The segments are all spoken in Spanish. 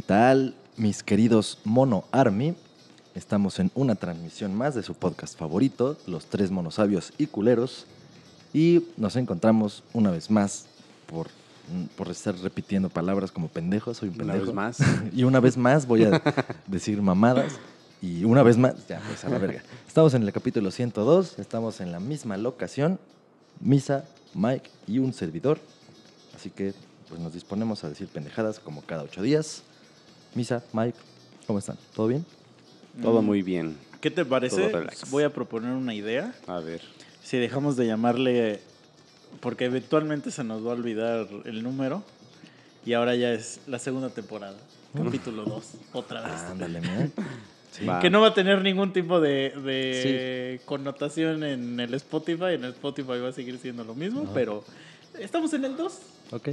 ¿Qué tal, mis queridos Mono Army? Estamos en una transmisión más de su podcast favorito, Los Tres Monosabios y Culeros. Y nos encontramos una vez más por, por estar repitiendo palabras como pendejo, soy un Una pendejo. vez más. y una vez más voy a decir mamadas. Y una vez más, ya, pues a la verga. Estamos en el capítulo 102, estamos en la misma locación, Misa, Mike y un servidor. Así que pues nos disponemos a decir pendejadas como cada ocho días. Misa, Mike, ¿cómo están? ¿Todo bien? Todo muy bien. ¿Qué te parece? Todo relax. Voy a proponer una idea. A ver. Si dejamos de llamarle, porque eventualmente se nos va a olvidar el número, y ahora ya es la segunda temporada, capítulo 2, otra vez. Ándale, mira. Sí. Que no va a tener ningún tipo de, de connotación en el Spotify. En el Spotify va a seguir siendo lo mismo, pero estamos en el 2, Ok,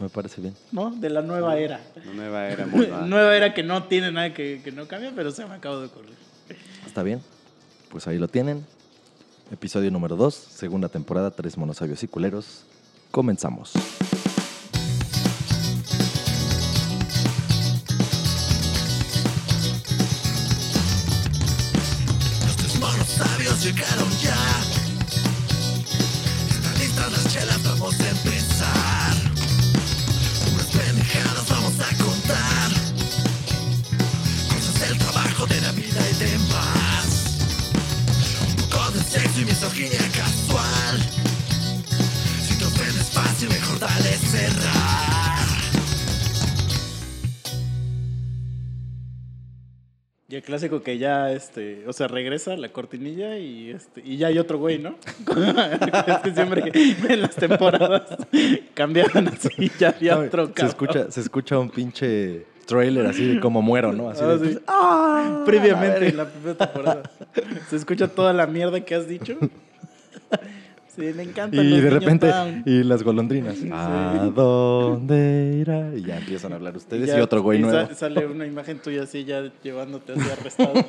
me parece bien. ¿no? De la nueva era. Nueva era. Nueva era que no tiene nada que, que no cambia, pero se me acaba de ocurrir. Está bien. Pues ahí lo tienen. Episodio número 2, segunda temporada, Tres Monosabios y Culeros. Comenzamos. El clásico que ya, este, o sea, regresa la cortinilla y, este, y ya hay otro güey, ¿no? es que siempre en las temporadas cambiaban así, ya había No, otro se cabrón. escucha, se escucha un pinche trailer así de cómo muero, ¿no? Así Ah, de, sí. ¡Ah! Previamente en la primera temporada. Se escucha toda la mierda que has dicho. Sí, me encanta. Y de repente, y las golondrinas. ¿A dónde irá? Y ya empiezan a hablar ustedes y, otro güey nuevo. sale una imagen tuya así ya llevándote así arrestado.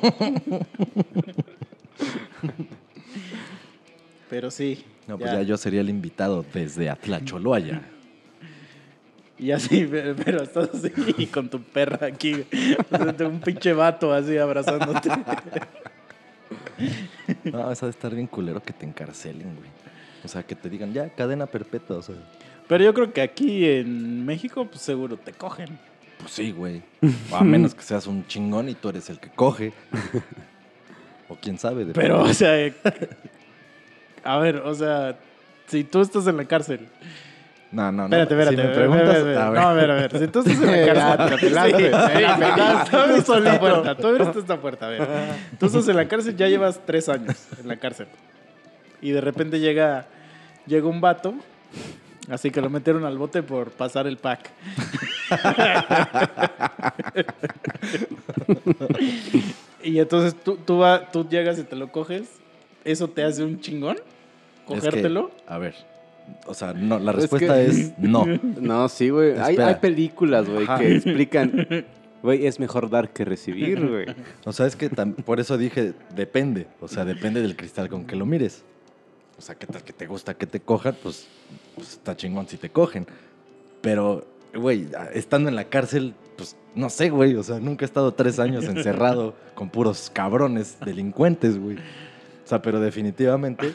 Pero sí. No, pues ya yo sería el invitado desde Atlacholoaya. Y así, pero, pero estás así con tu perra aquí. de un pinche vato así abrazándote. No, eso de estar bien culero que te encarcelen, güey. O sea, que te digan, ya, cadena perpetua. O sea, Pero yo creo que aquí en México, pues seguro te cogen. pues sí, güey. O a menos que seas un chingón y tú eres el que coge. O quién sabe. depende. Pero, o sea, eh, a ver, o sea, si tú estás en la cárcel. No, no, no. Espérate, espérate. Si me espérate, preguntas, espérate, a ver. No, a ver, a ver. Si tú estás en la cárcel. Te late. Tú esta puerta. Tú abriste esta puerta. A ver. Tú estás en la cárcel, ya llevas tres años en la cárcel. Y de repente llega, llega un vato. Así que lo metieron al bote por pasar el pack. y entonces tú, tú, va- tú llegas y te lo coges. ¿Eso te hace un chingón? Es que, ¿Cogértelo? a ver. O sea, no, la Es respuesta que- es no. No, sí, güey. Hay, hay películas, güey, que explican. Güey, es mejor dar que recibir, güey. O sea, es que por eso dije, depende. O sea, depende del cristal con que lo mires. O sea, que tal que te gusta que te cojan, pues, pues está chingón si te cogen. Pero, güey, estando en la cárcel, pues no sé, güey. O sea, nunca he estado tres años encerrado con puros cabrones, delincuentes, güey. O sea, pero definitivamente.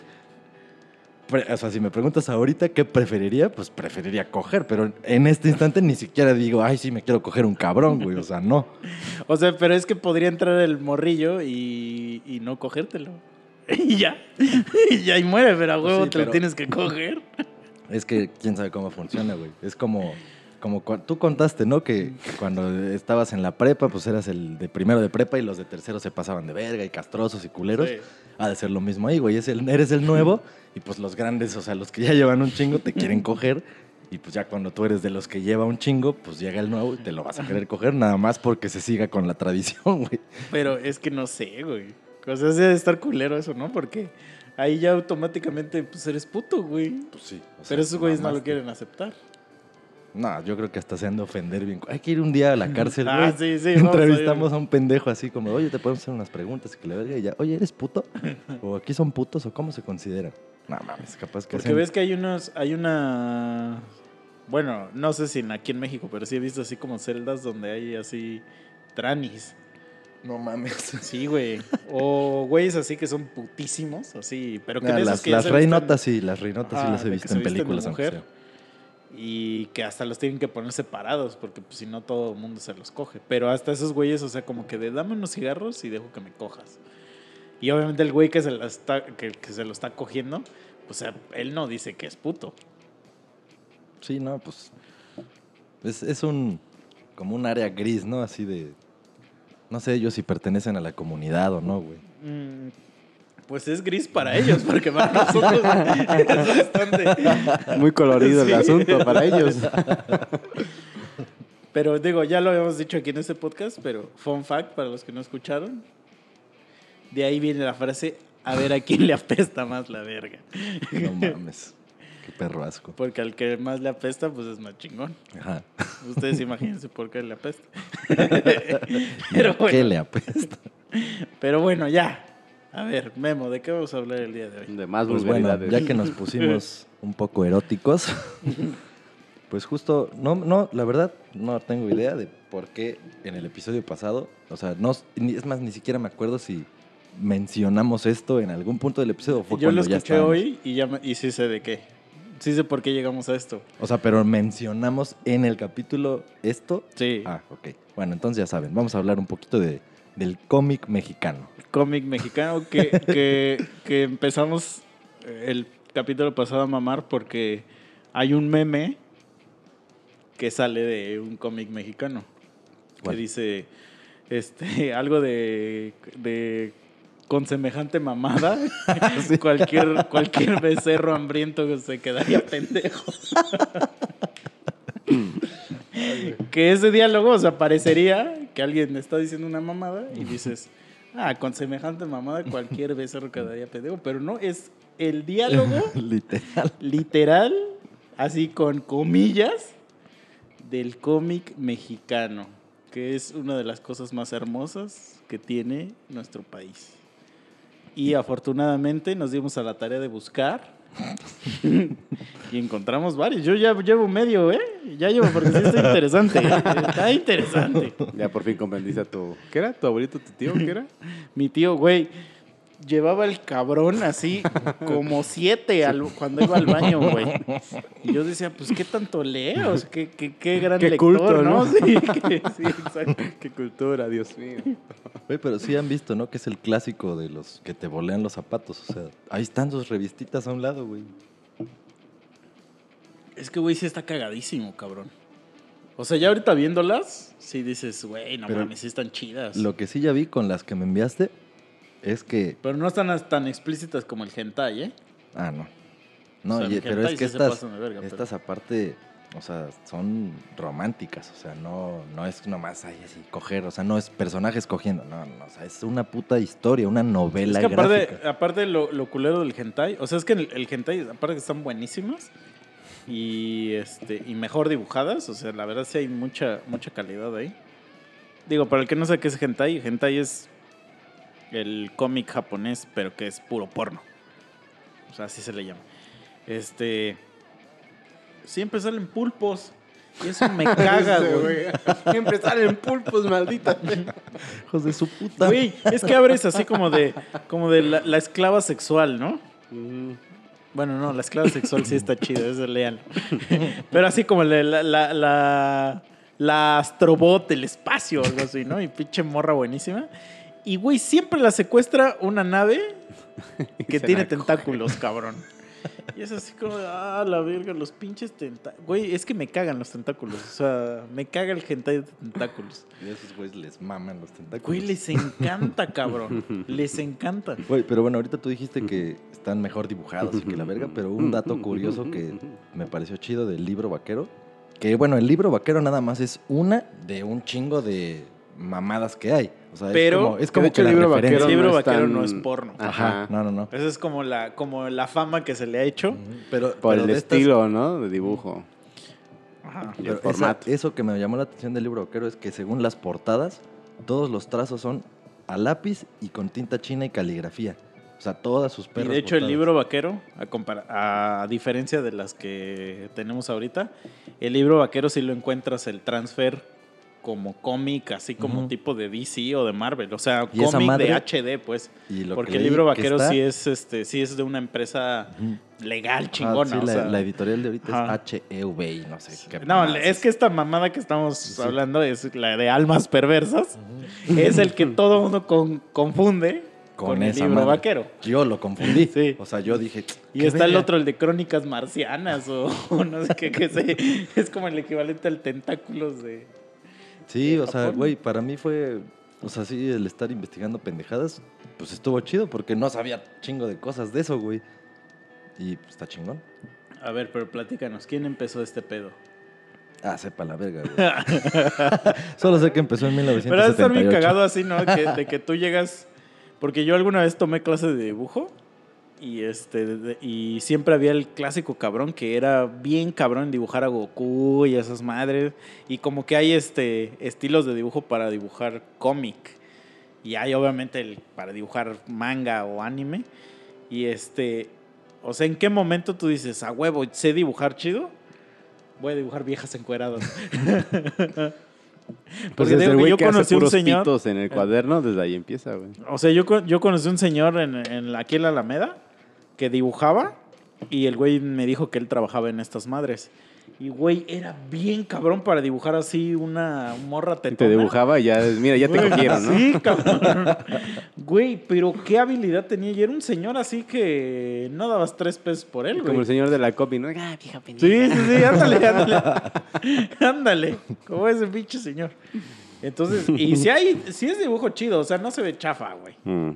O sea, si me preguntas ahorita qué preferiría, pues preferiría coger. Pero en este instante ni siquiera digo, ay, sí, me quiero coger un cabrón, güey. O sea, no. O sea, pero es que podría entrar el morrillo y, y no cogértelo. Y ya. Y ya y muere, pero a huevo Sí, te lo tienes que coger. Es que quién sabe cómo funciona, güey. Es como, como tú contaste, ¿no? Que, que cuando estabas en la prepa, pues eras el de primero de prepa y los de tercero se pasaban de verga y castrosos y culeros. Sí. Ha de ser lo mismo ahí, güey. Es el, eres el nuevo y pues los grandes, o sea, los que ya llevan un chingo te quieren coger. Y pues ya cuando tú eres de los que lleva un chingo, pues llega el nuevo y te lo vas a querer coger nada más porque se siga con la tradición, güey. Pero es que no sé, güey. O sea, debe estar culero eso, ¿no? Porque ahí ya automáticamente pues eres puto, güey. Pues sí. Pero esos güeyes no lo quieren aceptar. No, yo creo que hasta se han de ofender bien. Hay que ir un día a la cárcel, Ah, güey. sí, sí, vamos a ir. Entrevistamos a un pendejo así como, oye, te podemos hacer unas preguntas y que le verga y ya, oye, ¿eres puto? ¿O aquí son putos o cómo se consideran? No mames, capaz que Porque hacen- ves que hay unos, hay una Bueno, no sé si en- aquí en México, pero sí he visto así como celdas donde hay así tranis. No mames. Sí, güey. O güeyes así que son putísimos, así, pero que Ah, de esos las que las reinotas sí, las reinotas sí las he visto en películas. mujer. y que hasta los tienen que poner separados porque pues, si no todo el mundo se los coge. Pero hasta esos güeyes, o sea, como que de dame unos cigarros y dejo que me cojas. Y obviamente el güey que se, la está, que, que se lo está cogiendo, pues o sea, él no dice que es puto. Sí, no, pues. Es, es un. Como un área gris, ¿no? Así de. No sé ellos si pertenecen a la comunidad o no, güey. Mm, Pues es gris para ellos, porque para nosotros es bastante. Muy colorido Sí. el asunto para ellos. Pero digo, ya lo habíamos dicho aquí en este podcast, pero fun fact para los que no escucharon. De ahí viene la frase, a ver a quién le apesta más la verga. No mames. Qué perro asco. Porque al que más le apesta, pues es más chingón. Ajá. Ustedes imagínense por qué le apesta. ¿Y pero, a ¿Qué bueno, le apesta? pero bueno, ya. A ver, Memo, ¿de qué vamos a hablar el día de hoy? De más Pues bueno, ya que nos pusimos un poco eróticos, pues justo, no, no, la verdad, no tengo idea de por qué en el episodio pasado, o sea, no, ni- es más, ni siquiera me acuerdo si mencionamos esto en algún punto del episodio o fue Yo lo ya escuché hoy y, ya me- y sí sé de qué. Sí sé por qué llegamos a esto. O sea, pero mencionamos en el capítulo esto. Sí. Ah, ok. Bueno, entonces ya saben, vamos a hablar un poquito de, del cómic mexicano. cómic mexicano que, que, que empezamos el capítulo pasado a mamar porque hay un meme que sale de un cómic mexicano ¿Cuál? que dice este algo de, de con semejante mamada cualquier cualquier becerro hambriento se quedaría pendejo que ese diálogo o sea parecería que alguien está diciendo una mamada y dices ah con semejante mamada cualquier becerro quedaría pendejo pero no es el diálogo Literal. literal, así con comillas, del cómic mexicano, que es una de las cosas más hermosas que tiene nuestro país. Y afortunadamente nos dimos a la tarea de buscar y encontramos varios. Yo ya llevo medio, ¿eh? Ya llevo porque sí está interesante. Está interesante. Ya por fin comprendiste a tu... ¿Qué era? ¿Tu abuelito, tu tío? ¿Qué era? Mi tío, güey, llevaba el cabrón así como siete al- cuando iba al baño, güey. Y yo decía, pues, ¿qué tanto sea, qué, qué, qué gran Qué lector, culto, ¿no? ¿no? Sí, que- sí, exacto. Qué cultura, Dios mío. Oye, pero sí han visto, ¿no? Que es el clásico de los que te bolean los zapatos. O sea, ahí están sus revistitas a un lado, güey. Es que, güey, sí está cagadísimo, cabrón. O sea, ya ahorita viéndolas, sí dices, güey, no Pero mames, sí están chidas. Lo que sí ya vi con las que me enviaste es que. Pero no están as- tan explícitas como el hentai, ¿eh? Ah, no. No, O sea, y- el pero hentai es que sí se estas, pasan de verga, pero- estas aparte, o sea, son románticas. O sea, no, no es nomás ahí así coger. O sea, no es personajes cogiendo. No, no. O sea, es una puta historia, una novela Es que aparte, aparte lo, lo culero del hentai, o sea, es que el, el hentai, aparte que están buenísimas y este y mejor dibujadas, o sea, la verdad sí hay mucha mucha calidad ahí. Digo, para el que no sabe qué es hentai, hentai es el cómic japonés, pero que es puro porno. O sea, así se le llama. Este siempre salen pulpos. Y eso me caga, güey. Siempre salen pulpos, maldita. Hijos de su puta. Güey, es que abres así como de como de la, la esclava sexual, ¿no? Bueno, no, la esclava sexual sí está chida, eso leal. Pero así como la, la, la, la, la astrobot del espacio o algo así, ¿no? Y pinche morra buenísima. Y, güey, siempre la secuestra una nave que tiene tentáculos, cabrón. Y es así como, ah, la verga, los pinches tentáculos. Güey, es que me cagan los tentáculos. O sea, me caga el hentai de tentáculos. Y a esos güeyes les maman los tentáculos. Güey, les encanta, cabrón. Les encanta. Güey, pero bueno, ahorita tú dijiste que están mejor dibujados y que la verga, pero un dato curioso que me pareció chido del libro vaquero, que bueno, el libro vaquero nada más es una de un chingo de mamadas que hay. O sea, Pero- es como, es Que como el libro referencia. El vaquero libro no es vaquero tan- no es porno. Ajá, Ajá. no, no, no. Esa es como la, como la fama que se le ha hecho. Pero, Por pero el estas- estilo, ¿no? De dibujo. Ajá. Y el esa- formato. eso que me llamó la atención del libro vaquero es que según las portadas, todos los trazos son a lápiz y con tinta china y caligrafía. O sea, todas sus Y perras. de hecho el libro vaquero, a, a diferencia de las que tenemos ahorita, el libro vaquero sí lo encuentras el transfer como cómic, así como tipo de DC o de Marvel. O sea, cómic de HD, pues. Y lo Porque que el libro que vaquero está- sí es este, sí es de una empresa legal Ah, chingona. sí, o la, sea, la editorial de ahorita es HEV y no sé qué. no, es que esta mamada que estamos Sí. hablando es la de almas perversas. Es el que todo mundo con- confunde con, el libro madre. vaquero. Yo lo confundí. Sí. O sea, yo dije. Y ¿qué está el otro, el de crónicas marcianas o, o no sé qué, que sé. Es como el equivalente al tentáculos de... Sí, o sea, güey, para mí fue. O sea, sí, el estar investigando pendejadas, pues estuvo chido porque no sabía chingo de cosas de eso, güey. Y pues está chingón. A ver, pero platícanos, ¿quién empezó este pedo? Ah, sepa la verga, güey. Solo sé que empezó en Pero ha de 1978. estar bien cagado así, ¿no? Que- de que tú llegas... Porque yo alguna vez tomé clase de dibujo y este de- y siempre había el clásico cabrón que era bien cabrón en dibujar a Goku y a esas madres y como que hay este estilos de dibujo para dibujar cómic y hay obviamente el para dibujar manga o anime y este o sea, ¿en qué momento tú dices, a huevo, sé dibujar chido? Voy a dibujar viejas encueradas. Pues Porque desde digo yo que conocí un señor- en el cuaderno, desde ahí empieza, güey. O sea, yo, yo conocí un señor en, en la- aquí en la Alameda que dibujaba y el güey me dijo que él trabajaba en estas madres. Y güey, era bien cabrón para dibujar así una morra tetona. Te dibujaba y ya, mira, ya te cogieron, ¿no? Sí, cabrón. Güey, pero qué habilidad tenía. Y era un señor así que no dabas tres pesos por él, Como güey. el señor de la copy, ¿no? Ah, vieja pendeja. Sí, sí, sí, ándale, ándale. ándale, como ese pinche señor. Entonces, y si hay, si es dibujo chido, o sea, no se ve chafa, güey. Mm.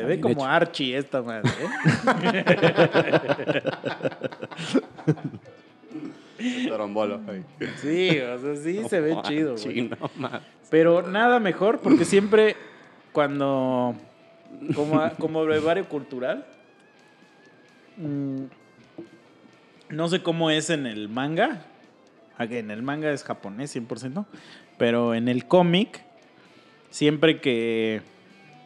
Se ve como hecho. Archie esta madre. ¿eh? Torombolo. Sí, o sea, sí se ve chido, güey. no. Pero nada mejor, porque siempre cuando, como, como brevario cultural, mm, no sé cómo es en el manga, en el manga es japonés 100%, pero en el cómic, siempre que,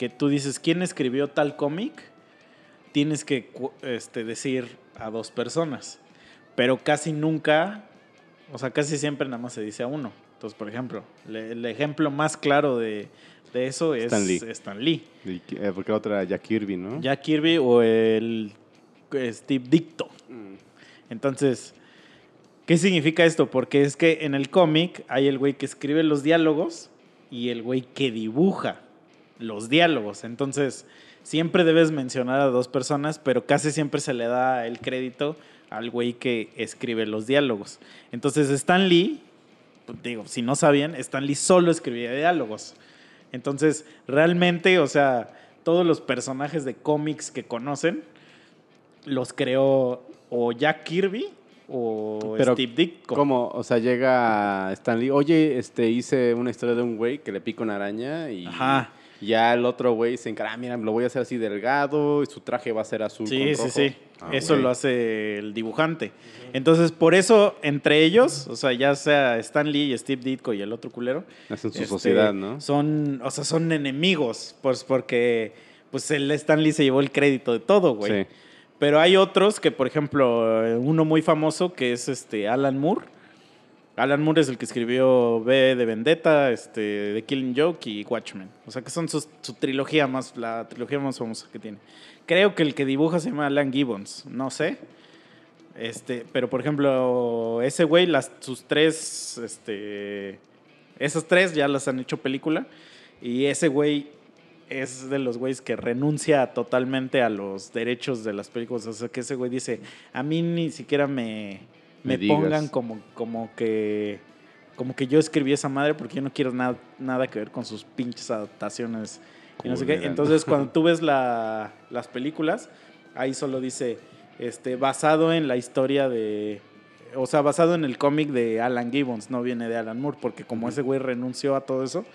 que tú dices quién escribió tal cómic, tienes que este, decir a dos personas, pero casi nunca, o sea, casi siempre nada más se dice a uno. Entonces, por ejemplo, le- el ejemplo más claro de, de eso es Stan Lee. Stan eh, porque la otra era Jack Kirby, ¿no? Jack Kirby o el eh, Steve Dicto. Mm. Entonces, ¿qué significa esto? Porque es que en el cómic hay el güey que escribe los diálogos y el güey que dibuja los diálogos. Entonces, siempre debes mencionar a dos personas, pero casi siempre se le da el crédito al güey que escribe los diálogos. Entonces, Stan Lee, pues, digo, si no sabían, Stan Lee solo escribía diálogos. Entonces, realmente, o sea, todos los personajes de cómics que conocen los creó o Jack Kirby o Pero, Steve Ditko. ¿Cómo? O sea, llega Stanley, oye, este, hice una historia de un güey que le pica una araña y Ajá. Ya el otro güey se encara, "Ah, mira, lo voy a hacer así delgado y su traje va a ser azul Sí, con sí, rojo". sí. Ah, eso lo hace el dibujante. Entonces, por eso, entre ellos, o sea, ya sea Stan Lee y Steve Ditko y el otro culero, Hacen su este, sociedad, ¿no? Son, o sea, son enemigos, pues porque pues el Stan Lee se llevó el crédito de todo, güey. Sí. Pero hay otros que, por ejemplo, eh, uno muy famoso que es este Alan Moore. Alan Moore es el que escribió B de Vendetta, este, The Killing Joke y Watchmen. O sea que son su trilogía más, la trilogía más famosa que tiene. Creo que el que dibuja se llama Alan Gibbons, no sé. Este, pero por ejemplo, ese güey, sus tres, este, esas tres ya las han hecho película. Y ese güey es de los güeyes que renuncia totalmente a los derechos de las películas. O sea, que ese güey dice, a mí ni siquiera me, me, pongan como, como que como que yo escribí esa madre porque yo no quiero nada, nada que ver con sus pinches adaptaciones. Y no sé qué. Entonces, cuando tú ves la- las películas, ahí solo dice, este, basado en la historia de... O sea, basado en el cómic de Alan Gibbons, no viene de Alan Moore, porque como ese güey renunció a todo eso,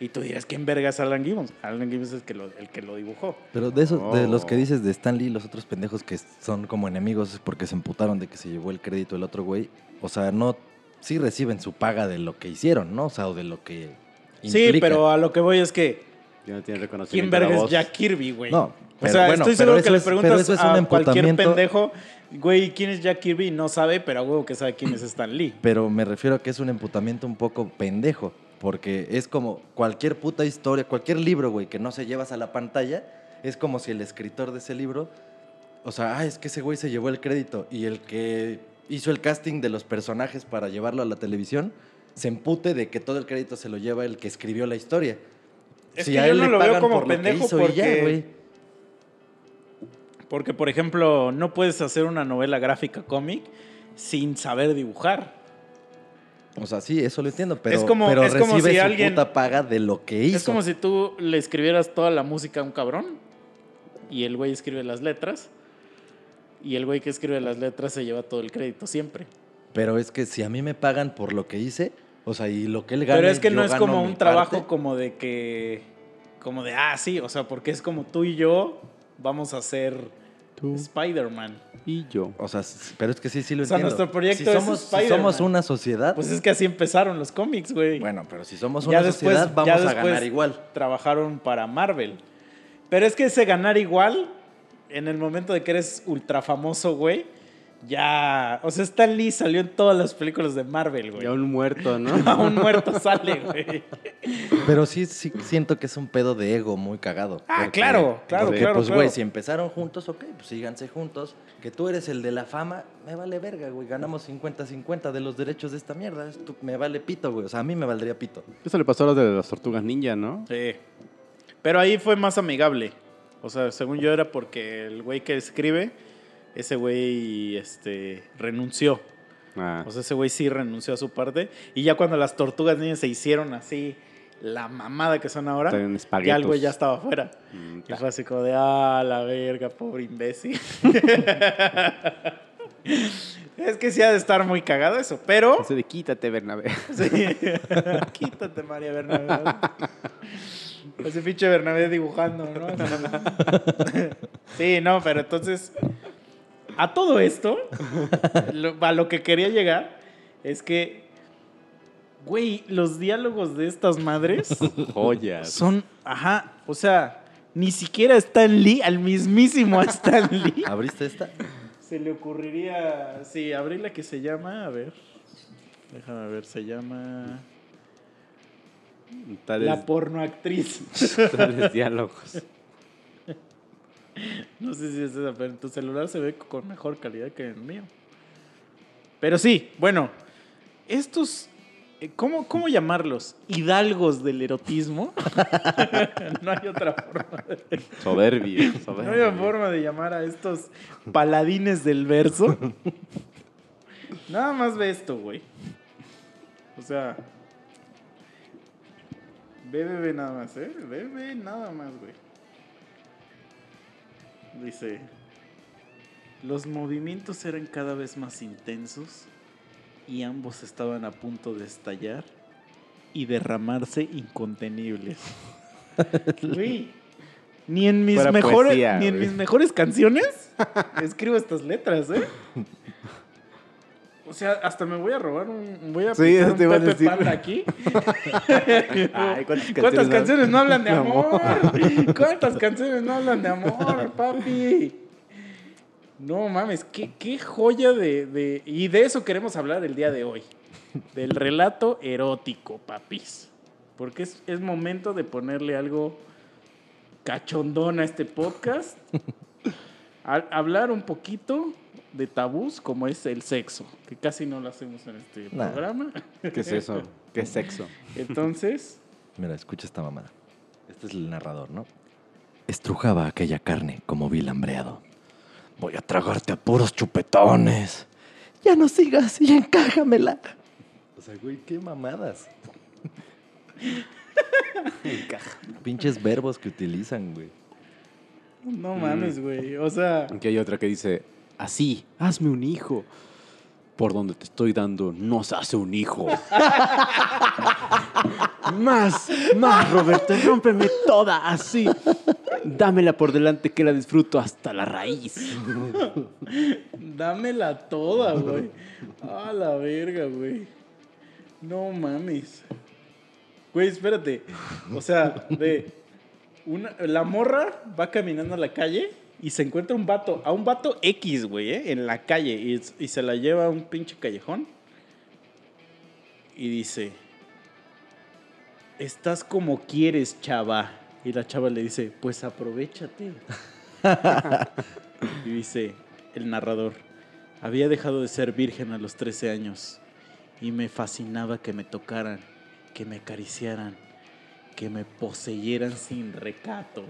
y tú dirás, ¿quién verga es Alan Gibbons? Alan Gibbons es el que lo, el que lo dibujó. Pero de esos, de los que Oh. dices de Stan Lee, los otros pendejos que son como enemigos es porque se emputaron de que se llevó el crédito el otro güey. O sea, no, sí reciben su paga de lo que hicieron, ¿no? O sea, o de lo que Sí, implica. pero a lo que voy es que, no tiene ¿quién reconocimiento. la verga es. Jack Kirby, güey? No, O sea, bueno, estoy seguro que le es- preguntas pero eso es un a cualquier pendejo, güey, ¿quién es Jack Kirby? No sabe, pero a huevo que sabe quién es Stan Lee. Pero me refiero a que es un emputamiento un poco pendejo. Porque es como cualquier puta historia, cualquier libro, güey, que no se llevas a la pantalla, es como si el escritor de ese libro, o sea, ah, es que ese güey se llevó el crédito y el que hizo el casting de los personajes para llevarlo a la televisión, se empute de que todo el crédito se lo lleva el que escribió la historia. Es Si que a yo él no le lo veo como por lo que pendejo hizo ya, porque- güey. Porque, por ejemplo, no puedes hacer una novela gráfica cómic sin saber dibujar. O sea, sí, eso lo entiendo, pero, Es como- pero es como si su alguien- puta paga de lo que hizo. Es como si tú le escribieras toda la música a un cabrón y el güey escribe las letras y el güey que escribe las letras se lleva todo el crédito siempre. Pero es que si a mí me pagan por lo que hice, o sea, y lo que él gana. Pero es que no es como un trabajo parte, como de que, como de, ah, sí, o sea, porque es como tú y yo vamos a ser Tú Spider-Man. y yo. O sea, pero es que sí, sí lo O sea, entiendo. nuestro proyecto si es somos, si Spider-Man. somos una sociedad, Pues es que así empezaron los cómics, güey. bueno, pero si somos Ya una después- sociedad, vamos ya a ganar igual. Trabajaron para Marvel. Pero es que ese ganar igual, en el momento de que eres ultra famoso, güey, ya. O sea, Stan Lee salió en todas las películas de Marvel, güey. Ya un muerto, ¿no? A un muerto sale, güey. Pero sí, sí siento que es un pedo de ego muy cagado. Ah, claro, claro, porque, claro, pues, claro. güey, si empezaron juntos, ok, pues síganse juntos. Que tú eres el de la fama, me vale verga, güey. Ganamos 50-50 de los derechos de esta mierda. Esto me vale pito, güey. O sea, a mí me valdría pito. Eso le pasó a los de las tortugas ninja, ¿no? Sí. Pero ahí fue más amigable. O sea, según yo era porque el güey que escribe, ese güey este, renunció. Ah, O sea, ese güey sí renunció a su parte. Y ya cuando las tortugas niñas se hicieron así, la mamada que son ahora, ya el güey ya estaba afuera. Mm, Y fue así como de, ah, la verga, pobre imbécil. es que sí ha de estar muy cagado eso, pero... Ese de quítate, Bernabé. Sí. Quítate, María Bernabé. Ese pinche Bernabé dibujando, ¿no? Sí, no, pero entonces, a todo esto, lo- a lo que quería llegar es que, güey, los diálogos de estas madres Joyas. son, ajá, o sea, ni siquiera Stan Lee, al mismísimo Stan Lee, ¿Abriste esta? se le ocurriría, sí, abrí la que se llama, a ver, déjame ver, se llama... Tales, La pornoactriz. tales diálogos. No sé si es esa, pero tu celular se ve con mejor calidad que el mío. Pero sí, bueno, estos, eh, ¿cómo, cómo llamarlos? Hidalgos del erotismo. no hay otra forma. De, Soberbio. no hay otra forma de llamar a estos paladines del verso. Nada más ve esto, güey. O sea, ve, ve, ve nada más, ¿eh? Ve, ve nada más, güey. Dice, los movimientos eran cada vez más intensos y ambos estaban a punto de estallar y derramarse incontenibles. Güey, ni en mis Fuera mejores, poesía, ni en mis mejores canciones escribo estas letras, ¿eh? O sea, hasta me voy a robar un. Voy a Sí, eso un te a Pepe decir. Panda aquí. Ay, ¿cuántas ¿Cuántas canciones no hablan de de amor? ¿Cuántas canciones no hablan de amor, papi? No mames, qué, qué joya de, de- Y de eso queremos hablar el día de hoy. Del relato erótico, papis. Porque es, es momento de ponerle algo cachondón a este podcast. A- hablar un poquito de tabús como es el sexo, que casi no lo hacemos en este Nah. programa. ¿Qué es eso? ¿Qué es sexo? Entonces, Mira, escucha esta mamada. Este es el narrador, ¿no? Estrujaba aquella carne como vil hambreado. Voy a tragarte a puros chupetones. Ya no sigas y encájamela. O sea, güey, qué mamadas. Pinches verbos que utilizan, güey. no mames, güey. O sea, Aquí hay otra que dice, así, hazme un hijo. Por donde te estoy dando, no se hace un hijo. más, más, Roberto, rómpeme toda, así. Dámela por delante que la disfruto hasta la raíz. dámela toda, güey. A la verga, güey. No mames. Güey, espérate. O sea, ve. Una, la morra va caminando a la calle y se encuentra un vato, a un vato X, güey, ¿eh? en la calle y, y se la lleva a un pinche callejón y dice, estás como quieres, chava. Y la chava le dice, pues aprovechate. y dice el narrador, había dejado de ser virgen a los 13 años y me fascinaba que me tocaran, que me acariciaran, que me poseyeran sin recato.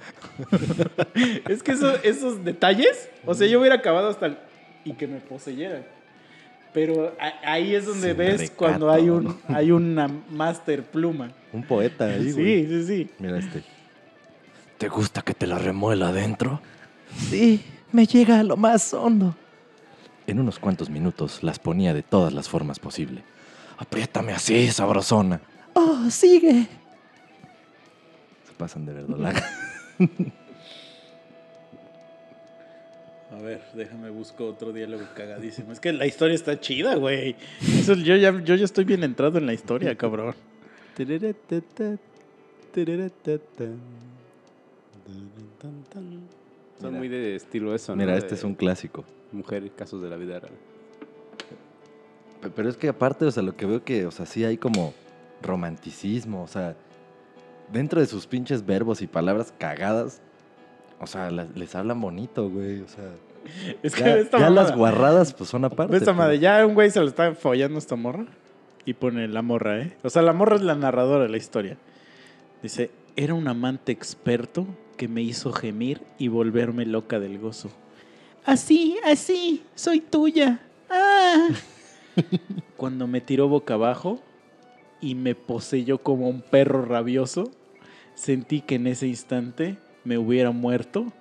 es que eso- esos detalles, o sea, yo hubiera acabado hasta el, y que me poseyeran. Pero a- ahí es donde Sin ves recato. cuando hay un hay una master pluma. Un poeta ahí, güey. Sí, sí, sí. Mira este. ¿Te gusta que te la remuela adentro? Sí, me llega a lo más hondo. En unos cuantos minutos las ponía de todas las formas posible. Apriétame así, sabrosona. ¡Oh, sigue! Pasan de verdolaga. A ver, déjame busco otro diálogo cagadísimo. Es que la historia está chida, güey. Eso, yo, ya, yo ya estoy bien entrado en la historia, cabrón. Son Mira. muy de estilo eso, ¿no? Mira, De este es un clásico. Mujer, casos de la vida real. Pe- Pero es que aparte, o sea, lo que veo que, o sea, sí hay como romanticismo, o sea, dentro de sus pinches verbos y palabras cagadas, o sea, les hablan bonito, güey, o sea, Es que ya, ve esta ya mamada. las guarradas pues son aparte. Esta madre, ya un güey se lo está follando a esta morra y pone la morra, ¿eh? O sea, la morra es la narradora de la historia. Dice, era un amante experto que me hizo gemir y volverme loca del gozo. Así, así, soy tuya. Ah. Cuando me tiró boca abajo y me poseyó como un perro rabioso, sentí que en ese instante me hubiera muerto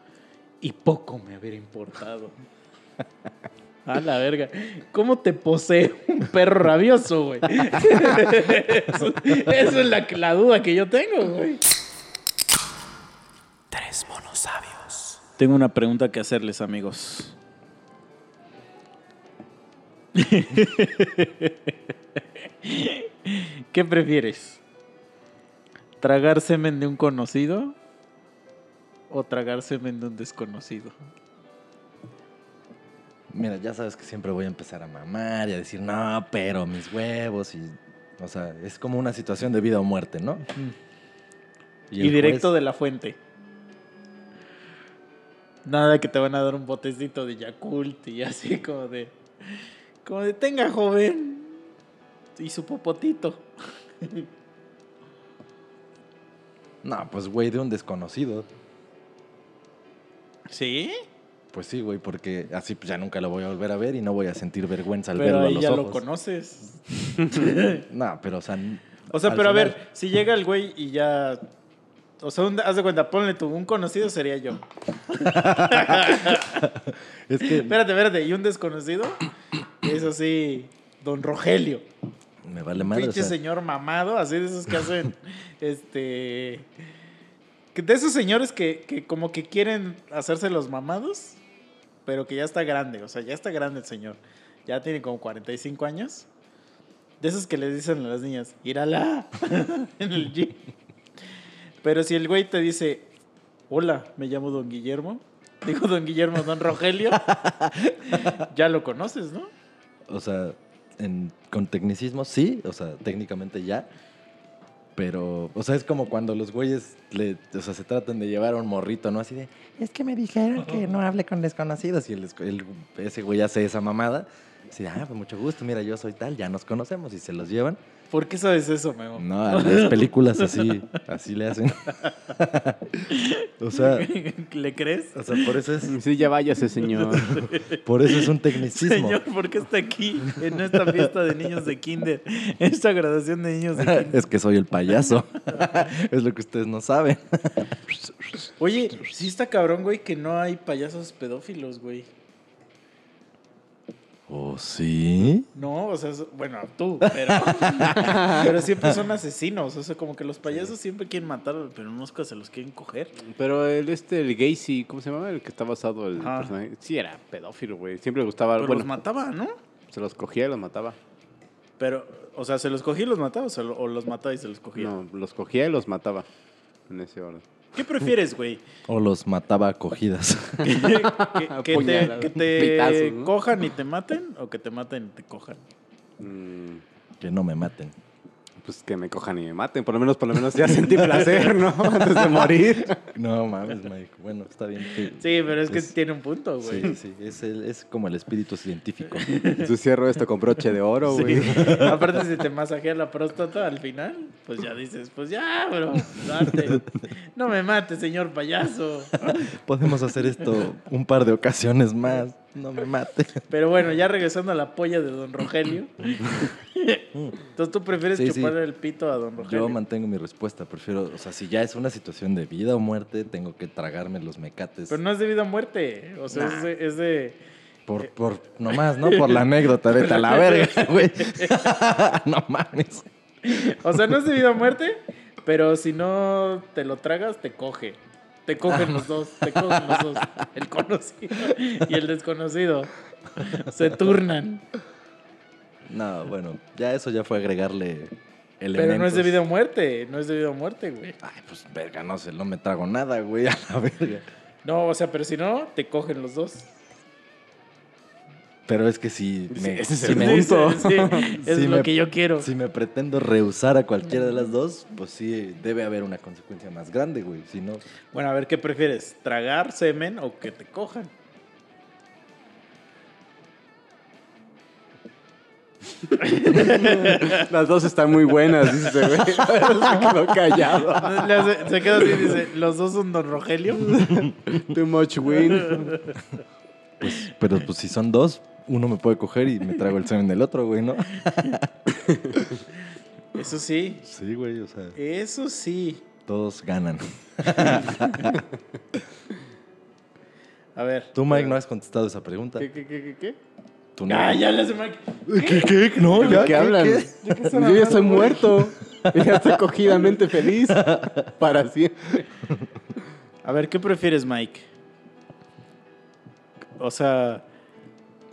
y poco me hubiera importado. A la verga. ¿Cómo te posee un perro rabioso, güey? eso, eso es la, la duda que yo tengo, güey. Tres monos sabios. Tengo una pregunta que hacerles, amigos. ¿Qué prefieres? ¿Tragar semen de un conocido o tragar semen de un desconocido? Mira, ya sabes que siempre voy a empezar a mamar y a decir, no, pero mis huevos y... O sea, es como una situación de vida o muerte, ¿no? Y, directo juez- de la fuente. Nada que te van a dar un botecito de Yakult y así como de... Como de, tenga joven. Y su popotito. No, pues güey, de un desconocido. ¿Sí? Pues sí, güey, porque así pues, ya nunca lo voy a volver a ver y no voy a sentir vergüenza al Pero verlo a los ya ojos. lo conoces. No, pero o sea... O sea, pero a ver, si llega el güey y ya... O sea, un- haz de cuenta, ponle tú, un conocido sería yo. Es que Espérate, espérate, y un desconocido es así, don Rogelio. Me vale madre. o pinche sea, señor mamado, así de esos que hacen, este... De esos señores que, que como que quieren hacerse los mamados, pero que ya está grande, o sea, ya está grande el señor. Ya tiene como 45 años. De esos que les dicen a las niñas, írala en el gym. Pero si el güey te dice, hola, me llamo don Guillermo, digo don Guillermo, don Rogelio, ya lo conoces, ¿no? O sea, en- con tecnicismo sí, o sea, técnicamente ya. Pero, o sea, es como cuando los güeyes le, o sea, se tratan de llevar a un morrito, ¿no? Así de, es que me dijeron que no hable con desconocidos. Y el, el- ese güey hace esa mamada. Así de, ah, pues mucho gusto, mira, yo soy tal, ya nos conocemos y se los llevan. ¿Por qué sabes eso, Memo? No, a las películas así, así le hacen. o sea, ¿Le crees? o sea, por eso es, Sí, ya váyase, señor. por eso es un tecnicismo. Señor, ¿por qué está aquí en esta fiesta de niños de kinder? En esta graduación de niños de kinder. es que soy el payaso. es lo que ustedes no saben. Oye, sí está cabrón, güey, que no hay payasos pedófilos, güey. ¿Oh, sí? No, o sea, es- bueno, tú, pero, pero siempre son asesinos. O sea, como que los payasos siempre quieren matar, pero nunca se los quieren coger. Pero el este, el Gacy, ¿cómo se llama? El que está basado el personaje. Sí, era pedófilo, güey. Siempre le gustaba. Pero bueno, los mataba, ¿no? se los cogía y los mataba. Pero, o sea, ¿se los cogía y los mataba o, se lo- o los mataba y se los cogía? No, los cogía y los mataba. En ese orden. ¿Qué prefieres, güey? O los mataba a cogidas. ¿Que, que- que te, Puñaladas, que te pitazos, ¿no? cojan y te maten o que te maten y te cojan? Mm, que no me maten. Pues que me cojan y me maten. Por lo menos, por lo menos ya sentí placer, ¿no? Antes de morir. No mames, Mike. Bueno, está bien. Sí, Sí, pero es que tiene un punto, güey. sí, sí, Es, el- es como el espíritu científico. Entonces cierro esto con broche de oro, Sí. güey. Aparte, si te masajea la próstata al final, pues ya dices, pues ya, bro, date. No me mates, señor payaso. Podemos hacer esto un par de ocasiones más. No me mate. Pero bueno, ya regresando a la polla de don Rogelio. Entonces, ¿tú prefieres Sí, sí. chuparle el pito a don Rogelio? Yo mantengo mi respuesta. Prefiero, o sea, si ya es una situación de vida o muerte, tengo que tragarme los mecates. Pero no es de vida o muerte. O sea, es de... es de- Por, por, nomás, ¿no? Por la anécdota, vete a la verga, güey. no mames. O sea, no es de vida o muerte, pero si no te lo tragas, te coge. Te cogen los dos, te cogen los dos. El conocido y el desconocido. Se turnan. No, bueno, ya eso ya fue agregarle elementos. Pero no es de vida o muerte, no es de vida o muerte, güey. Ay, pues verga, no sé, no me trago nada, güey, a la verga. No, o sea, pero si no, te cogen los dos. Pero es que si me, ese es si me- punto. Sí, sí, es Si lo me- que yo quiero. si me pretendo rehusar a cualquiera de las dos, pues sí, debe haber una consecuencia más grande, güey. Si no, Bueno, a ver, ¿qué prefieres? ¿Tragar semen o que te cojan? Las dos están muy buenas, dice ese güey. Se quedó callado. Le Se queda así y dice, ¿los dos son Don Rogelio? Too much win. pero pues si son dos, uno me puede coger y me trago el semen del otro, güey, ¿no? Eso sí, Sí, güey, o sea, eso sí. todos ganan. A ver. Tú, Mike, no has contestado esa pregunta. ¿Qué, qué, qué, qué, qué? Tú no. Ah, ya le hace Mike. ¿Qué, qué? No, ¿De ya, qué hablan? Yo ya estoy muerto. Y ya estoy cogidamente feliz. Para siempre. A ver, ¿qué prefieres, Mike? O sea,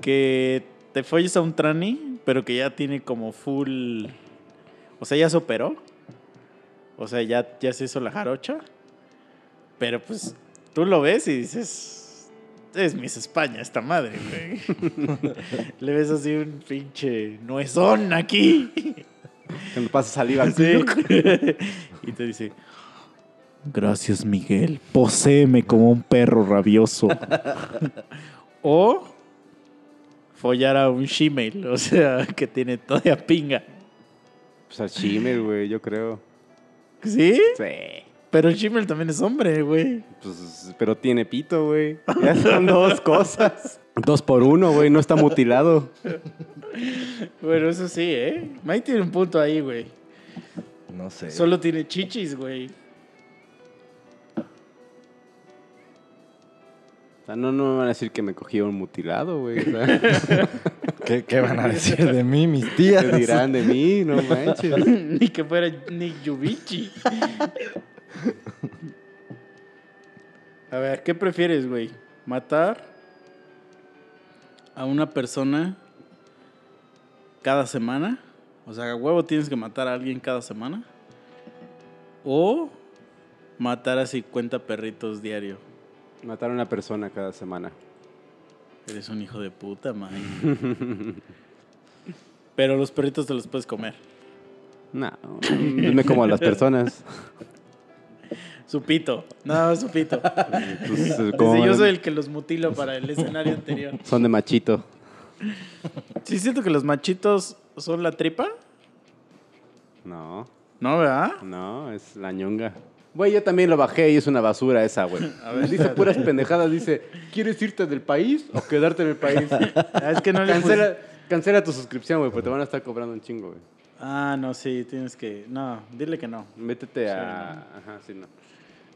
que te folles a un trani, pero que ya tiene como full. O sea, ya se operó. O sea, ya, ya se hizo la jarocha. Pero pues tú lo ves y dices. Es Miss España esta madre, güey. Le ves así un pinche nuezón aquí. Cuando pasa saliva al Sí. y te dice, gracias Miguel, poséeme como un perro rabioso. o follar a un shemale, o sea, que tiene toda pinga. Pues al Shimmer, güey, yo creo. ¿Sí? Sí. Pero el shemale también es hombre, güey. Pues, pero tiene pito, güey. Ya son dos cosas. Dos por uno, güey. No está mutilado. Bueno, eso sí, ¿eh? Mike tiene un punto ahí, güey. No sé. Solo tiene chichis, güey. O sea, no, no me van a decir que me cogí un mutilado, güey. O sea, ¿Qué, qué van a decir de mí, mis tías? ¿Qué dirán de mí? No manches. Ni que fuera Nick Yubichi. A ver, ¿qué prefieres, güey? ¿Matar a una persona cada semana? O sea, a huevo tienes que matar a alguien cada semana. O matar a 50 perritos diario. Matar a una persona cada semana. Eres un hijo de puta, man. Pero los perritos te los puedes comer. No, me como a las personas. Su pito. Su pito. Pues, Dice, como- yo soy el que los mutilo para el escenario anterior. Son de machito. Sí, siento que los machitos son la tripa. No, No, ¿verdad? no, es la ñonga. Güey, yo también lo bajé y es una basura esa, güey. dice puras pendejadas. Dice, ¿quieres irte del país o quedarte en el país? Ah, es que no le cancela, cancela tu suscripción, güey, porque te van a estar cobrando un chingo, güey. Ah, no, sí, tienes que. No, dile que no. Métete a... Ajá, sí, no.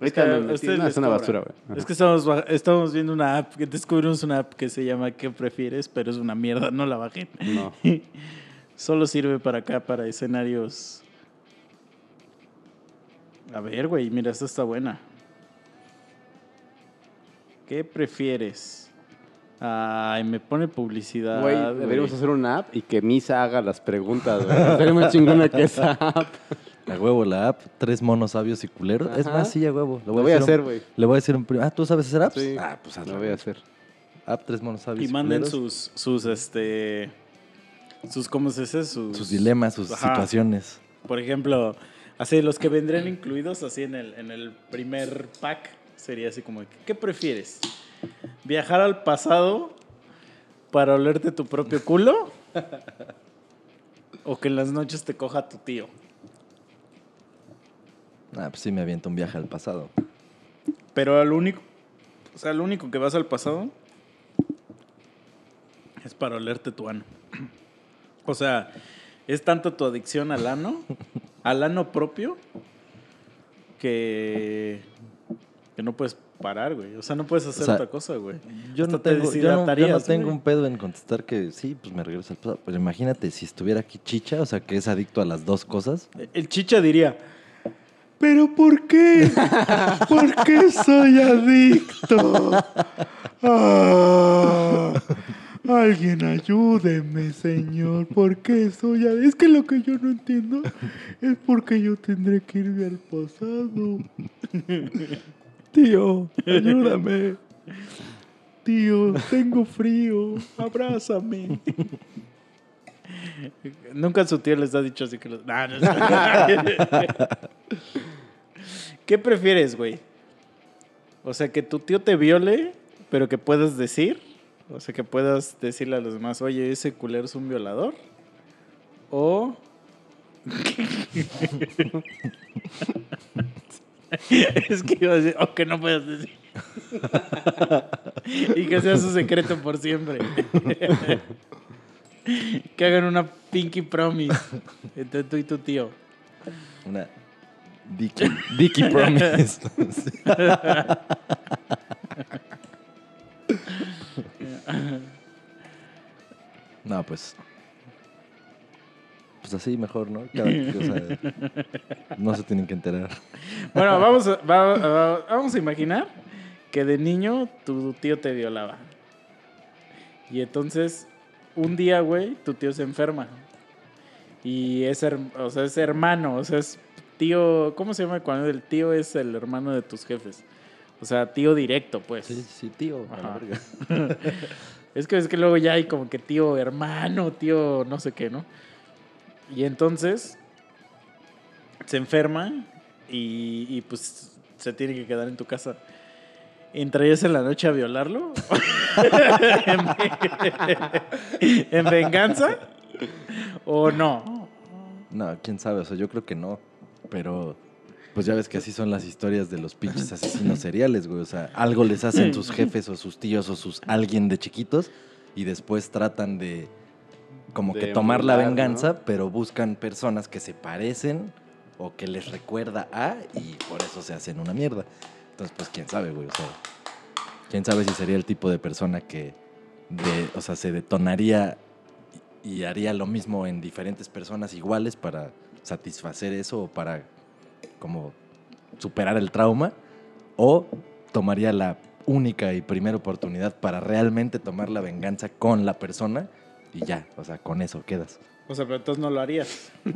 Es que Ahorita a me metí- ustedes no, les es una basura, güey. Es que estamos, estamos viendo una app, descubrimos una app que se llama ¿Qué prefieres? Pero es una mierda, no la bajen. No. Solo sirve para acá, para escenarios. A ver, güey, mira, esta está buena. ¿Qué prefieres? Ay, me pone publicidad. Güey, güey. deberíamos hacer una app y que Misa haga las preguntas, güey. Sería más chingona que esa app. A huevo la app, tres monos sabios y culeros. Es más, sí, a huevo. Lo voy a hacer, güey. Le voy a decir un primo. Ah, ¿tú sabes hacer apps? Sí. Ah, pues hazlo. Lo voy a hacer. App, tres monos sabios Y manden culeros. sus, sus, este, sus, ¿cómo se dice? Sus, sus dilemas, sus Ajá. situaciones. Por ejemplo, así los que vendrían incluidos así en el, en el primer pack sería así como, ¿qué prefieres? ¿Viajar al pasado para olerte tu propio culo? ¿O que en las noches te coja tu tío? Ah, pues sí me aviento un viaje al pasado. Pero al único, o sea, lo único que vas al pasado es para olerte tu ano. O sea, es tanto tu adicción al ano, al ano propio, que, que no puedes parar, güey. O sea, no puedes hacer O sea, otra cosa, güey. Yo Hasta no, te tengo, yo, no, yo no tengo un pedo en contestar que sí, pues me regreso al pasado. Pero imagínate si estuviera aquí Chicha, o sea, que es adicto a las dos cosas. El chicha diría, ¿Pero por qué? ¿Por qué soy adicto? Ah, alguien ayúdeme, señor. ¿Por qué soy adicto? Es que lo que yo no entiendo es por qué yo tendré que irme al pasado. Tío, ayúdame. Tío, tengo frío. Abrázame. Nunca su tío les ha dicho así que los... Nah, no. ¿Qué prefieres, güey? O sea, que tu tío te viole, pero que puedas decir. O sea, que puedas decirle a los demás, oye, ese culero es un violador. O... es que iba a decir, o que no puedas decir. y que sea su secreto por siempre. Que hagan una pinky promise entre tú y tu tío. Una Dicky, Dicky Promise. no, pues. Pues así mejor, ¿no? Cada, o sea, no se tienen que enterar. Bueno, vamos a, va- va- vamos a imaginar que de niño tu tío te violaba. Y entonces, un día, güey, tu tío se enferma. Y es, o sea, es hermano, o sea, es tío, ¿cómo se llama cuando el tío es el hermano de tus jefes? O sea, tío directo, pues. Sí, sí, tío. Ajá. verga. Es que es que luego ya hay como que tío hermano, tío no sé qué, ¿no? Y entonces se enferma y, y, pues se tiene que quedar en tu casa. ¿Entrarías en la noche a violarlo? ¿En, en venganza? ¿O no? No, quién sabe, o sea, yo creo que no. Pero, pues ya ves que así son las historias de los pinches asesinos seriales, güey. O sea, algo les hacen sus jefes o sus tíos o sus alguien de chiquitos y después tratan de como De que tomar la venganza, ¿no? pero buscan personas que se parecen o que les recuerda a y por eso se hacen una mierda. Entonces, pues quién sabe, güey. O sea, quién sabe si sería el tipo de persona que, o sea, se detonaría y haría lo mismo en diferentes personas iguales para satisfacer eso o para como superar el trauma o tomaría la única y primera oportunidad para realmente tomar la venganza con la persona y ya, o sea, con eso quedas. O sea, pero entonces no lo harías.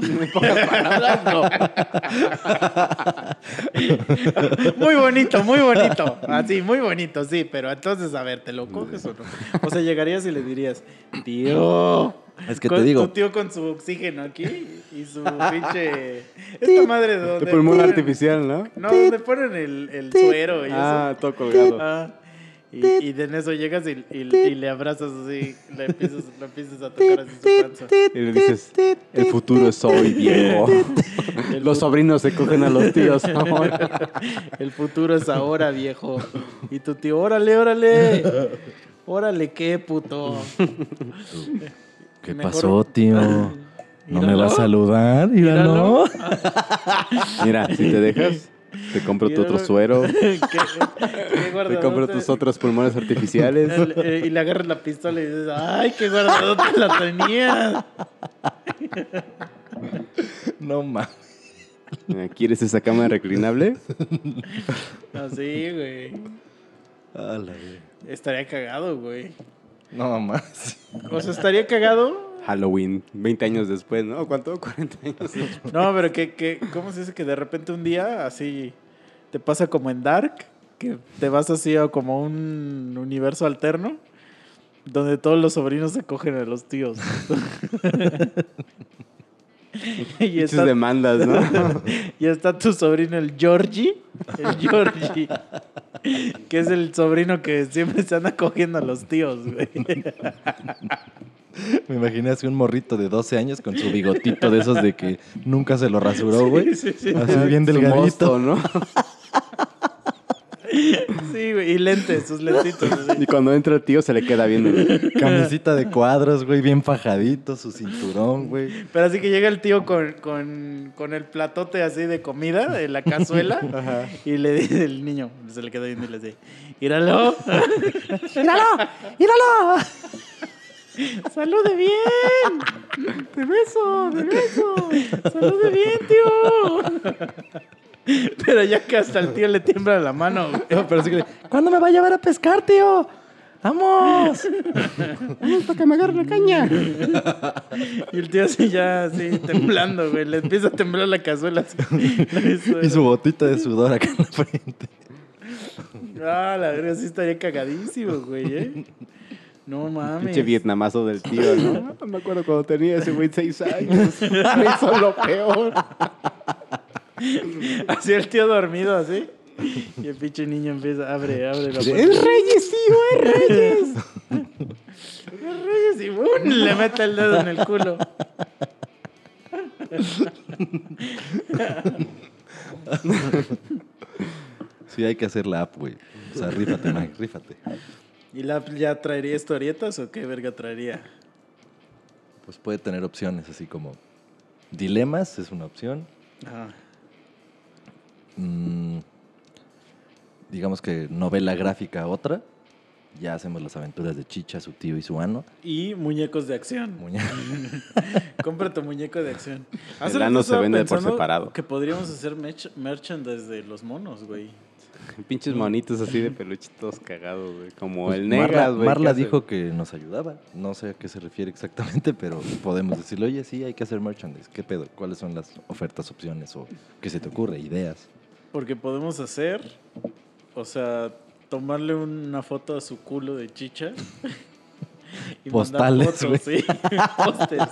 Muy bonito, muy bonito. Así, muy bonito, sí. Pero entonces, a ver, ¿te lo coges o no? O sea, llegarías y le dirías, tío. Es que con- te digo, Tu tío con su oxígeno aquí y su pinche. Esta madre de De donde. pulmón ponen- artificial, ¿no? No, donde ponen el, el suero y Ah, eso. todo colgado. Ah, y, y de en eso llegas y, y- y le abrazas así, le empiezas, le empiezas a tocar así su panza. Y le dices, el futuro es hoy, viejo. Los sobrinos se cogen a los tíos ahora. El futuro es ahora, viejo. Y tu tío, órale, órale. Órale, qué puto. ¿qué mejor- pasó, tío? ¿No me va a saludar? Míralo. Míralo. Mira, si te dejas, te compro tu otro suero. ¿Qué, qué Te compro tus otros pulmones artificiales. El- eh, y le agarras la pistola y dices, ay, qué guardadote la tenía. No mames. ¿Quieres esa cama reclinable? Así, güey. A la verga. Estaría cagado, güey. No más. O sea, estaría cagado Halloween, 20 años después, ¿no? ¿Cuánto? 40 años después. No, pero que, que, ¿cómo se dice que de repente un día así te pasa como en Dark? Que te vas así a como un universo alterno donde todos los sobrinos se cogen a los tíos. y, está, demandas, ¿no? y está tu sobrino, el Georgie. El Georgie. que es el sobrino que siempre se anda cogiendo a los tíos, güey. Me imaginé así un morrito de 12 años con su bigotito de esos de que nunca se lo rasuró, güey. Sí, sí, sí. Así bien delgadito. mosto, ¿no? Sí, güey. Y lentes, sus lentitos. así. Y cuando entra el tío se le queda viendo. Camisita de cuadros, güey, bien fajadito, su cinturón, güey. Pero así que llega el tío con, con, con el platote así de comida, de la cazuela, y le dice el niño, se le queda viendo y le dice, ¡Íralo! ¡Íralo! ¡Íralo! ¡Salude bien! ¡Te beso! ¡Te beso! ¡Salude bien, tío! Pero ya que hasta el tío le tiembla la mano, pero sí que le, ¿cuándo me va a llevar a pescar, tío? ¡Vamos! Vamos para que me agarre la caña. Y el tío así ya, así, temblando, güey. Le empieza a temblar la cazuela. así. Y su botita de sudor acá en la frente. Ah, la verga, sí estaría cagadísimo, güey, ¿eh? No mames. Pinche vietnamazo del tío, ¿no? Me acuerdo cuando tenía ese güey seis años. Me hizo lo peor. Así el tío dormido, así. Y el pinche niño empieza, abre, abre la ¡Es puerta. Reyes, tío! ¡Es Reyes! ¡Es Reyes! Y ¡bum! le mete el dedo en el culo. Sí, hay que hacer la app, güey. O sea, rífate, Mike, rífate. ¿Y la app ya traería historietas o qué verga traería? Pues puede tener opciones, así como dilemas es una opción. Ajá. Mm, digamos que novela gráfica otra. Ya hacemos las aventuras de Chicha, su tío y su ano. Y muñecos de acción. Muñe- Compra tu muñeco de acción. Hace El ano se vende por separado. Que podríamos hacer merch merchandise de los monos, güey. Pinches monitos así de peluchitos cagados, güey. Como Pues el Marla, negras, güey. Marla que hace- dijo que nos ayudaba. No sé a qué se refiere exactamente, pero podemos decirle, oye, sí, hay que hacer merchandise. ¿Qué pedo? ¿Cuáles son las ofertas, opciones o qué se te ocurre? Ideas. Porque podemos hacer, o sea, tomarle una foto a su culo de chicha. y Postales, fotos, sí. Postes.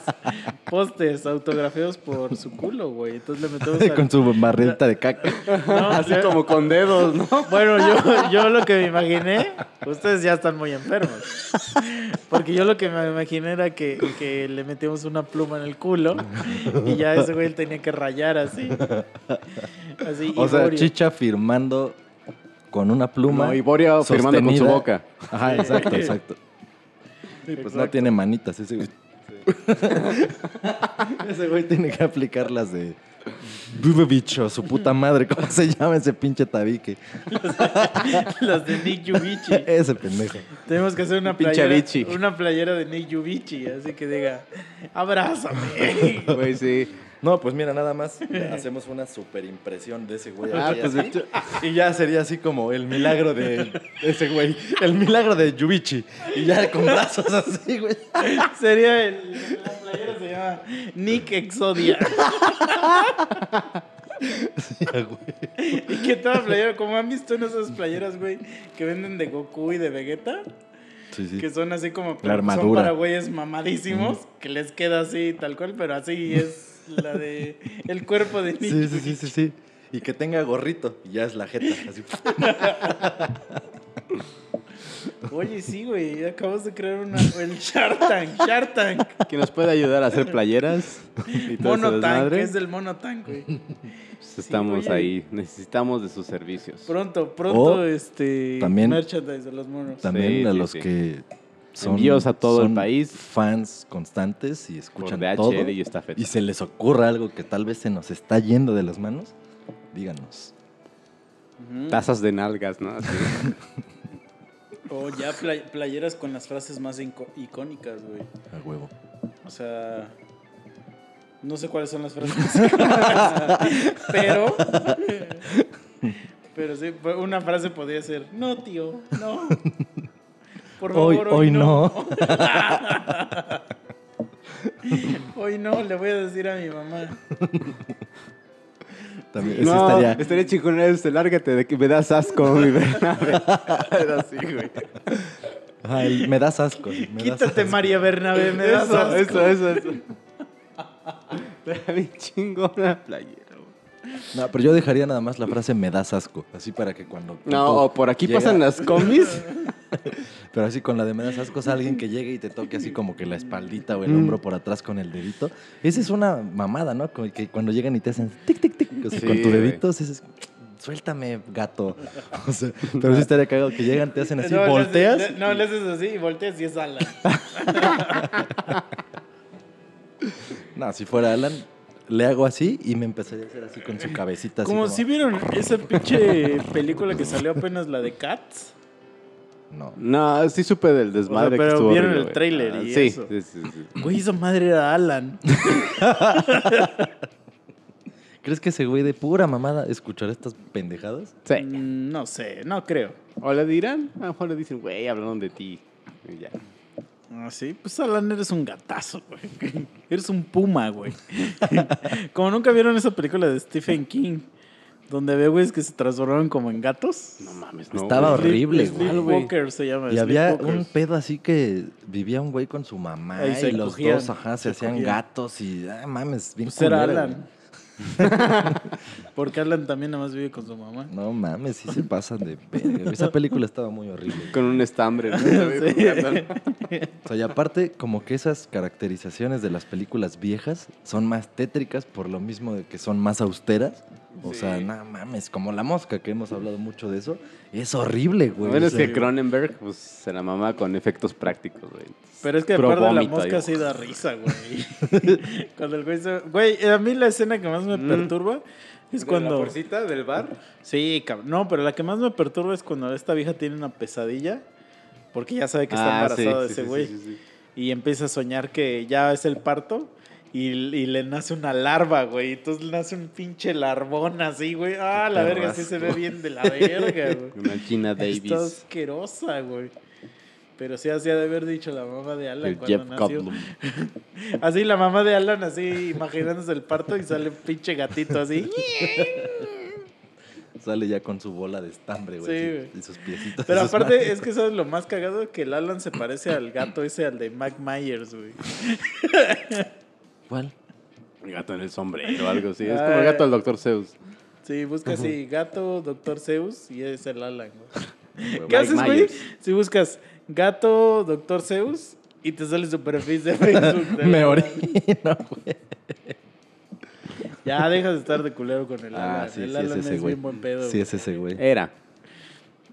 Postes autografiados por su culo, güey. Entonces le metemos al- Con su barrita de caca. No, Así le- como con dedos, ¿no? Bueno, yo, yo lo que me imaginé, ustedes ya están muy enfermos. Porque yo lo que me imaginé era que, que le metíamos una pluma en el culo y ya ese güey tenía que rayar así. Así, O sea. Chicha firmando con una pluma. No, Iboria firmando con su boca. Ajá, exacto, exacto. Sí, pues no tiene manitas ese güey. ese güey tiene que aplicar las de bicho, su puta madre, ¿cómo se llama ese pinche tabique? Las de Nick Yubichi. Ese pendejo. Tenemos que hacer una playera, una playera de Nick Yubichi, así que diga, abrázame. Güey, sí. No, pues mira, nada más hacemos una super impresión de ese güey. Ah, pues, así, y ya sería así como el milagro de ese güey. El milagro de Yubichi. Y ya con brazos así, güey. Sería el, la playera se llama Nick Exodia. Güey. Y que toda playera, como han visto en esas playeras, güey, que venden de Goku y de Vegeta, Sí, sí. que son así como La son armadura. para güeyes mamadísimos, que les queda así tal cual, pero así es la de el cuerpo de Nick. Sí, sí, sí, sí, sí. Y que tenga gorrito. Y ya es la jeta. Así. Oye, sí, güey, acabas de crear una el Shark Tank, Shark Tank. Que nos puede ayudar a hacer playeras. Y todo ese Mono Tank, desmadre. es del Mono Tank, güey. Pues estamos ahí. Necesitamos de sus servicios. Pronto, pronto, O este también- merchandise de los monos. También Sí, a sí, los sí. que son, Envíos a todo el son país. fans constantes y Por escuchan DHL todo. y esta fecha. y se les ocurra algo que tal vez se nos está yendo de las manos, díganos. Tazas de nalgas, ¿no? Así. O ya play- playeras con las frases más icónicas, güey. A huevo. O sea, no sé cuáles son las frases. pero, pero sí, una frase podría ser, no, tío, no. Por Hoy, favor, hoy no. Hoy no, le voy a decir a mi mamá. También, No, estaría... estaría, chingón este, lárgate de que me das asco, mi Bernabe. Era así, güey. Ajá, el- me das asco. me das Quítate, asco. María Bernabé, me das Eso, asco. eso, eso, eso. Estaría bien chingona playera. No, pero yo dejaría nada más la frase me das asco. Así para que cuando. No, o por aquí llega- pasan las comis. Pero así con la de me das asco es alguien que llegue y te toque así como que la espaldita o el Mm. hombro por atrás con el dedito. Esa es una mamada, ¿no? Que cuando llegan y te hacen tic, tic, tic. o sea, Sí, con tu dedito, es. Suéltame, gato. O sea, pero sí estaría cagado que llegan, te hacen así, No, le haces- volteas. le- no, le haces así y volteas y es Alan. No, si fuera Alan, le hago así y me empezaría a hacer así con su cabecita. Así Como como, si vieron esa pinche película que salió apenas, la de Cats. No. No, sí supe del desmadre O sea, que pero estuvo vieron horrible, el tráiler Ah, y sí, eso. Sí, sí, sí. Güey, esa madre era Alan. ¿Crees que ese güey de pura mamada escuchará estas pendejadas? Sí. Mm, No sé, no creo. O le dirán, a lo mejor le dicen, güey, hablaron de ti. Y ya. Ah, sí, pues Alan eres un gatazo, güey. Eres un puma, güey. como nunca vieron esa película de Stephen King, donde ve güeyes que se transformaron como en gatos. No mames, no. Estaba güey. horrible, güey. Sleepwalker se llama. Y había un pedo así que vivía un güey con su mamá Ahí se y los cogían, dos, ajá, se, se hacían cogían. gatos y, ah, mames, bien Pues era culera, Alan. Porque Alan también nada más vive con su mamá. No mames, sí se pasan de verga. Esa película estaba muy horrible. Con un estambre. ¿no? Sí. O sea, y aparte, como que esas caracterizaciones de las películas viejas son más tétricas por lo mismo de que son más austeras. O sea, no mames, como La Mosca, que hemos hablado mucho de eso, es horrible, güey. Bueno, O es que Cronenberg, pues, se la mama con efectos prácticos, güey. Pero es que aparte de la mosca sí da risa, güey. cuando el güey se... Güey, a mí la escena que más me Mm. perturba es cuando... del bar? Sí, cabrón. No, pero la que más me perturba es cuando esta vieja tiene una pesadilla. Porque ya sabe que está Ah, embarazada de ese güey. Y empieza a soñar que ya es el parto. Y, y le nace una larva, güey. Entonces le nace un pinche larvón así, güey. Ah, la verga, sí se ve bien de la verga, güey. Una Gina Davis. Está asquerosa, güey. Pero sí hacía de haber dicho la mamá de Alan El cuando Jeff nació. Goldblum. Así la mamá de Alan, así imaginándose el parto y sale un pinche gatito así. Sale ya con su bola de estambre, güey. Sí, güey. Y sus piecitos. Pero aparte, es que sabes lo más cagado que el Alan se parece al gato ese, al de Mac Myers, güey. ¿Cuál? El gato en el sombrero o algo así. Es como el gato del Dr. Zeus. Sí, busca así, gato, Doctor Zeus, y es el Alan, güey. ¿Qué Mike haces, güey? Myers. Si buscas gato, Doctor Zeus, y te sale su perfil de Facebook. Me orino, güey. Ya dejas de estar de culero con el Ah, Alan. sí, el sí, Alan es ese es güey. bien buen pedo. Sí, es ese güey. Era.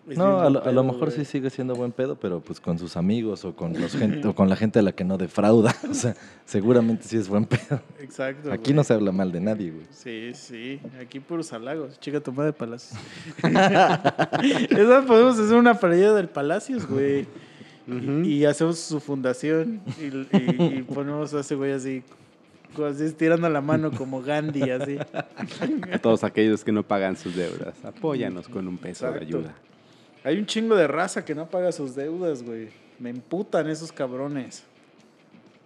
No, a lo, a lo mejor güey. sí sigue siendo buen pedo, pero pues con sus amigos o con los gente, o con la gente a la que no defrauda. O sea, seguramente sí es buen pedo. Exacto. Aquí güey. no se habla mal de nadie, güey. Sí, sí. Aquí puros halagos. Chica tu madre Palacios. Esa podemos hacer una pareja del Palacios, güey. y, y hacemos su fundación y, y- y ponemos a ese güey así, así estirando la mano como Gandhi, así. A todos aquellos que no pagan sus deudas. Apóyanos con un peso de ayuda. Hay un chingo de raza que no paga sus deudas, güey. Me emputan esos cabrones.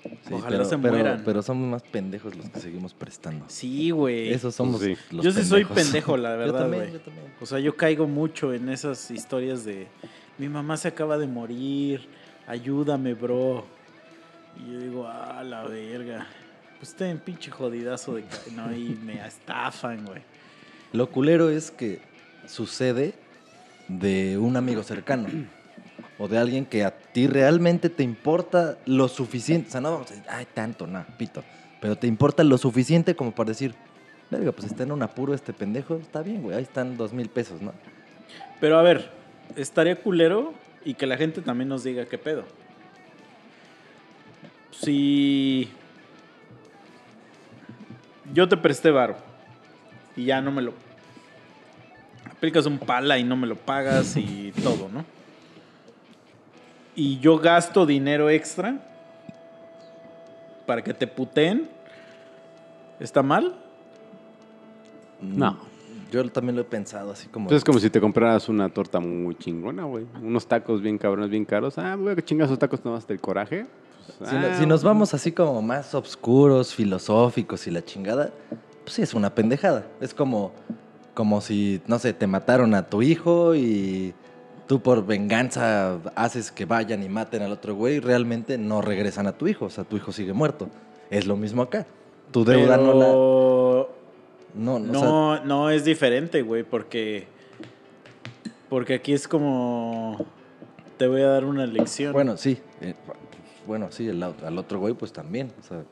Sí, Ojalá pero, se pero- mueran. Pero somos más pendejos los que seguimos prestando. Sí, güey. Esos somos Sí. los Yo sí soy pendejo, la Yo verdad, también, güey. yo también. O sea, yo caigo mucho en esas historias de mi mamá se acaba de morir, ayúdame, bro. Y yo digo, ah, la verga. Pues estoy en pinche jodidazo de no y me estafan, güey. Lo culero es que sucede de un amigo cercano o de alguien que a ti realmente te importa lo suficiente. O sea, no vamos a decir, ay, tanto, no, pito. Pero te importa lo suficiente como para decir, verga, pues está en un apuro este pendejo, está bien, güey, ahí están dos mil pesos, ¿no? Pero a ver, estaría culero y que la gente también nos diga qué pedo. Si yo te presté varo y ya no me lo aplicas un pala y no me lo pagas y todo, ¿no? Y yo gasto dinero extra para que te puteen, ¿está mal? No. Yo también lo he pensado así como... Pues es como si te compraras una torta muy chingona, güey. Unos tacos bien cabrones, bien caros. Ah, voy a chingar esos tacos nomás del coraje. Pues Si, no- Ah, si nos vamos así como más oscuros, filosóficos y la chingada, pues sí, es una pendejada. Es como, como si, no sé, te mataron a tu hijo y tú por venganza haces que vayan y maten al otro güey y realmente no regresan a tu hijo. O sea, tu hijo sigue muerto. Es lo mismo acá. Tu deuda no la... No, no, o sea, no, es diferente, güey, porque porque aquí es como te voy a dar una lección. Bueno, sí. eh, bueno, sí, el, al otro güey pues también. O sea,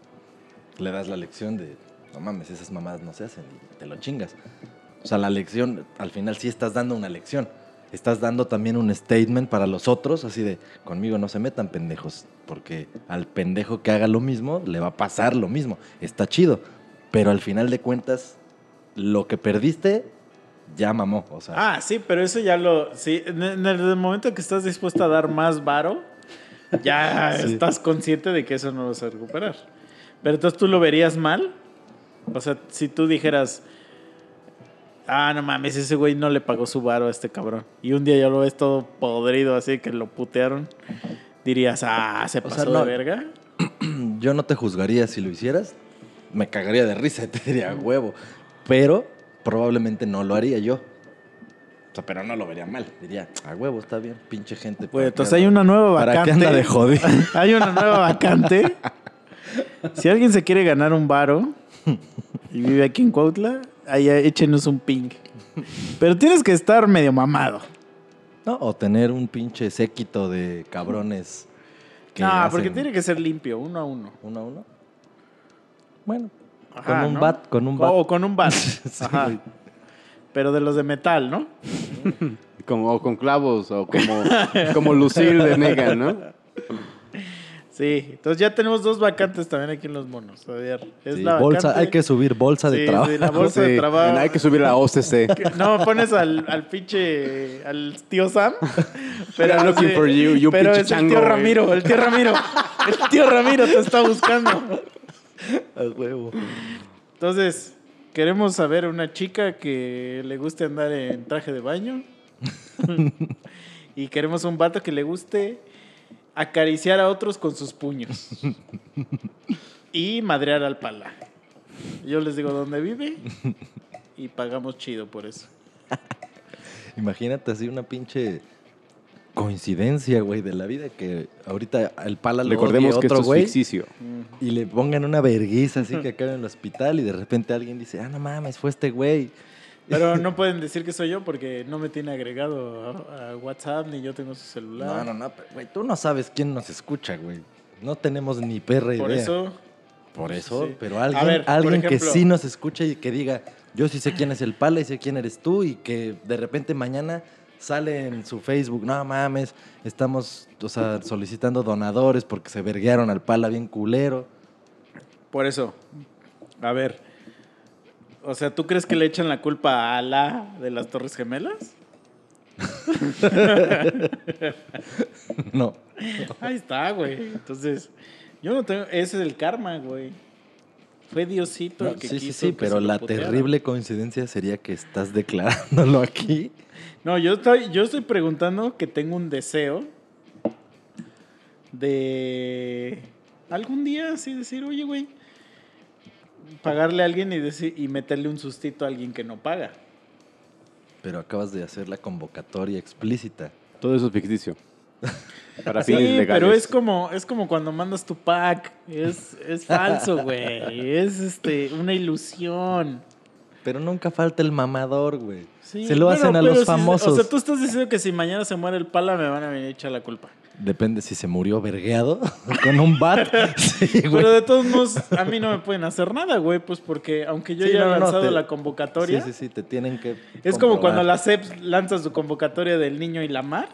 le das la lección de, no mames, esas mamadas no se hacen y te lo chingas. O sea, la lección, al final sí estás dando una lección. Estás dando también un statement para los otros, así de, conmigo no se metan pendejos, porque al pendejo que haga lo mismo, le va a pasar lo mismo. Está chido, pero al final de cuentas, lo que perdiste, ya mamó. O sea, Ah, sí, pero eso ya lo sí, en el momento que estás dispuesto a dar más varo, ya Sí. estás consciente de que eso no lo vas a recuperar. Pero entonces tú lo verías mal? O sea, si tú dijeras, ah, no mames, ese güey no le pagó su varo a este cabrón. Y un día ya lo ves todo podrido, así que lo putearon. Dirías, ah, se O pasó sea, no- de verga. yo no te juzgaría si lo hicieras. Me cagaría de risa y te diría huevo. Pero probablemente no lo haría yo. O sea, pero no lo vería mal. Diría, a huevo, está bien, pinche gente. Pues ¿para entonces hay una nueva ¿Para vacante. qué anda de jodido? Hay una nueva vacante. Si alguien se quiere ganar un varo y vive aquí en Cuautla, ahí échenos un ping. Pero tienes que estar medio mamado. No, o tener un pinche séquito de cabrones. que No, hacen porque tiene que ser limpio, uno a uno. Uno a uno. Bueno, Ajá, con un ¿no? bat, con un bat. O con un bat. Sí, Ajá. Pero de los de metal, ¿no? Como o con clavos o como, como Lucille de Megan, ¿no? Sí, entonces ya tenemos dos vacantes también aquí en Los Monos. A ver, es Sí, la bolsa, vacante- hay que subir bolsa de Sí, trabajo. sí, la bolsa de trabajo. Hay que subir a la OCC. No, pones al, al pinche. al tío Sam. Pero, I'm looking sí, for you, y un pero pinche es chango, el tío. Ramiro, el tío Ramiro. El tío Ramiro te está buscando. A huevo. Entonces, queremos saber una chica que le guste andar en traje de baño. y queremos un vato que le guste acariciar a otros con sus puños. y madrear al pala. Yo les digo dónde vive y pagamos chido por eso. Imagínate así una pinche coincidencia, güey, de la vida que ahorita el pala lo Recordemos odie que otro esto es güey ficticio. y le pongan una verguiza así que acabe en el hospital y de repente alguien dice, ah, no mames, fue este güey. Pero no pueden decir que soy yo porque no me tiene agregado a, a WhatsApp ni yo tengo su celular. No, no, no, pero, güey, tú no sabes quién nos escucha, güey. No tenemos ni perra idea. Por eso, Por eso, Sí. pero alguien, ver, alguien que sí nos escuche y que diga, yo sí sé quién es el pala y sé quién eres tú y que de repente mañana sale en su Facebook, no mames, estamos, o sea, solicitando donadores porque se verguearon al pala bien culero. por eso. A ver. O sea, ¿tú crees que le echan la culpa a Alá de las Torres Gemelas? No. Ahí está, güey. Entonces, yo no tengo. Ese es el karma, güey. Fue Diosito No, el que sí, sí, quiso sí, que pero la puteara. terrible coincidencia sería que estás declarándolo aquí. No, yo estoy, yo estoy preguntando que tengo un deseo de algún día así decir, oye, güey, pagarle a alguien y, decir, y meterle un sustito a alguien que no paga. Pero acabas de hacer la convocatoria explícita. Todo eso es ficticio. Para Sí, fines legales. pero es como, es como cuando mandas tu pack. Es, es falso, güey. Es este, una ilusión. Pero nunca falta el mamador, güey. Sí, Se lo hacen a los si- famosos. o sea, tú estás diciendo que si mañana se muere el pala, me van a venir a echar la culpa. Depende si se murió vergueado con un bat. Sí. Pero de todos modos, a mí no me pueden hacer nada, güey, pues porque aunque yo Sí, ya no, he no, no, lanzado te- la convocatoria, Sí, sí, sí, te tienen que. es como cuando la CEP lanza su convocatoria del niño y la mar,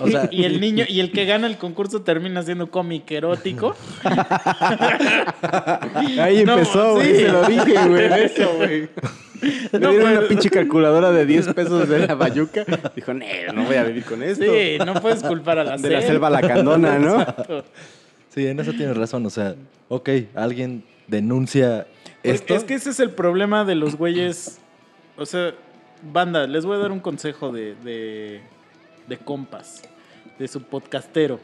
O sea, y el niño y el que gana el concurso termina siendo cómic erótico. Ahí No, empezó, güey. sí. Se lo dije, güey. Eso, güey. Le No, dieron pues- una pinche calculadora de 10 pesos de la bayuca. Dijo, no, no voy a vivir con esto. Sí, no puedes culpar a la De la selva lacandona, ¿no? sí, en eso tienes razón. O sea, ok, alguien denuncia Es, esto. es que ese es el problema de los güeyes. O sea, banda, les voy a dar un consejo de, de, de compas, de su podcastero.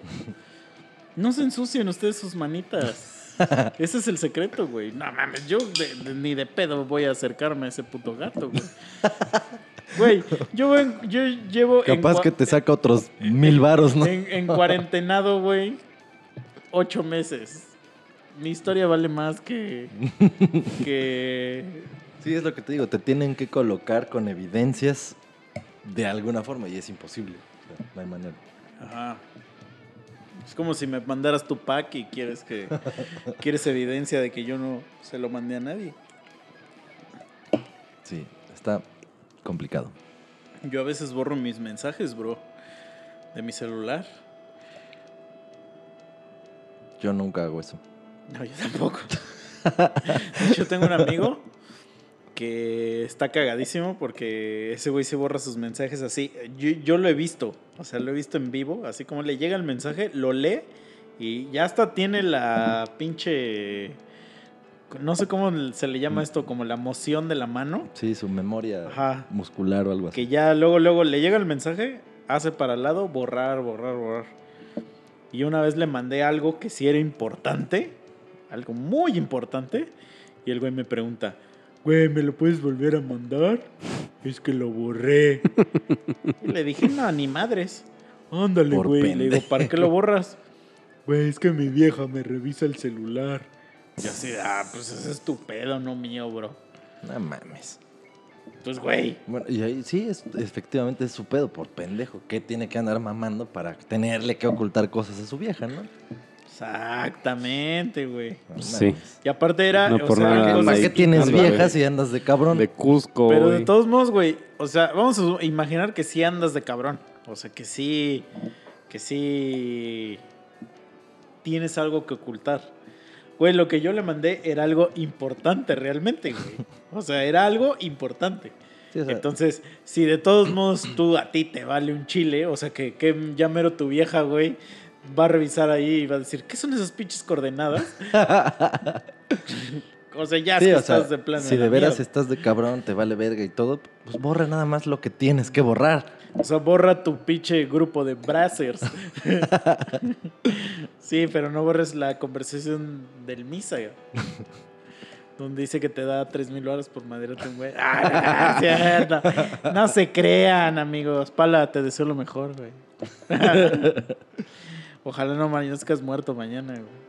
No se ensucien ustedes sus manitas. Ese es el secreto, güey. No mames, yo de- de- ni de pedo voy a acercarme a ese puto gato, güey. Güey, yo, yo llevo. Capaz que te saca otros mil varos, ¿no? En, en cuarentenado, güey. Ocho meses. Mi historia vale más que. que. Sí, es lo que te digo, te tienen que colocar con evidencias de alguna forma y es imposible. No hay manera. Ajá. Es como si me mandaras tu pack y quieres que. quieres evidencia de que yo no se lo mandé a nadie. Sí, está complicado. Yo a veces borro mis mensajes, bro. De mi celular. Yo nunca hago eso. No, yo tampoco. De hecho, tengo un amigo que está cagadísimo porque ese güey se borra sus mensajes así. Yo, yo lo he visto, o sea, lo he visto en vivo, así como le llega el mensaje, lo lee y ya hasta tiene la pinche... No sé cómo se le llama esto, como la moción de la mano, Sí, su memoria Ajá. muscular o algo así. que ya luego, luego le llega el mensaje, hace para el lado, borrar, borrar, borrar. Y una vez le mandé algo que sí era importante, algo muy importante, y el güey me pregunta, Güey, ¿me lo puedes volver a mandar? Es que lo borré. y le dije, no, ni madres. Ándale, Por güey. Le digo, ¿para qué lo borras? Güey, es que mi vieja me revisa el celular. Y así, ah, pues ese es tu pedo, no mío, bro. No mames. Pues, güey, Bueno, y ahí sí, es, efectivamente es su pedo por pendejo. ¿Qué tiene que andar mamando para tenerle que ocultar cosas a su vieja, no? Exactamente, güey. Sí. Y aparte era, No o por sea, nada, cosas- ¿Para Ahí qué tienes viejas y andas de cabrón? De Cusco, Pero de todos modos, güey, o sea, vamos a imaginar que sí andas de cabrón. O sea, que sí, que sí tienes algo que ocultar. Güey, lo que yo le mandé era algo importante realmente, güey. O sea, era algo importante. Sí, o sea, Entonces, si de todos modos tú a ti te vale un chile, o sea, que, que ya mero tu vieja, güey, va a revisar ahí y va a decir, ¿qué son esas pinches coordenadas? o sea, ya es sí, que o sea, estás de plano. si de veras mierda. estás de cabrón, te vale verga y todo, pues borra nada más lo que tienes que borrar. O sea, borra tu pinche grupo de brazzers. sí, pero no borres la conversación del misa. Donde dice que te da 3 mil horas por madera un güey. Ah. No se crean, amigos. Pala, te deseo lo mejor, güey. ojalá no amanezcas muerto mañana, güey.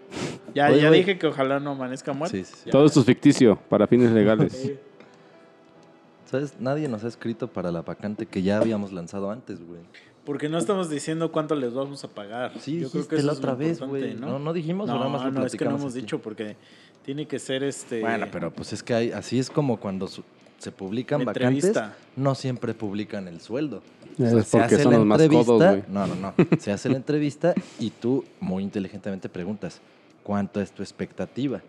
Ya, Oye, ya dije que ojalá no amanezca muerto. Sí, sí, sí. Todo esto es ficticio, para fines legales. ¿Sabes? Nadie nos ha escrito para la vacante que ya habíamos lanzado antes, güey. Porque no estamos diciendo cuánto les vamos a pagar. Sí, Yo creo que eso la otra vez, importante, güey. ¿no? ¿no? dijimos o nada más lo no, es que no hemos aquí? dicho porque tiene que ser este. Bueno, pero pues es que hay, así es como cuando su- se publican vacantes, Entrevista. no siempre publican el sueldo. Es se porque hace son la los más entrevista, codos, güey. no, no, no, se hace la entrevista y tú muy inteligentemente preguntas, ¿cuánto es tu expectativa?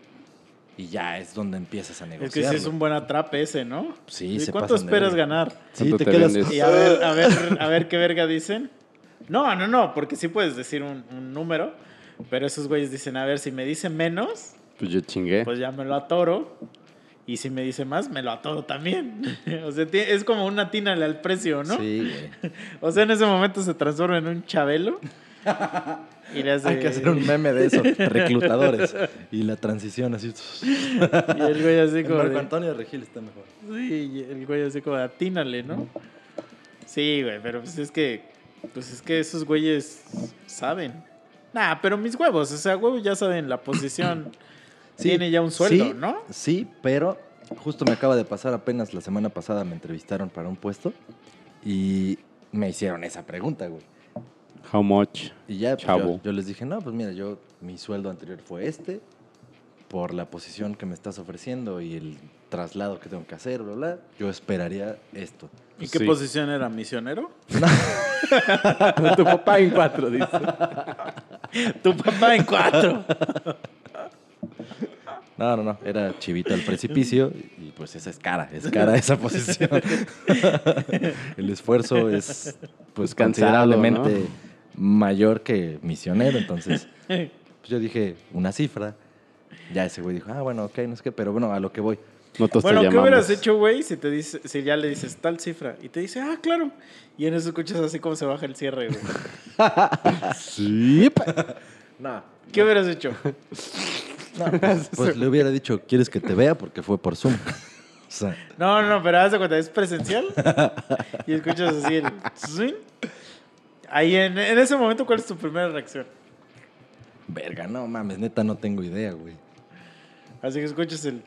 Y ya es donde empiezas a Es negociar. que sí es un buen atrape ese, ¿no? Sí, ¿Y se ¿Cuánto pasan de esperas verga. ganar? Sí, ¿Cuánto te, te quedas... Y a ver, a ver, a ver qué verga dicen. No, no, no, porque sí puedes decir un, un número, pero esos güeyes dicen, a ver, si me dice menos, Pues yo chingué. pues ya me lo atoro. Y si me dice más, me lo atoro también. o sea, es como una tínale al precio, ¿no? Sí, güey. O sea, en ese momento se transforma en un chabelo. Y le hace... Hay que hacer un meme de eso, reclutadores. Y la transición así. Y el güey así como... Marco de- Antonio Regil está mejor. Sí, y el güey así como, atínale, ¿no? Sí, güey, pero pues es que, pues es que esos güeyes saben. Nah, pero mis huevos, o sea, huevos ya saben la posición. Tiene ya un sueldo, sí, ¿no? Sí, pero justo me acaba de pasar apenas la semana pasada me entrevistaron para un puesto y me hicieron esa pregunta, güey. How much? Y ya pues, Chavo. yo, yo les dije, no, pues mira, yo mi sueldo anterior fue este, por la posición que me estás ofreciendo y el traslado que tengo que hacer, bla, bla, yo esperaría esto. ¿Y qué Sí. posición era? ¿Misionero? tu papá en cuatro, dice. Tu papá en cuatro. No, no, no, era chivito al precipicio y pues esa es cara, es cara esa posición. el esfuerzo es pues considerablemente ¿no? mayor que misionero, entonces pues yo dije una cifra, ya ese güey dijo, ah, bueno, ok, no sé qué, pero bueno, a lo que voy. Nosotros bueno, ¿qué hubieras hecho, güey, si, ya le dices tal cifra? Y te dice, ah, claro. Y en eso escuchas así como se baja el cierre, güey. sí. no. ¿Qué no. hubieras hecho? Pues, pues, le hubiera dicho, ¿quieres que te vea? Porque fue por Zoom. No, no, pero haz de cuenta, es presencial. y escuchas así el. Ahí en, en, ese momento, ¿cuál es tu primera reacción? Verga, no mames, neta, no tengo idea, güey. Así que escuchas el.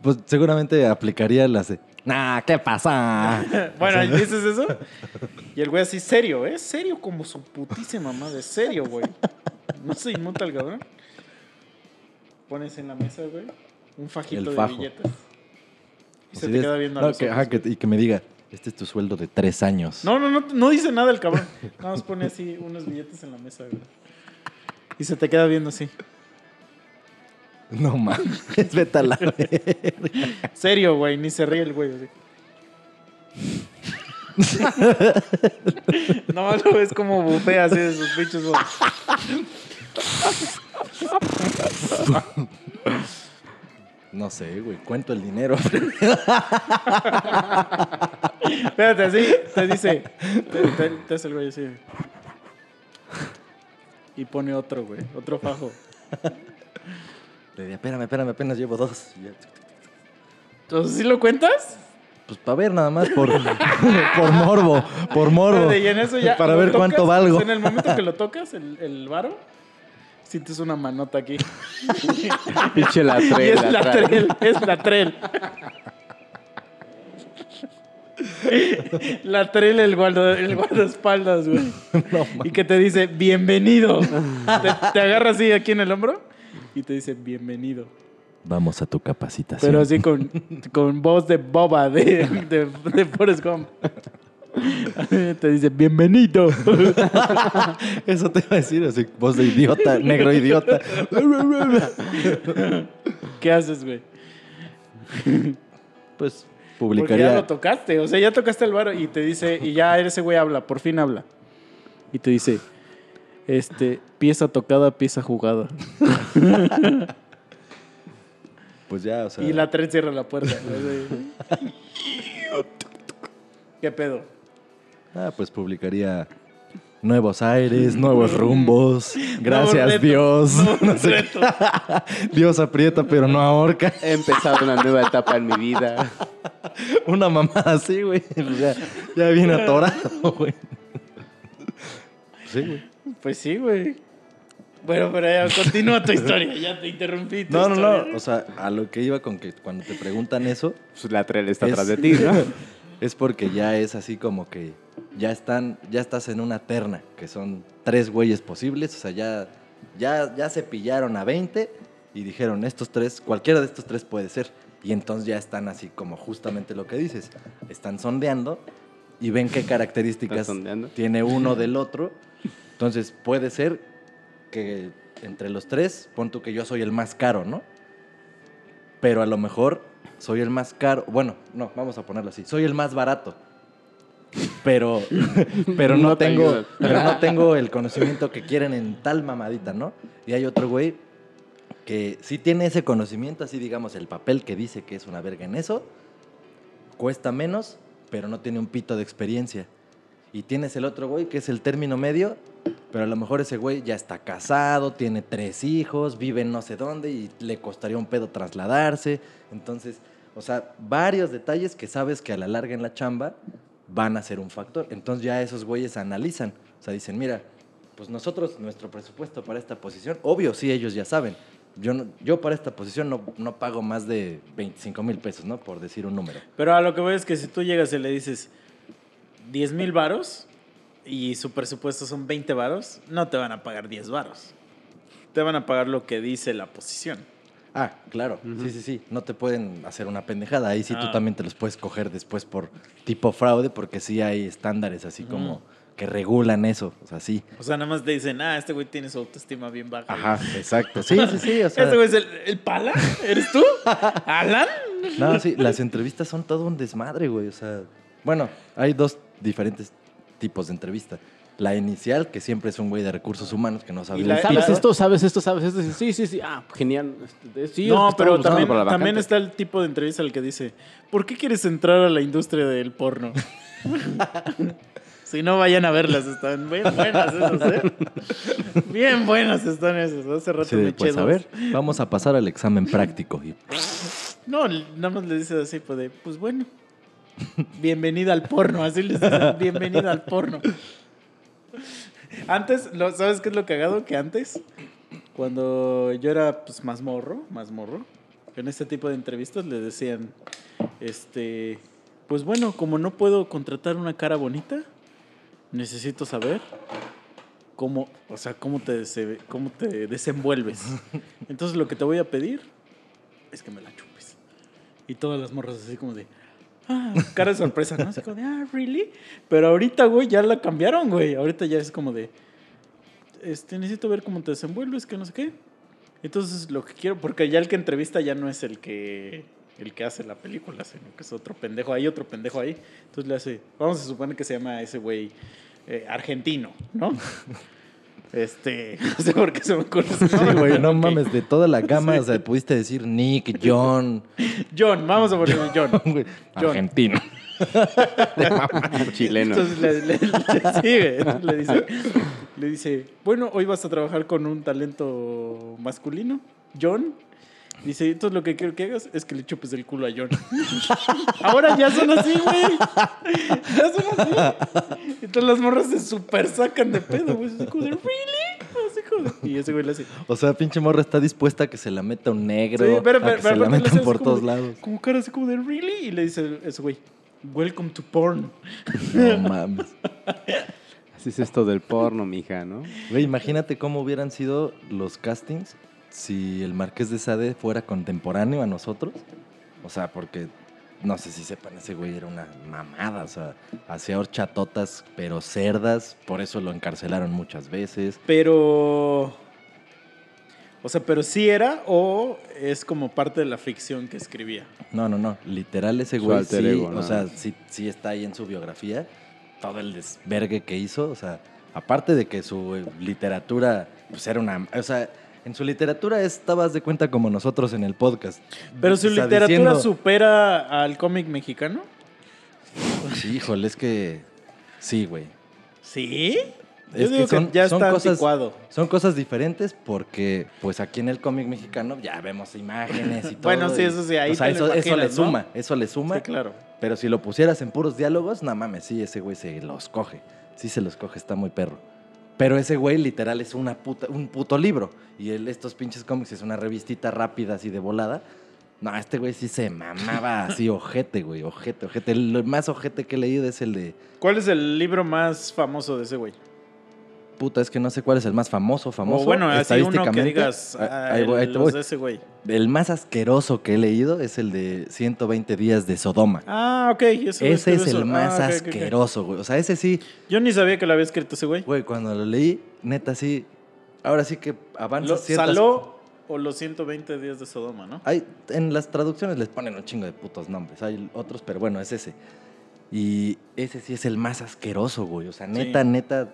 Pues seguramente aplicaría las. Nah, ¿qué pasa? bueno, dices eso. Y el güey así, serio, ¿eh? Serio como su putísima madre, serio, güey. No se inmuta el cabrón. Pones en la mesa, güey, un fajito de billetes. Y se te queda viendo a No, los que, ojos, ajá, que- güey. y que me diga, este es tu sueldo de tres años. No, no, no, no dice nada el cabrón. Nada más pone así unos billetes en la mesa, güey. Y se te queda viendo así. No mames, vete a la verga. Serio, güey, ni se ríe el güey. así. no, lo ves como bufea así de sus pinches. No sé, güey, cuento el dinero. Espérate, así, te dice. Te, te- te hace el güey así. Y pone otro, güey, otro fajo. Le dije, espérame, espérame, apenas llevo dos. Entonces, ¿sí lo cuentas? Pues para ver nada más, por, por morbo, por morbo. Espérate, y en eso ya. Para ver cuánto valgo. en el momento que lo tocas, el, el varo, sientes una manota aquí. Pinche la es la trel, es la trel. La trel, el, guarda, el guardaespaldas, güey. y que te dice, bienvenido. te, te agarra así aquí en el hombro y te dice, bienvenido. Vamos a tu capacitación. Pero así con, con voz de boba de, de, de Forrest Gump. te dice, bienvenido. Eso te iba a decir, así, voz de idiota, negro idiota. ¿Qué haces, güey? Pues Porque ya publicaría. lo tocaste, o sea, ya tocaste el varo y te dice, y ya ese güey habla, por fin habla. Y te dice, este, pieza tocada, pieza jugada. Pues ya, o sea. Y la tren cierra la puerta. ¿Qué pedo? Ah, pues publicaría nuevos aires, nuevos rumbos. Gracias, reto, Dios. No sé. Dios aprieta, pero no ahorca. He empezado una nueva etapa en mi vida. Una mamada así, güey. Pues ya, ya viene atorado, güey. Sí, güey. Pues sí, güey. Bueno, pero ya continúa tu historia, ya te interrumpí. tu No, no, historia. no. O sea, a lo que iba con que cuando te preguntan eso, Pues la trela está Es- atrás de ti, ¿no? es porque ya es así como que ya están, ya estás en una terna, que son tres güeyes posibles, o sea, ya, ya, ya se pillaron a 20 y dijeron, estos tres, cualquiera de estos tres puede ser. Y entonces ya están así como justamente lo que dices, están sondeando y ven qué características tiene uno del otro. Entonces puede ser que entre los tres, pon tú que yo soy el más caro, ¿no? Pero a lo mejor soy el más caro. Bueno, no, vamos a ponerlo así. Soy el más barato. Pero, pero no, No te tengo, pero no tengo el conocimiento que quieren en tal mamadita, ¿no? Y hay otro güey que sí tiene ese conocimiento, así digamos, el papel que dice que es una verga en eso, cuesta menos, pero no tiene un pito de experiencia. Y tienes el otro güey que es el término medio, pero a lo mejor ese güey ya está casado, tiene tres hijos, vive en no sé dónde y le costaría un pedo trasladarse. Entonces, o sea, varios detalles que sabes que a la larga en la chamba van a ser un factor. Entonces ya esos güeyes analizan. O sea, dicen, mira, pues nosotros, nuestro presupuesto para esta posición, obvio, sí, ellos ya saben. Yo, no- yo para esta posición no, no pago más de 25 mil pesos, ¿no? Por decir un número. Pero a lo que voy es que si tú llegas y le dices 10 mil varos y su presupuesto son 20 varos, no te van a pagar 10 varos. Te van a pagar lo que dice la posición. Ah, claro. Sí, sí, sí. No te pueden hacer una pendejada. Ahí sí Ah. tú también te los puedes coger después por tipo fraude, porque sí hay estándares así como que regulan eso. O sea, sí. O sea, nada más te dicen, ah, este güey tiene su autoestima bien baja. Ajá, exacto. Sí, sí, sí. O sea, ¿Este güey es el, el pala? ¿Eres tú? ¿Alan? no, sí, las entrevistas son todo un desmadre, güey. O sea, bueno, hay dos diferentes tipos de entrevista. La inicial, que siempre es un güey de recursos humanos que no sabe la-. ¿Sabes esto? ¿Sabes esto? ¿Sabes esto? Sí, sí, sí. Ah, genial. Este, Sí, no, que pero también, también está el tipo de entrevista al que dice, ¿por qué quieres entrar a la industria del porno? Si no, vayan a verlas. Están bien buenas esas, ¿eh? Bien buenas están esas. Hace rato Sí, me eché pues a dos. ver, vamos a pasar al examen práctico. Y, No, nada más le dices así, pues, de, pues bueno. Bienvenida al porno. Así les dices, bienvenida al porno. Antes, lo- ¿sabes qué es lo cagado? Que antes, cuando yo era pues, más morro, más morro, en este tipo de entrevistas le decían, este, pues bueno, como no puedo contratar una cara bonita, necesito saber cómo, o sea, cómo te, cómo te desenvuelves. Entonces lo que te voy a pedir es que me la chupes. Y todas las morras así como de, ah, cara de sorpresa, ¿no? Así como de, ah, ¿really? Pero ahorita, güey, ya la cambiaron, güey. Ahorita ya es como de, este, necesito ver cómo te desenvuelves, que no sé qué. Entonces lo que quiero, porque ya el que entrevista ya no es el que, el que hace la película, sino que es otro pendejo ahí, otro pendejo ahí. Entonces le hace, vamos a suponer que se llama ese güey eh, argentino, ¿no? Este, no sé por qué se me ocurre sí, güey, no mames, de toda la gama, o sea, pudiste decir Nick, John, John, vamos a ponerle John. John. argentino. Chileno. Entonces le, le- güey, entonces le dice, le dice, bueno, hoy vas a trabajar con un talento masculino, John. Dice, entonces lo que quiero que hagas es que le chupes el culo a John. Ahora ya son así, güey. Ya son así. Entonces las morras se super sacan de pedo, güey. Así como de, ¿really? Así como de- Y ese güey le hace, O sea, pinche morra está dispuesta a que se la meta un negro, Sí, pero, a pero, que pero se la metan por todos de- lados. Como cara así como de, ¿really? Y le dice ese güey, welcome to porn. No mames. Así es esto del porno, mija, ¿no? Güey, imagínate cómo hubieran sido los castings si el Marqués de Sade fuera contemporáneo a nosotros. O sea, porque no sé si sepan, ese güey era una mamada. O sea, hacía horchatotas, pero cerdas. Por eso lo encarcelaron muchas veces. Pero. O sea, pero sí era o es como parte de la ficción que escribía. No, no, no. Literal, ese güey sí, ego, o sea, sí, sí está ahí en su biografía. Todo el desvergue que hizo. O sea, aparte de que su literatura, pues era una. O sea, en su literatura estabas de cuenta como nosotros en el podcast. Pero su literatura diciendo- supera al cómic mexicano. Sí, híjole, es que. Sí, güey. ¿Sí? Yo Es digo que, ya son está cosas, anticuado. Son cosas diferentes porque, pues aquí en el cómic mexicano ya vemos imágenes y todo. Bueno, sí, y- eso sí, ahí o sea, te lo eso, eso le suma, eso le suma. Sí, claro. Pero si lo pusieras en puros diálogos, no mames, sí, ese güey se los coge. Sí se los coge, está muy perro. Pero ese güey literal es una puta, un puto libro. Y el, estos pinches cómics es una revistita rápida así de volada. No, este güey sí se mamaba así, ojete, güey, ojete, ojete. El más ojete que he leído es el de... ¿Cuál es el libro más famoso de ese güey? Puta, es que no sé cuál es el más famoso, famoso. o bueno, así uno que digas. Ah, ah, ahí voy, ahí el- los voy. de ese güey. El más asqueroso que he leído es el de 120 días de Sodoma. Ah, ok. Ese, ese es el más Ah, ok. asqueroso, güey. O sea, ese sí, Yo ni sabía que lo había escrito ese güey. güey, cuando lo leí, neta sí. Ahora sí que avanza ciertas... Saló o los 120 días de Sodoma, ¿no? Hay, en las traducciones les ponen un chingo de putos nombres. Hay otros, pero bueno, es ese. Y ese sí es el más asqueroso, güey. O sea, neta, Sí. neta.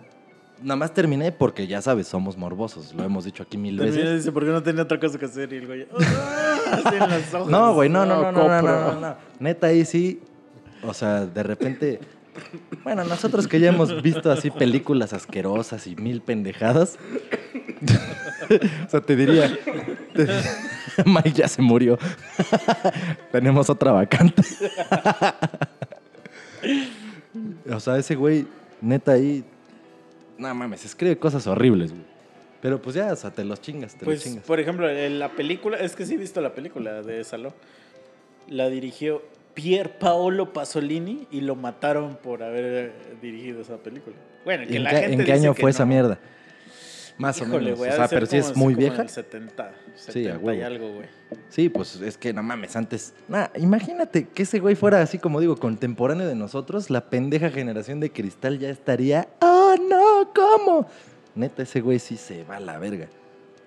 Nada más terminé porque ya sabes, somos morbosos. Lo hemos dicho aquí mil Termina y veces. dice, porque no tenía otra cosa que hacer. Y el güey, ¡ah! así en. No, güey, no, no, no, no, no, compro. no, no, no. Neta, ahí sí. O sea, de repente. Bueno, nosotros que ya hemos visto así películas asquerosas y mil pendejadas. o sea, te diría. te- Mike ya se murió. Tenemos otra vacante. o sea, ese güey, neta ahí. No mames, escribe cosas horribles, güey. Pero pues ya, o sea, te los chingas, te Pues, los chingas. por ejemplo, en la película, es que sí he visto la película de Saló. La dirigió Pier Paolo Pasolini y lo mataron por haber eh, dirigido esa película. Bueno, que ¿En la qué, gente en qué dice año que fue esa no. mierda? Más o Híjole, menos. güey, o sea, pero sí es muy como en vieja. el 70, Sí, a 70 y huevo. algo, güey. Sí, pues es que no mames, antes. Nah, imagínate que ese güey fuera así como digo, contemporáneo de nosotros, la pendeja generación de cristal ya estaría. ¡Oh, no! ¿Cómo? Neta, ese güey sí se va a la verga.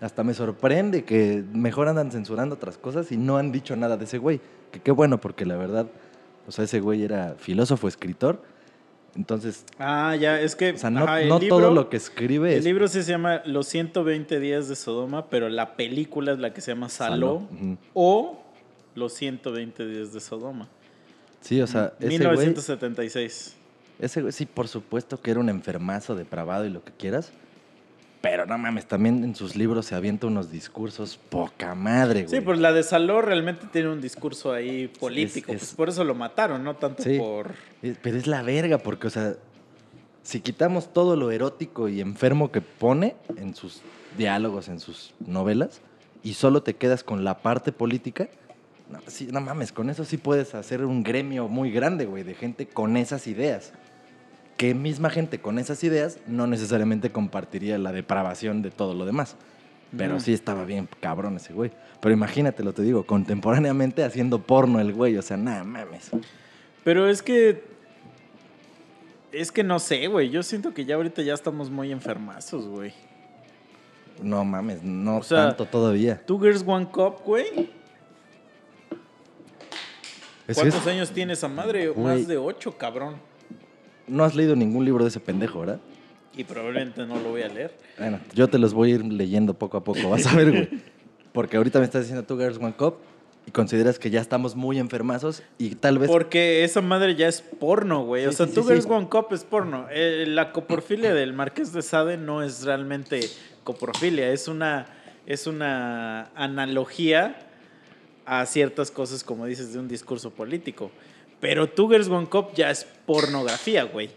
Hasta me sorprende que mejor andan censurando otras cosas y no han dicho nada de ese güey. Que qué bueno, porque la verdad, o sea, ese güey era filósofo, escritor. Entonces, Ah, ya, es que o sea, no, ajá, el no libro- todo lo que escribe El es. libro sí se llama Los 120 días de Sodoma, pero la película es la que se llama Saló, o Los 120 días de Sodoma. Sí, o sea, ese güey. 1976. Ese güey sí, por supuesto que era un enfermazo, depravado y lo que quieras. Pero no mames, también en sus libros se avienta unos discursos poca madre, güey. Sí, pues la de Saló realmente tiene un discurso ahí político. es- pues por eso lo mataron, no tanto Sí. por. Es- Pero es la verga, porque, o sea, si quitamos todo lo erótico y enfermo que pone en sus diálogos, en sus novelas, y solo te quedas con la parte política, no, sí, no mames, con eso sí puedes hacer un gremio muy grande, güey, de gente con esas ideas. Que misma gente con esas ideas no necesariamente compartiría la depravación de todo lo demás. Pero Ujú. sí estaba bien cabrón ese güey. Pero imagínate, lo te digo, contemporáneamente haciendo porno el güey, o sea, nada mames. Pero es que. Es que no sé, güey. Yo siento que ya ahorita ya estamos muy enfermazos, güey. No mames, no O sea, tanto todavía. Two Girls One Cup, güey. ¿Cuántos es- años tiene esa madre? Güey. Más de ocho, cabrón. No has leído ningún libro de ese pendejo, ¿verdad? Y probablemente no lo voy a leer. Bueno, yo te los voy a ir leyendo poco a poco, vas a ver, güey. Porque ahorita me estás diciendo Two Girls One Cup y consideras que ya estamos muy enfermazos y tal vez... Porque esa madre ya es porno, güey. o sea, sí, Two sí, Girls. One Cup es porno. Eh, la coporfilia del Marqués de Sade no es realmente coporfilia. Es una, es una analogía a ciertas cosas, como dices, de un discurso político. Pero Two Girls One Cup ya es pornografía, güey.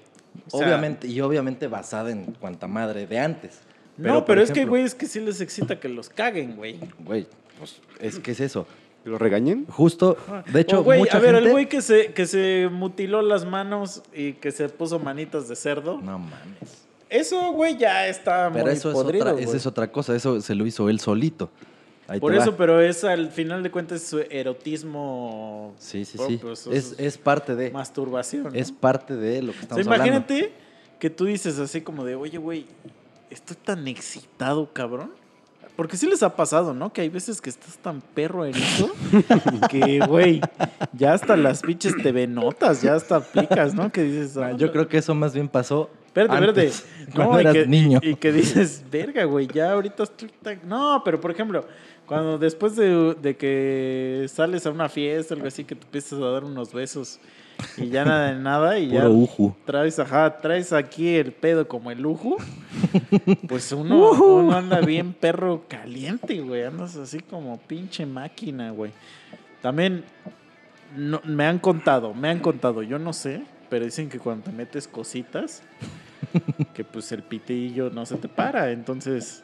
O sea, obviamente, y obviamente basada en cuanta madre de antes. no, pero es que, güey, es que sí les excita que los caguen, güey. Güey, pues es que es eso. ¿Que lo regañen? Justo, de hecho, O, güey, mucha a ver, gente... el güey que se, que se mutiló las manos y que se puso manitas de cerdo. No mames. Eso, güey, ya está Pero muy eso es, podrido, otra, esa es otra cosa, eso se lo hizo él solito. Ahí Por va. eso, pero es al final de cuentas su erotismo. Sí, sí, propio, sí. Es, es parte de... masturbación. ¿no? Es parte de lo que O sea, estamos hablando. imagínate que tú dices así como de, oye, güey, estoy tan excitado, cabrón. Porque sí les ha pasado, ¿no? Que hay veces que estás tan perro erizo que, güey, ya hasta las pinches te notas, ya hasta aplicas, ¿no? Que dices, Ah, "Ah, Yo creo que eso más bien pasó Espérate, espérate. antes, cuando No, y eras que, niño. Y, y que dices, verga, güey, ya ahorita estoy tan... No, pero por ejemplo, cuando después de, de que sales a una fiesta algo así, que te empiezas a dar unos besos y ya nada de nada y ya uju. traes, ajá, traes aquí el pedo como el lujo, pues uno, uno anda bien perro caliente, güey, andas así como pinche máquina, güey. También no, me han contado, me han contado, yo no sé, pero dicen que cuando te metes cositas, que pues el pitillo no se te para, entonces,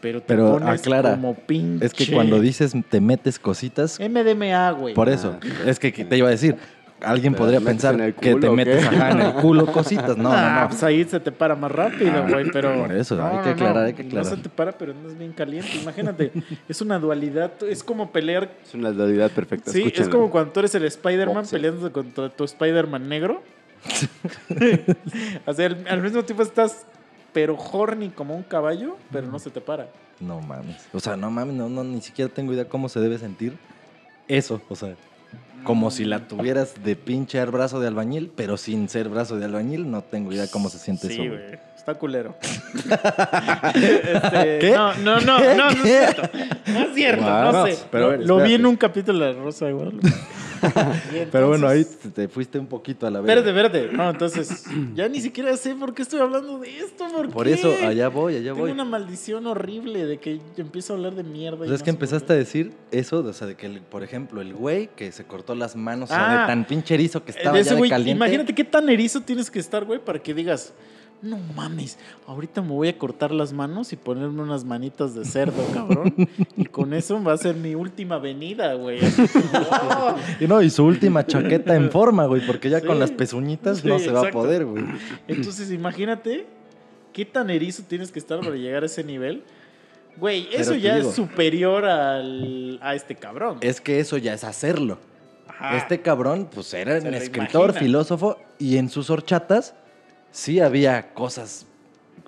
pero te Pero pones aclara, como pinche. Es que cuando dices te metes cositas, MDMA, güey. por eso, es que te iba a decir, alguien ¿Te podría pensar que te metes ajá, en el culo cositas. No, ah, no, no. pues ahí se te para más rápido, güey, pero... Por eso, hay que aclarar, hay que aclarar. No se te para, pero andas bien caliente. Imagínate, es una dualidad. Es como pelear... Es una dualidad perfecta. Sí, es como cuando tú eres el Spider-Man peleando contra tu Spider-Man negro. o sea, al, al mismo tiempo estás, pero horny como un caballo, pero no se te para. No mames. O sea, no mames, no, no, ni siquiera tengo idea cómo se debe sentir eso. O sea, como si la tuvieras de pinche brazo de albañil, pero sin ser brazo de albañil, no tengo idea cómo se siente Sí, eso. güey. güey. Está culero. Este, ¿Qué? No, no, no, ¿Qué? no, no es cierto. No es cierto, no sé. pero a Lo- ver, lo vi en un capítulo de La Rosa de Guadalupe. Pero bueno, ahí entonces- te, te fuiste un poquito a la verga. Espérate, espérate. No, entonces, ya ni siquiera sé por qué estoy hablando de esto. ¿por Por qué? eso, allá voy, allá Tengo voy. una maldición horrible de que yo empiezo a hablar de mierda. Pues y es no que empezaste a decir eso, o sea, de que, el- por ejemplo, el güey que se cortó las manos, o sea, Ah. de tan pinche erizo que Eh, estaba de ya ese de güey, caliente. Imagínate qué tan erizo tienes que estar, güey, para que digas, no mames, ahorita me voy a cortar las manos y ponerme unas manitas de cerdo, cabrón. y con eso va a ser mi última venida, güey. "Oh". Y no, y su última chaqueta en forma, güey, porque ya Sí. con las pezuñitas Sí, no se va a poder, güey. Entonces, imagínate qué tan erizo tienes que estar para llegar a ese nivel. Güey, eso ya digo- es superior al, a este cabrón. Es que eso ya es hacerlo. Ajá. Este cabrón, pues era un escritor, imagina. filósofo, y en sus horchatas sí había cosas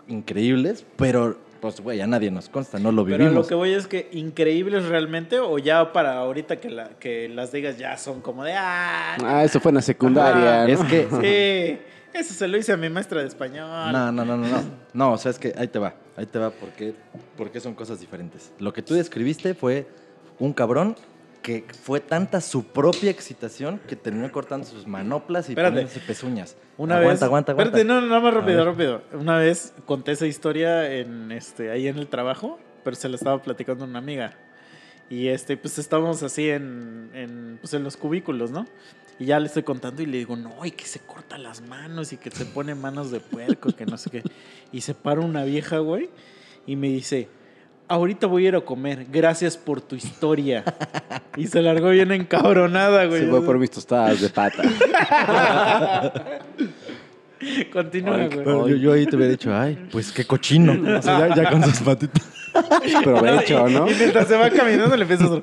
increíbles, pero pues, güey, a nadie nos consta, no lo Pero vivimos. lo que voy es que increíbles realmente, o ya para ahorita que, la, que las digas ya son como de ah, Ah, eso fue en la secundaria. Ah, Es ¿no? que... sí, eso se lo hice a mi maestra de español. No, no, no, no, no. No, o sea, es que ahí te va, ahí te va porque, porque son cosas diferentes. Lo que tú describiste fue un cabrón que fue tanta su propia excitación que terminó cortando sus manoplas y Espérate. poniéndose pezuñas. Una aguanta, vez. aguanta, aguanta. Espérate, no, no, más rápido, rápido. Una vez conté esa historia en este, ahí en el trabajo, pero se la estaba platicando a una amiga. Y este, pues estábamos así en, en, pues, en los cubículos, ¿no? Y ya le estoy contando y le digo, no, y que se corta las manos y que se pone manos de puerco, que no sé qué. Y se para una vieja, güey, y me dice, ahorita voy a ir a comer, gracias por tu historia. Y se largó bien encabronada, güey. Se fue por mis tostadas de pata. Continúa, Ay, güey. Pero yo, yo ahí te hubiera dicho, ay, pues qué cochino. O sea, ya, ya con sus patitas. Provecho, ¿no? Y mientras se va caminando le empieza a hacer...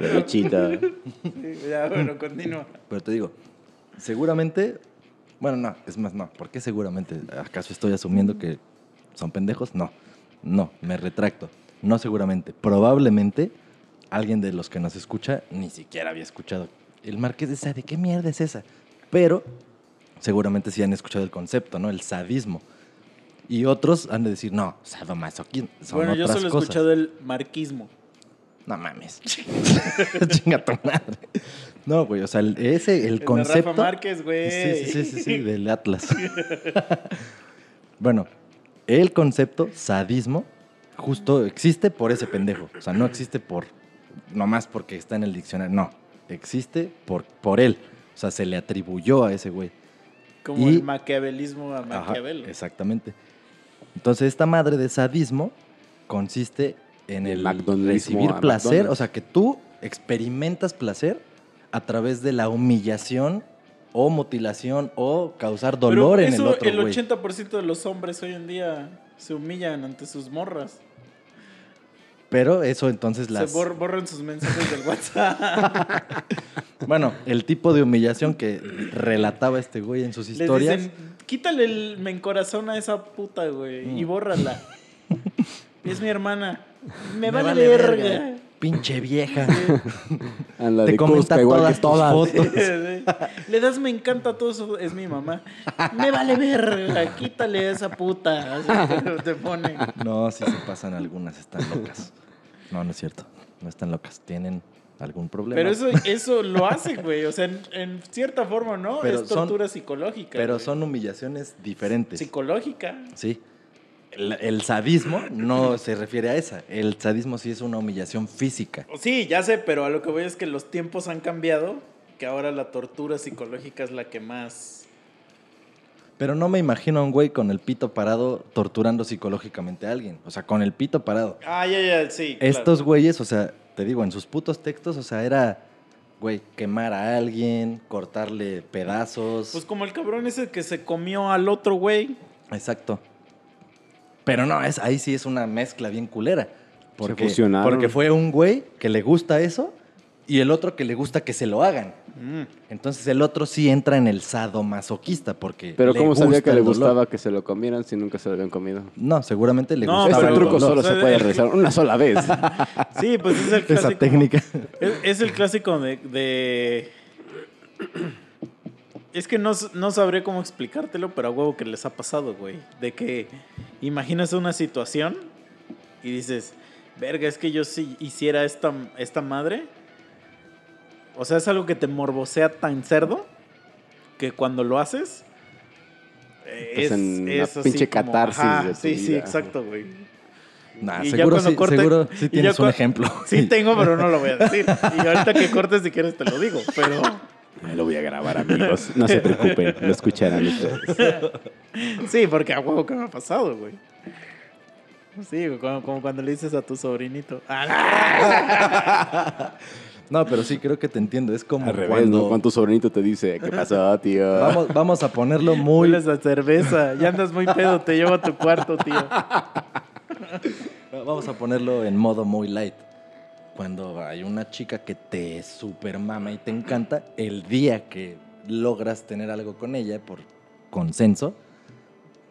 Provechito. Ya, bueno, continúa. Pero te digo, seguramente, bueno, no, es más, no, ¿por qué seguramente? ¿Acaso estoy asumiendo que son pendejos? No, no, me retracto. No seguramente, probablemente alguien de los que nos escucha ni siquiera había escuchado el Marqués de Sade, ¿qué mierda es esa? Pero seguramente sí han escuchado el concepto, ¿no? El sadismo. Y otros han de decir, no, sadomasoquismo, son Bueno, yo solo he escuchado el marquismo. No mames. Chinga tu madre. No, güey, o sea, el- ese, el El de concepto. Rafa Márquez, güey. Sí, sí, sí, sí, sí, del Atlas. bueno, el concepto sadismo justo existe por ese pendejo. O sea, no existe por nomás porque está en el diccionario. No, existe por, por él. O sea, se le atribuyó a ese güey. Como Y- el maquiavelismo a Ajá, Maquiavelo. exactamente. Entonces, esta madre de sadismo consiste en el recibir placer, McDonald's. o sea, que tú experimentas placer a través de la humillación o mutilación o causar Pero dolor en el eso, otro, el güey. 80% de los hombres hoy en día se humillan ante sus morras. Pero eso entonces las... Se bor- borran sus mensajes del WhatsApp. Bueno, el tipo de humillación que relataba este güey en sus Les historias... dicen, quítale el mencorazón a esa puta, güey, y Mm. bórrala. es mi hermana. Me, "Me vale, verga. Pinche vieja. Te de comenta Cusca, igual todas tus todas. fotos. Le das me encanta todo eso, es mi mamá. Me vale verga, quítale a esa puta. Así te- te pone. No, sí se pasan algunas, están locas. No, no es cierto. No están locas. Tienen algún problema. Pero eso, eso lo hace, güey. O sea, en, en cierta forma, ¿no? Pero es son- tortura psicológica. Pero güey. son humillaciones diferentes. Psicológica. Sí. El, el sadismo no se refiere a esa. El sadismo sí es una humillación física. Sí, ya sé, pero a lo que voy es que los tiempos han cambiado, que ahora la tortura psicológica es la que más... Pero no me imagino a un güey con el pito parado torturando psicológicamente a alguien. O sea, con el pito parado. Ah, ya, ya, sí. claro. Estos güeyes, o sea, te digo, en sus putos textos, o sea, era, güey, quemar a alguien, cortarle pedazos. Pues como el cabrón ese que se comió al otro güey. Exacto. Pero no, es, ahí sí es una mezcla bien culera. Porque, fusionaron. porque fue un güey que le gusta eso y el otro que le gusta que se lo hagan. Mm. Entonces el otro sí entra en el sadomasoquista porque. Pero le ¿cómo sabía que le gustaba que se lo comieran si nunca se lo habían comido? No, seguramente le No, gustaba Este truco solo se puede realizar una sola vez. Sí, pues es el clásico. Esa técnica. Es, es el clásico de, de- Es que no, s- no sabré cómo explicártelo, pero a huevo que les ha pasado, güey. De que imaginas una situación y dices, verga, es que yo si hiciera esta, esta madre. O sea, es algo que te morbosea tan cerdo que cuando lo haces. eh, una así pinche como, catarsis ajá, de tu Sí, sí, exacto, güey. Nah, Y ya seguro, cuando sí, corte- seguro sí tienes un ejemplo. Sí tengo, pero no lo voy a decir. Y ahorita que cortes, si quieres, te lo digo. Pero Me lo voy a grabar, amigos. No se preocupen, lo escucharán ustedes. sí, porque a huevo que me ha pasado, güey. Sí, como, como cuando le dices a tu sobrinito. "Ah, No, pero sí creo que te entiendo. Es como Al revés, cuando ¿no? Cuando tu sobrinito te dice, ¿qué pasó, tío? vamos, vamos a ponerlo muy Hueles a cerveza. Ya andas muy pedo, te llevo a tu cuarto, tío. Vamos a ponerlo en modo muy light. Cuando hay una chica que te super mama y te encanta, el día que logras tener algo con ella por consenso,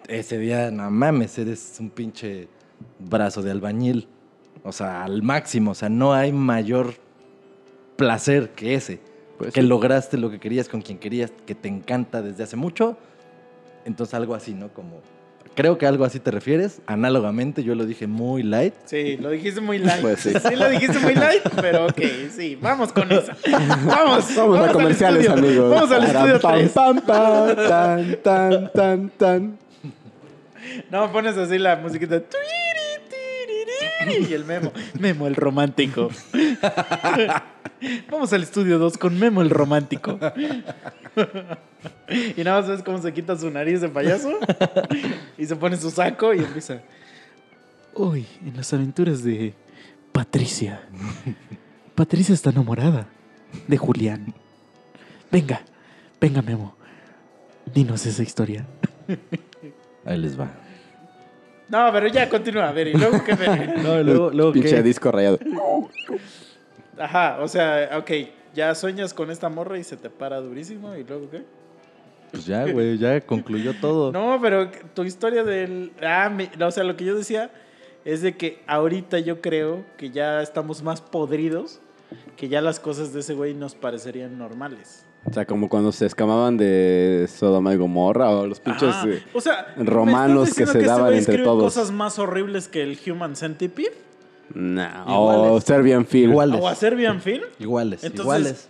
ese día, no mames, eres un pinche brazo de albañil. O sea, al máximo. O sea, no hay mayor placer que ese. Pues que sí. lograste lo que querías con quien querías, que te encanta desde hace mucho. Entonces algo así, ¿no? Como creo que algo así te refieres. Análogamente, yo lo dije muy light. Sí, lo dijiste muy light. Pues sí. sí. lo dijiste muy light, pero ok, sí, vamos con esa. Vamos, Vamos a al comerciales, estudio. amigos. Vamos al estudio Pam, 3. pam, pam, tan, tan, tan, tan. No, pones así la musiquita. Y el Memo. Memo el romántico. Vamos al estudio 2 con Memo el romántico. Y nada más ves cómo se quita su nariz de payaso. Y se pone su saco y empieza. Hoy, en las aventuras de Patricia. Patricia está enamorada de Julián. Venga, venga, Memo. Dinos esa historia. Ahí les va. No, pero ya continúa, a ver, y luego qué ver. No, luego, luego Pinche ¿qué? disco rayado. Ajá, o sea, ok, ya sueñas con esta morra y se te para durísimo, y luego qué. Pues ya, güey, ya concluyó todo. No, pero tu historia del. Ah, mi- o sea, lo que yo decía es de que ahorita yo creo que ya estamos más podridos, que ya las cosas de ese güey nos parecerían normales. O sea, como cuando se escamaban de Sodoma y Gomorra o los pinches... Ajá. eh, o sea, ¿me romanos que se este daban güey entre todos. cosas más horribles que el Human Centipede? Nah, Iguales. o Serbian Film. Iguales. ¿O a Serbian Film? Iguales, Entonces- iguales.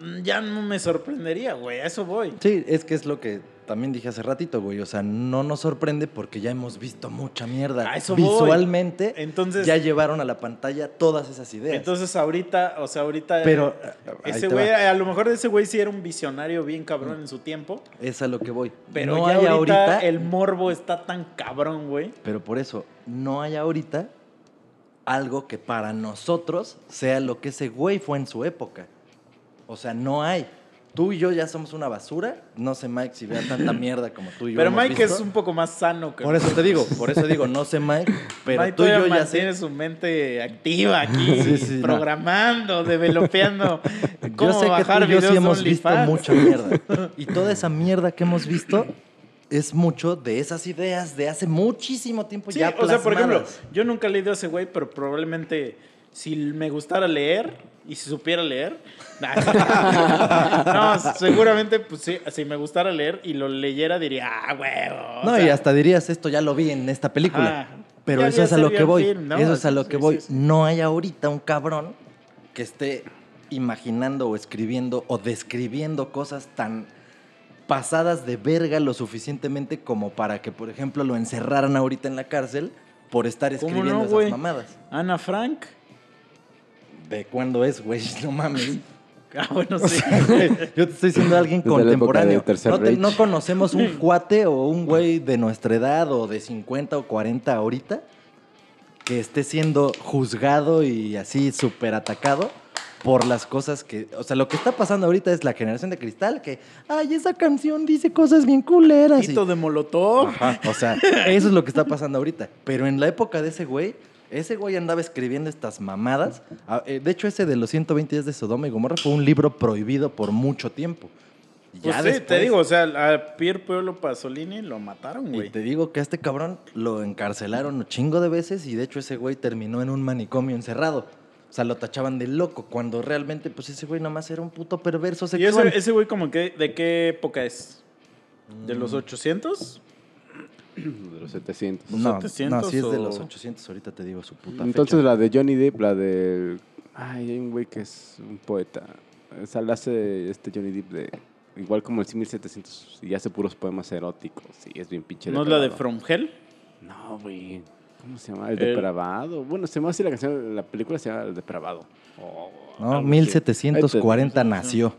Mm, Ya no me sorprendería, güey, a eso voy. Sí, es que es lo que también dije hace ratito, güey. O sea, no nos sorprende porque ya hemos visto mucha mierda. A eso voy. Visualmente, Entonces- ya llevaron a la pantalla todas esas ideas. Entonces ahorita, o sea, ahorita... Pero, eh, ahí ese güey, va. a lo mejor ese güey sí era un visionario bien cabrón en su tiempo. es a lo que voy. Pero no ya hay ahorita, ahorita, el morbo está tan cabrón, güey. pero por eso, no hay ahorita algo que para nosotros sea lo que ese güey fue en su época. O sea, no hay. Tú y yo ya somos una basura. No sé, Mike, si vea tanta mierda como tú y yo. Pero hemos Mike visto. es un poco más sano que Por eso te digo, por eso digo, no sé, Mike, pero Mike tú y yo ya sé. su mente activa aquí, Sí, sí, no. programando, developeando cómo Yo sé que tú y yo sí hemos visto OnlyFans. mucha mierda. Y toda esa mierda que hemos visto es mucho de esas ideas de hace muchísimo tiempo Sí, ya o sea, por ejemplo, plasmadas. yo nunca he leído a ese güey, pero probablemente si me gustara leer y si supiera leer, no, seguramente, pues sí, si me gustara leer y lo leyera diría, ah, huevo. No, sea, y hasta dirías, esto ya lo vi en esta película. Ajá. Pero eso vi es a lo que voy. Eso es a lo que voy. No hay ahorita un cabrón que esté imaginando o escribiendo o describiendo cosas tan pasadas de verga lo suficientemente como para que, por ejemplo, lo encerraran ahorita en la cárcel por estar ¿Cómo escribiendo no, esas mamadas. Ana Frank. ¿De cuándo es, güey? No mames. Ah, bueno, sí. Yo te estoy diciendo alguien Desde contemporáneo. no, te- no conocemos un cuate o un güey de nuestra edad o de 50 o 40 ahorita que esté siendo juzgado y así súper atacado por las cosas que... O sea, lo que está pasando ahorita es la generación de cristal que, ay, esa canción dice cosas bien culeras. y- Tito de Molotov. Ajá, o sea, eso es lo que está pasando ahorita. Pero en la época de ese güey, ese güey andaba escribiendo estas mamadas. Ah, eh, De hecho, ese de los 120 días de Sodoma y Gomorra fue un libro prohibido por mucho tiempo. Y Pues sí, después- te digo, o sea, a Pier Pueblo Pasolini lo mataron, Y güey. te digo que a este cabrón lo encarcelaron un chingo de veces y de hecho ese güey terminó en un manicomio encerrado. O sea, lo tachaban de loco cuando realmente, pues ese güey nomás era un puto perverso ¿Y sexual. ese, ese güey como que, de qué época es? ¿De Mm. los 800? De los 700. los no, 700 no, si es de los 800, ahorita te digo su puta Entonces fecha. la de Johnny Depp, la de... Ay, hay un güey que es un poeta. O sea, la hace este Johnny Depp de... Igual como el 1700 y hace puros poemas eróticos. Sí, es bien pinche ¿No es la de. From Hell? No, güey. ¿Cómo se llama? El El- depravado. Bueno, se llama así la canción, la película se llama El depravado. O No, algo así. 1740 Ahí te- nació.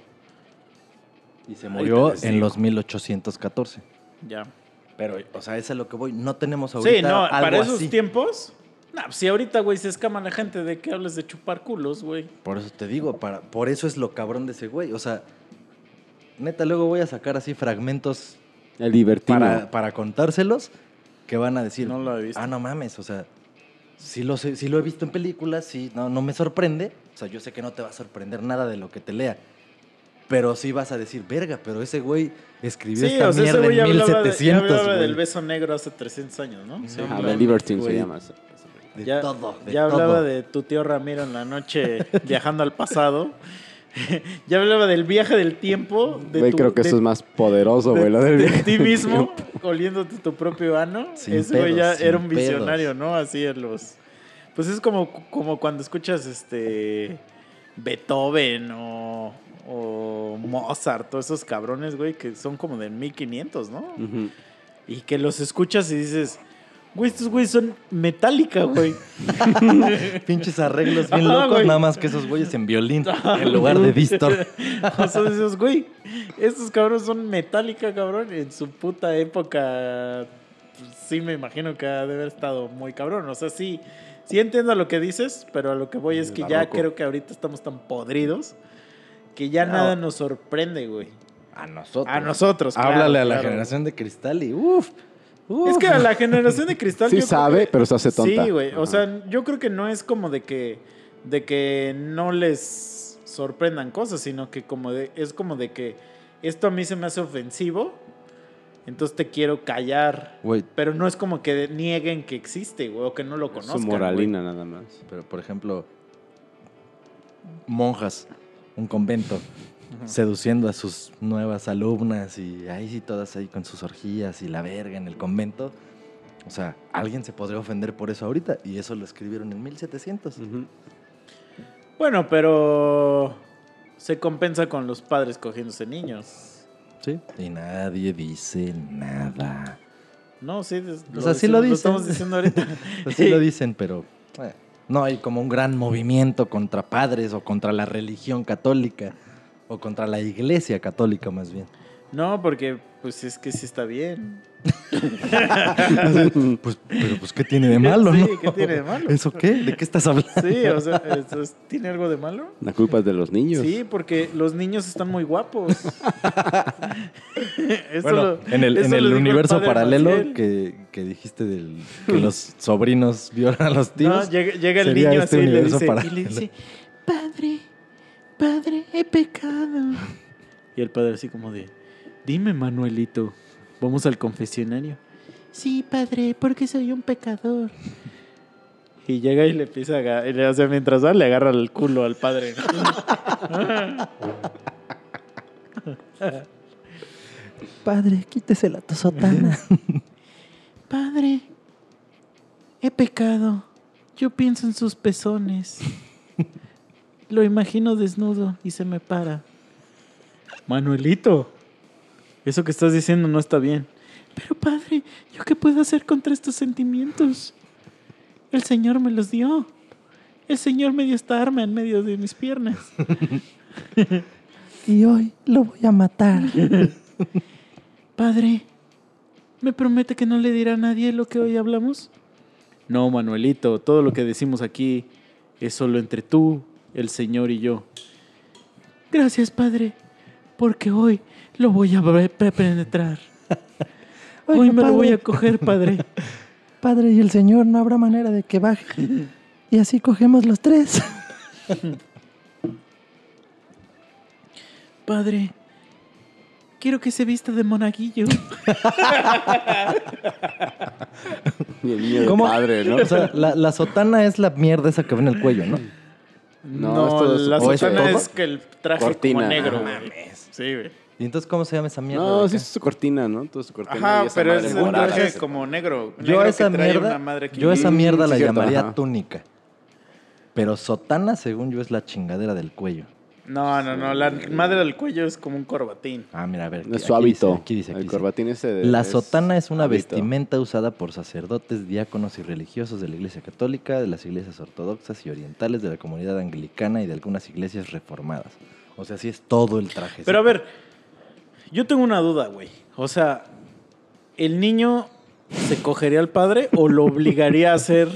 Y se murió en los 1814. Ya. Pero, o sea, eso es a lo que voy. No tenemos ahorita Sí, no, algo para esos así. tiempos... No, pues si ahorita, güey, se escama la gente de que hables de chupar culos, güey. Por eso te digo, para, por eso es lo cabrón de ese güey. O sea, neta, luego voy a sacar así fragmentos El para, para contárselos que van a decir, No lo he visto. ah, no mames, o sea, sí lo, sé, sí lo he visto en películas, sí, no, no me sorprende. O sea, yo sé que no te va a sorprender nada de lo que te lea. Pero sí vas a decir, verga, pero ese güey escribió Sí, esta o sea, ese mierda güey en hablaba, de- ya 1700, hablaba güey. del beso negro hace 300 años, ¿no? Sí, Ajá, hablaba- The Libertine se llama. De ya, todo, de ya hablaba todo. de tu tío Ramiro en la noche viajando al pasado. Ya hablaba del viaje del tiempo. De Güey, tu- creo que de- eso es más poderoso, de, güey, lo del de viaje ti del mismo, oliéndote tu propio ano. Sin Ese güey ya era un visionario, pedos. ¿no? Así en los. Pues es como, como cuando escuchas este. Beethoven o, o Mozart, todos esos cabrones, güey, que son como de 1500, ¿no? Y que los escuchas y dices, güey, estos güeyes son metálica, güey. Pinches arreglos bien Ajá, locos, güey. nada más que esos güeyes en violín en lugar de Víctor. o sea, dices, güey, estos cabrones son metálica, cabrón. En su puta época, pues, sí me imagino que ha de haber estado muy cabrón. O sea, sí, sí entiendo lo que dices, pero a lo que voy es que ya creo que ahorita estamos tan podridos que ya No. nada nos sorprende, güey. A nosotros. A nosotros, claro, Háblale a la claro. generación de cristal y uff. Es que a la generación de cristal. Sí sabe, que- pero se hace tonta. Sí, güey. O sea, yo creo que no es como de que, de que no les sorprendan cosas, sino que como de, es como de que esto a mí se me hace ofensivo, entonces te quiero callar. Güey, Pero no es como que nieguen que existe, güey, o que no lo Su conozcan. moralina nada más. pero por ejemplo, monjas, un convento, seduciendo a sus nuevas alumnas y ahí sí todas ahí con sus orgías y la verga en el convento. O sea, alguien se podría ofender por eso ahorita y eso lo escribieron en 1700. Ujú. güey. Bueno, pero se compensa con los padres cogiéndose niños. Sí. Y nadie dice nada. No, sí, des- O sea, sí lo decimos- dicen. estamos diciendo ahorita. Así lo dicen, pero eh, no hay como un gran movimiento contra padres o contra la religión católica o contra la iglesia católica más bien. No, porque pues es que sí está bien. Pues, pero pues, ¿qué tiene de malo, Sí, no? ¿qué tiene de malo? ¿Eso qué? ¿De qué estás hablando? Sí, o sea, ¿eso es- ¿tiene algo de malo? La culpa es de los niños. Sí, porque los niños están muy guapos. Bueno, lo- en el, en el universo paralelo que, que dijiste del, que los sobrinos violan a los tíos. No, llega, llega el niño este así y le, universo dice, y paralelo. le dice, padre, padre, he pecado. Y el padre así como de, dime Manuelito, vamos al confesionario. Sí, padre, porque soy un pecador. Y llega y le empieza a agarrar, o sea, mientras va, le agarra el culo al padre. Padre, quítese la tosotana. Padre, he pecado. Yo pienso en sus pezones. Lo imagino desnudo y se me para. Manuelito, eso que estás diciendo no está bien. Pero padre, ¿yo qué puedo hacer contra estos sentimientos? El Señor me los dio. El Señor me dio esta arma en medio de mis piernas. y hoy lo voy a matar. Padre, ¿me promete que no le dirá a nadie lo que hoy hablamos? No, Manuelito, todo lo que decimos aquí es solo entre tú, el Señor y yo. Gracias, Padre, porque hoy lo voy a penetrar. Hoy me lo voy a coger, Padre. Padre y el Señor, no habrá manera de que baje. Y así cogemos los tres. Padre, quiero que se vista de monaguillo. Y el niño de ¿Cómo? padre, ¿no? O sea, la, la sotana es la mierda esa que ve en el cuello, ¿no? No, No, es la ¿O sotana es que el traje Cortina. como negro. Sí, güey. ¿Y entonces cómo se llama esa mierda? No, sí es su cortina, ¿no? Todo su cortina. y Ajá, esa pero es un traje como negro. Yo negro que esa trae mierda, una madre aquí. yo esa mierda sí, la cierto, llamaría ajá. túnica. Pero sotana, según yo, es la chingadera del cuello. No, no, no. La madre del cuello es como un corbatín. Ah, mira, a ver. Es aquí su hábito. dice, Aquí dice, aquí el dice. corbatín ese de- La es sotana es una hábito. vestimenta usada por sacerdotes, diáconos y religiosos de la Iglesia Católica, de las iglesias ortodoxas y orientales, de la comunidad anglicana y de algunas iglesias reformadas. O sea, sí es todo el traje. Pero a ver, yo tengo una duda, güey. O sea, ¿el niño se cogería al padre o lo obligaría a hacer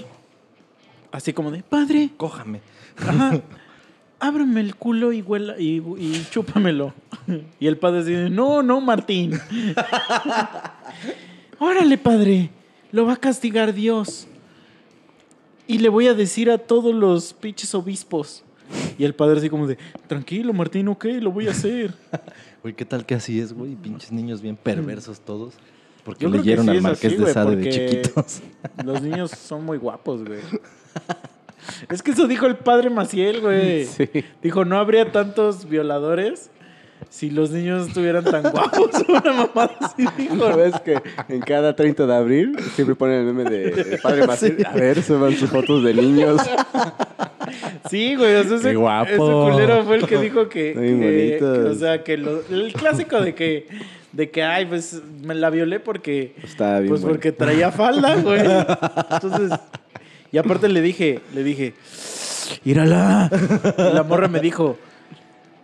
así como de, padre, cójame. ajá, ábreme el culo y, huela, y, y chúpamelo? Y el padre dice, no, no, Martín. Órale, padre, lo va a castigar Dios. Y le voy a decir a todos los pinches obispos. Y el padre así como de, tranquilo, Martín, ok, lo voy a hacer. Güey, ¿qué tal que así es, güey? Pinches niños bien perversos todos. Porque Yo leyeron sí al Marqués así, de Sade de chiquitos. Los niños son muy guapos, güey. Es que eso dijo el padre Maciel, güey. Sí. Dijo, no habría tantos violadores si los niños estuvieran tan guapos. Una mamada así dijo. ¿No ves que en cada 30 de abril siempre ponen el meme de el padre Maciel? A ver, suban sus fotos de niños. Sí, güey. O sea, ese, Qué guapo. ese culero fue el que dijo que. Que- que, o sea, que lo- el clásico de que. De que, ay, pues me la violé porque. Está bien Pues bueno. porque traía falda, güey. Entonces. Y aparte le dije, le dije, írala. Y la morra me dijo,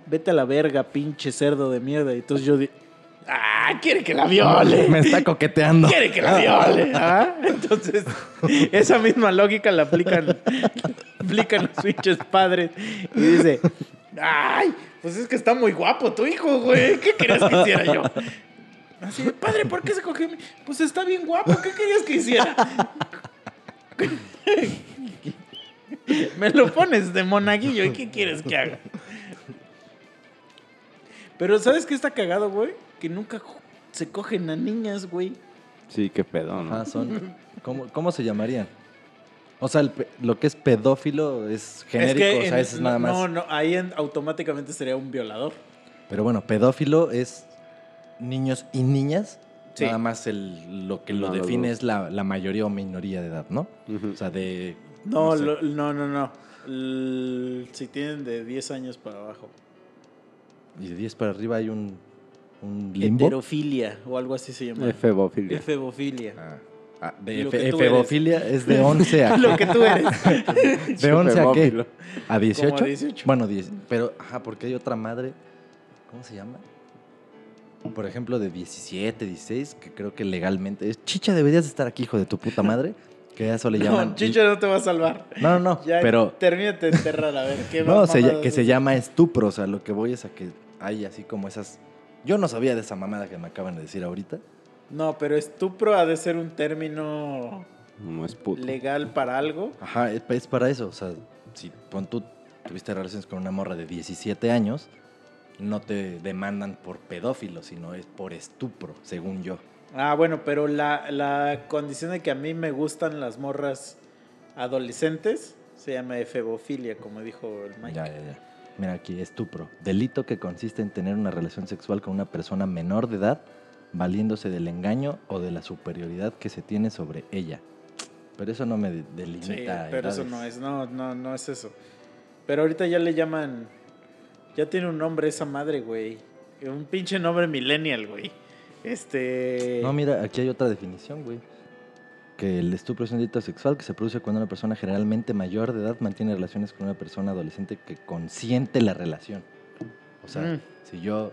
vete a la verga, pinche cerdo de mierda. Y entonces yo di, ah, quiere que la viole. Me está coqueteando. Quiere que la viole. ¿ah? Entonces, esa misma lógica la aplican, aplican los pinches padres. Y dice, ay, pues es que está muy guapo tu hijo, güey. ¿Qué querías que hiciera yo? Así, de, padre, ¿por qué se cogió? mi-?" Pues está bien guapo, ¿qué querías que hiciera? Me lo pones de monaguillo, ¿y qué quieres que haga? Pero ¿sabes qué está cagado, güey? Que nunca se cogen a niñas, güey. Sí, qué pedo, ¿no? Ah, son. ¿Cómo, cómo se llamarían? O sea, el pe- lo que es pedófilo es genérico, o sea, en- es nada no, más. No, no, ahí en- automáticamente sería un violador. Pero bueno, pedófilo es niños y niñas. Sí. Nada más el, lo que lo No, los define dos. es la, la mayoría o minoría de edad, ¿no? Ujú. O sea, de. No, sé. lo- no, no, no. L- si tienen de 10 años para abajo. Y de 10 para arriba hay un, un limbo. Heterofilia o algo así se llama. Efebofilia. Efebofilia. Ah, ah, de Lo efe- efebofilia es de 11 a Lo que tú eres. ¿De 11 a qué? ¿A 18? Como a 18. Bueno, 10. Pero, ajá, porque hay otra madre. ¿Cómo se llama? Por ejemplo, de 17, 16, que creo que legalmente es. Chicha, deberías de estar aquí, hijo de tu puta madre. Que a eso le llaman. No, Chicho no te va a salvar. No, no, no. Ya pero. termínate de enterrar, a ver qué No, se lla- mamadas que se llama estupro. O sea, lo que voy es a que hay así como esas. Yo no sabía de esa mamada que me acaban de decir ahorita. No, pero estupro ha de ser un término No es puto. legal para algo. Ajá, es, es para eso. O sea, si pon tú tuviste relaciones con una morra de 17 años, no te demandan por pedófilo, sino es por estupro, según yo. Ah, bueno, pero la, la condición de que a mí me gustan las morras adolescentes se llama efebofilia, como dijo el Mike. Ya, ya, ya. Mira aquí, estupro. Delito que consiste en tener una relación sexual con una persona menor de edad, valiéndose del engaño o de la superioridad que se tiene sobre ella. Pero eso no me de- Sí, delimita. pero eso no es, no, no, no es eso. Pero ahorita ya le llaman, ya tiene un nombre esa madre, güey. Un pinche nombre millennial, güey. Este... No, mira, aquí hay otra definición, güey. Que el estupro es un delito sexual que se produce cuando una persona generalmente mayor de edad mantiene relaciones con una persona adolescente que consiente la relación. O sea, Mm. si yo...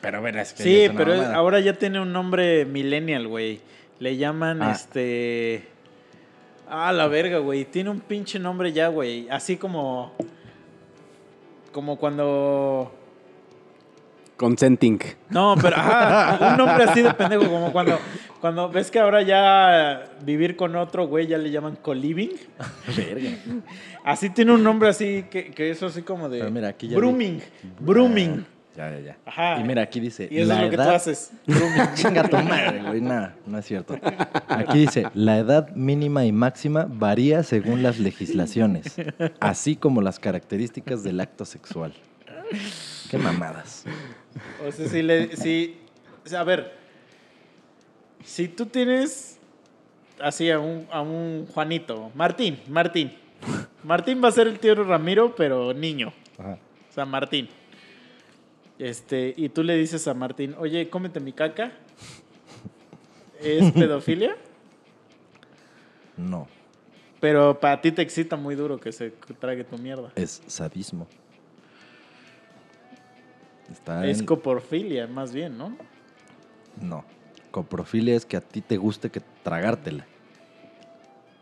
Pero verás que Sí, pero mamada. ahora ya tiene un nombre millennial, güey. Le llaman Ah. este. Ah, la verga, güey. Tiene un pinche nombre ya, güey. Así como. Como cuando. Consenting. No, pero ajá, un nombre así de pendejo, como cuando, cuando ves que ahora ya vivir con otro güey ya le llaman co-living. Verga. Así tiene un nombre así que, que es así como de Pero mira, aquí ya vi- brooming, brooming. Ya, ya, ya. Ajá. Y mira, aquí dice... Y eso la es lo que tú haces. Chinga tu madre, güey. Nada, no es cierto. Aquí dice, la edad mínima y máxima varía según las legislaciones, así como las características del acto sexual. Qué mamadas. O sea, si le. Si, o sea, a ver. Si tú tienes así a un, a un Juanito, Martín, Martín. Martín va a ser el tío Ramiro, pero niño. Ajá. O sea, Martín. Este, y tú le dices a Martín, oye, cómete mi caca. ¿Es pedofilia? No, Pero para ti te excita muy duro que se trague tu mierda. es sadismo. Está Es en- coporfilia, más bien, ¿no? No. Coprofilia es que a ti te guste que tragártela.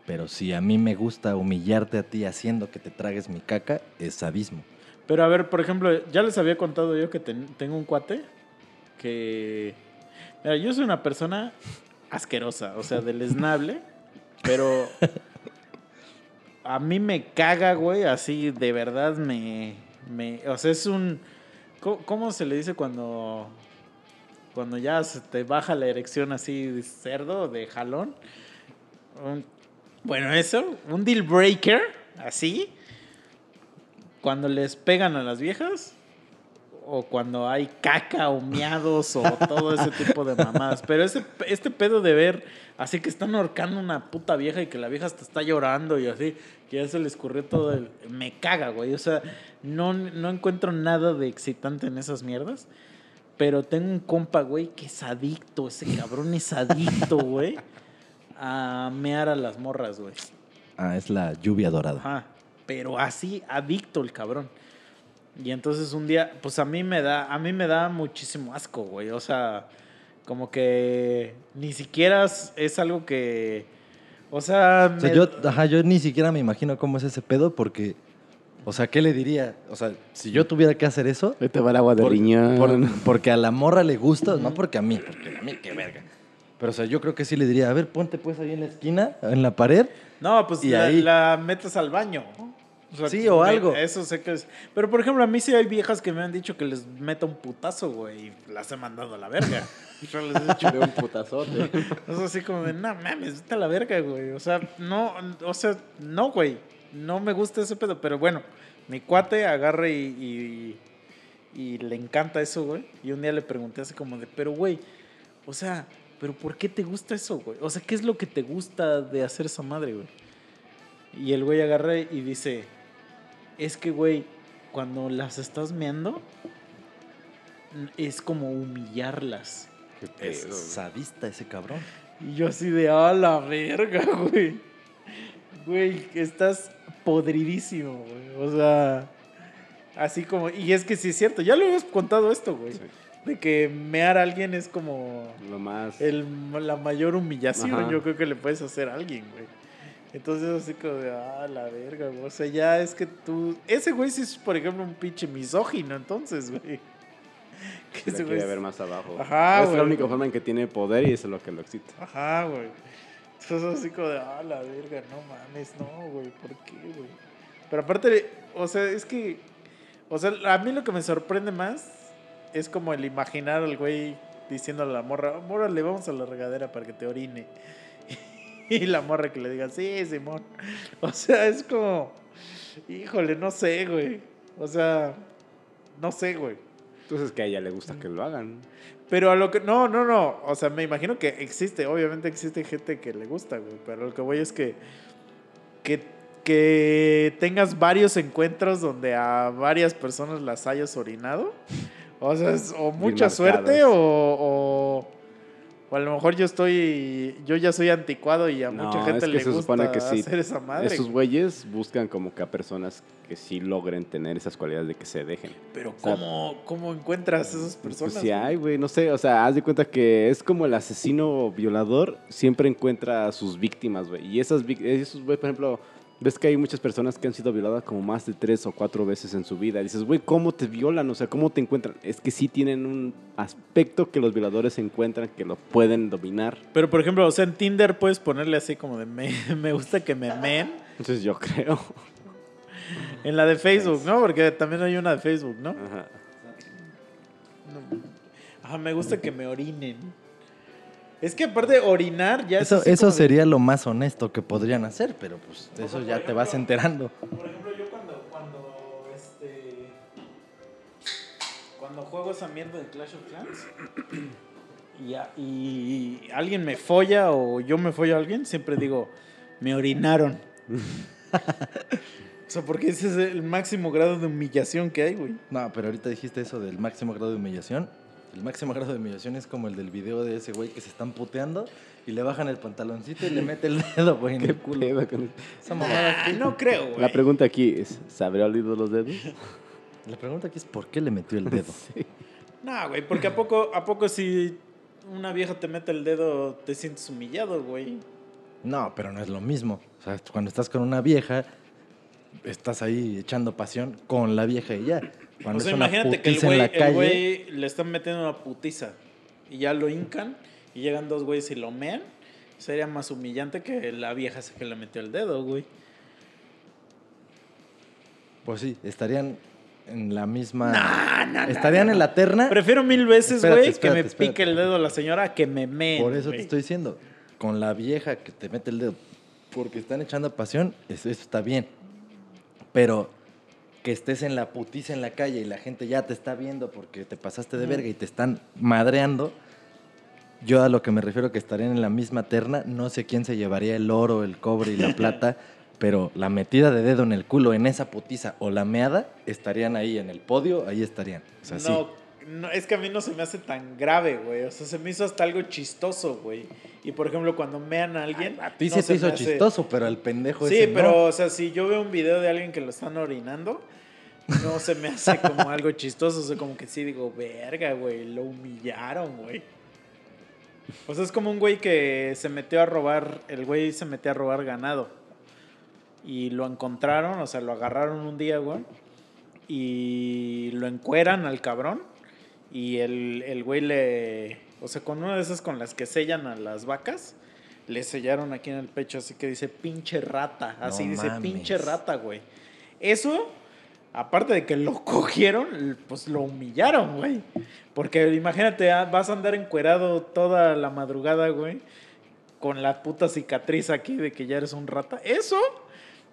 Pero si a mí me gusta humillarte a ti haciendo que te tragues mi caca, es sadismo. Pero a ver, por ejemplo, ya les había contado yo que ten- tengo un cuate que... Mira, yo soy una persona asquerosa, o sea, deleznable, pero a mí me caga, güey, así de verdad me... me o sea, es un... ¿Cómo, cómo se le dice cuando... Cuando ya se te baja la erección así de cerdo, de jalón? Un- bueno, eso, un deal breaker así, cuando les pegan a las viejas o cuando hay caca o miados o todo ese tipo de mamadas. Pero ese, este pedo de ver así que están ahorcando una puta vieja y que la vieja hasta está llorando y así, que ya se le escurrió todo el... Me caga, güey. O sea, no, no encuentro nada de excitante en esas mierdas. Pero tengo un compa, güey, que es adicto. Ese cabrón es adicto, güey. A mear a las morras, güey. Ah, es la lluvia dorada. Ajá. Pero así, adicto el cabrón. Y entonces un día, pues a mí me da, a mí me da muchísimo asco, güey. O sea, como que ni siquiera es, es algo que. O sea, O sea, me- yo, ajá, yo ni siquiera me imagino cómo es ese pedo porque, o sea, ¿qué le diría? O sea, si yo tuviera que hacer eso, te va el agua de por- riñón. por- porque a la morra le gusta, no porque a mí, porque a mí qué verga. Pero, o sea, yo creo que sí le diría, a ver, ponte pues ahí en la esquina, en la pared. No, pues Y la, ahí- la metes al baño. Sea, Sí, o algo. Eso sé que es. Pero por ejemplo, a mí sí hay viejas que me han dicho que les meta un putazo, güey, y las he mandado a la verga. Yo les he dicho, un putazote. Es así como de, no mames, vete a la verga, güey. O sea, no, o sea, no, güey. No me gusta ese pedo. Pero bueno, mi cuate agarra y, y, y le encanta eso, güey. Y un día le pregunté así como de, pero, güey, o sea, ¿pero por qué te gusta eso, güey? O sea, ¿qué es lo que te gusta de hacer esa madre, güey? Y el güey agarra y dice, es que, güey, cuando las estás meando, es como humillarlas. Es sadista ese cabrón. Y yo así de, a la verga, güey. Güey, estás podridísimo, güey. O sea, así como... Y es que sí es cierto, ya lo hemos contado esto, güey. Sí. De que mear a alguien es como Lo más. el, la mayor humillación, Ajá. yo creo que le puedes hacer a alguien, güey. Entonces así como de, ah, la verga, güey. O sea, ya es que tú... Ese güey sí es, por ejemplo, un pinche misógino, entonces, güey. Que se ese güey quiere ver más abajo. Ajá, es la única forma en que tiene poder y eso es lo que lo excita. Ajá, güey. Entonces así como de, ah, la verga, no mames, no, güey, ¿por qué, güey? Pero aparte, o sea, es que, o sea, a mí lo que me sorprende más es como el imaginar al güey diciéndole a la morra, morra, le vamos a la regadera para que te orine. Y la morra que le diga, sí, Simón. O sea, es como, híjole, no sé, güey. O sea, no sé, güey. Entonces que a ella le gusta que lo hagan. Pero a lo que. No, no, no. O sea, me imagino que existe. Obviamente existe gente que le gusta, güey. Pero lo que voy es que. Que, que tengas varios encuentros donde a varias personas las hayas orinado. O sea, es o mucha suerte o, o. o a lo mejor yo estoy. Yo ya soy anticuado y a No, mucha gente es que le se gusta supone que sí. hacer esa madre. Esos güey. güeyes buscan como que a personas que sí logren tener esas cualidades de que se dejen. Pero o sea, ¿cómo, ¿cómo encuentras esas Pues personas? sí güey? hay, güey, no sé, o sea, haz de cuenta que es como el asesino violador siempre encuentra a sus víctimas, güey. Y esas esos, güey, por ejemplo, ves que hay muchas personas que han sido violadas como más de tres o cuatro veces en su vida. Y dices, güey, ¿cómo te violan? O sea, ¿cómo te encuentran? Es que sí tienen un aspecto que los violadores encuentran que lo pueden dominar. Pero por ejemplo, o sea, en Tinder puedes ponerle así como de me, me gusta que me meen. Entonces yo creo. En la de Facebook, ¿no? Porque también hay una de Facebook, ¿no? Ajá. Ajá, me gusta que me orinen. Es que aparte de orinar ya es Eso, así eso como de- sería lo más honesto que podrían hacer, pero pues eso ya te vas enterando. Por ejemplo, yo cuando, cuando, este... Cuando juego esa mierda de Clash of Clans y, a- y alguien me folla o yo me follo a alguien, siempre digo, me orinaron. o sea, porque ese es el máximo grado de humillación que hay, güey. No, pero ahorita dijiste eso del máximo grado de humillación. El máximo grado de humillación es como el del video de ese güey que se están puteando y le bajan el pantaloncito y le mete el dedo, güey, en ¿Qué el culo. pedo con eso? Esa mamada. Ah, no creo, güey. La pregunta aquí es, ¿se habría olido los dedos? La pregunta aquí es ¿por qué le metió el dedo? No, güey, porque a poco, a poco si una vieja te mete el dedo te sientes humillado, güey. No, pero no es lo mismo. O sea, cuando estás con una vieja, estás ahí echando pasión con la vieja y ya. O sea, imagínate que el güey, el le están metiendo una putiza y ya lo hincan y llegan dos güeyes y lo mean. Sería más humillante que la vieja esa que le metió el dedo, güey. pues sí, estarían en la misma... estarían en la terna. Prefiero mil veces, güey, que me espérate. pique el dedo la señora a que me meen. Por eso te estoy diciendo, con la vieja que te mete el dedo, porque están echando pasión, eso, eso está bien. Pero que estés en la putiza en la calle y la gente ya te está viendo porque te pasaste de verga y te están madreando. Yo a lo que me refiero que estarían en la misma terna, no sé quién se llevaría el oro, el cobre y la plata, pero la metida de dedo en el culo en esa putiza o la meada estarían ahí en el podio, ahí estarían. O sea, sí. No, es que a mí no se me hace tan grave, güey. O sea, se me hizo hasta algo chistoso, güey. Y por ejemplo, cuando mean a alguien. A ti no se te hizo hace- chistoso, pero al pendejo Sí, ese no. pero, o sea, si yo veo un video de alguien que lo están orinando, no se me hace como algo chistoso. O sea, como que sí digo, verga, güey, lo humillaron, güey. O sea, es como un güey que se metió a robar, el güey se metió a robar ganado. Y lo encontraron, o sea, lo agarraron un día, güey. Y lo encueran al cabrón. Y el, el güey le. O sea, con una de esas con las que sellan a las vacas, le sellaron aquí en el pecho, así que dice pinche rata. Así No dice mames. pinche rata, güey. Eso, aparte de que lo cogieron, pues lo humillaron, güey. Porque imagínate, ah, vas a andar encuerado toda la madrugada, güey. Con la puta cicatriz aquí de que ya eres un rata. Eso,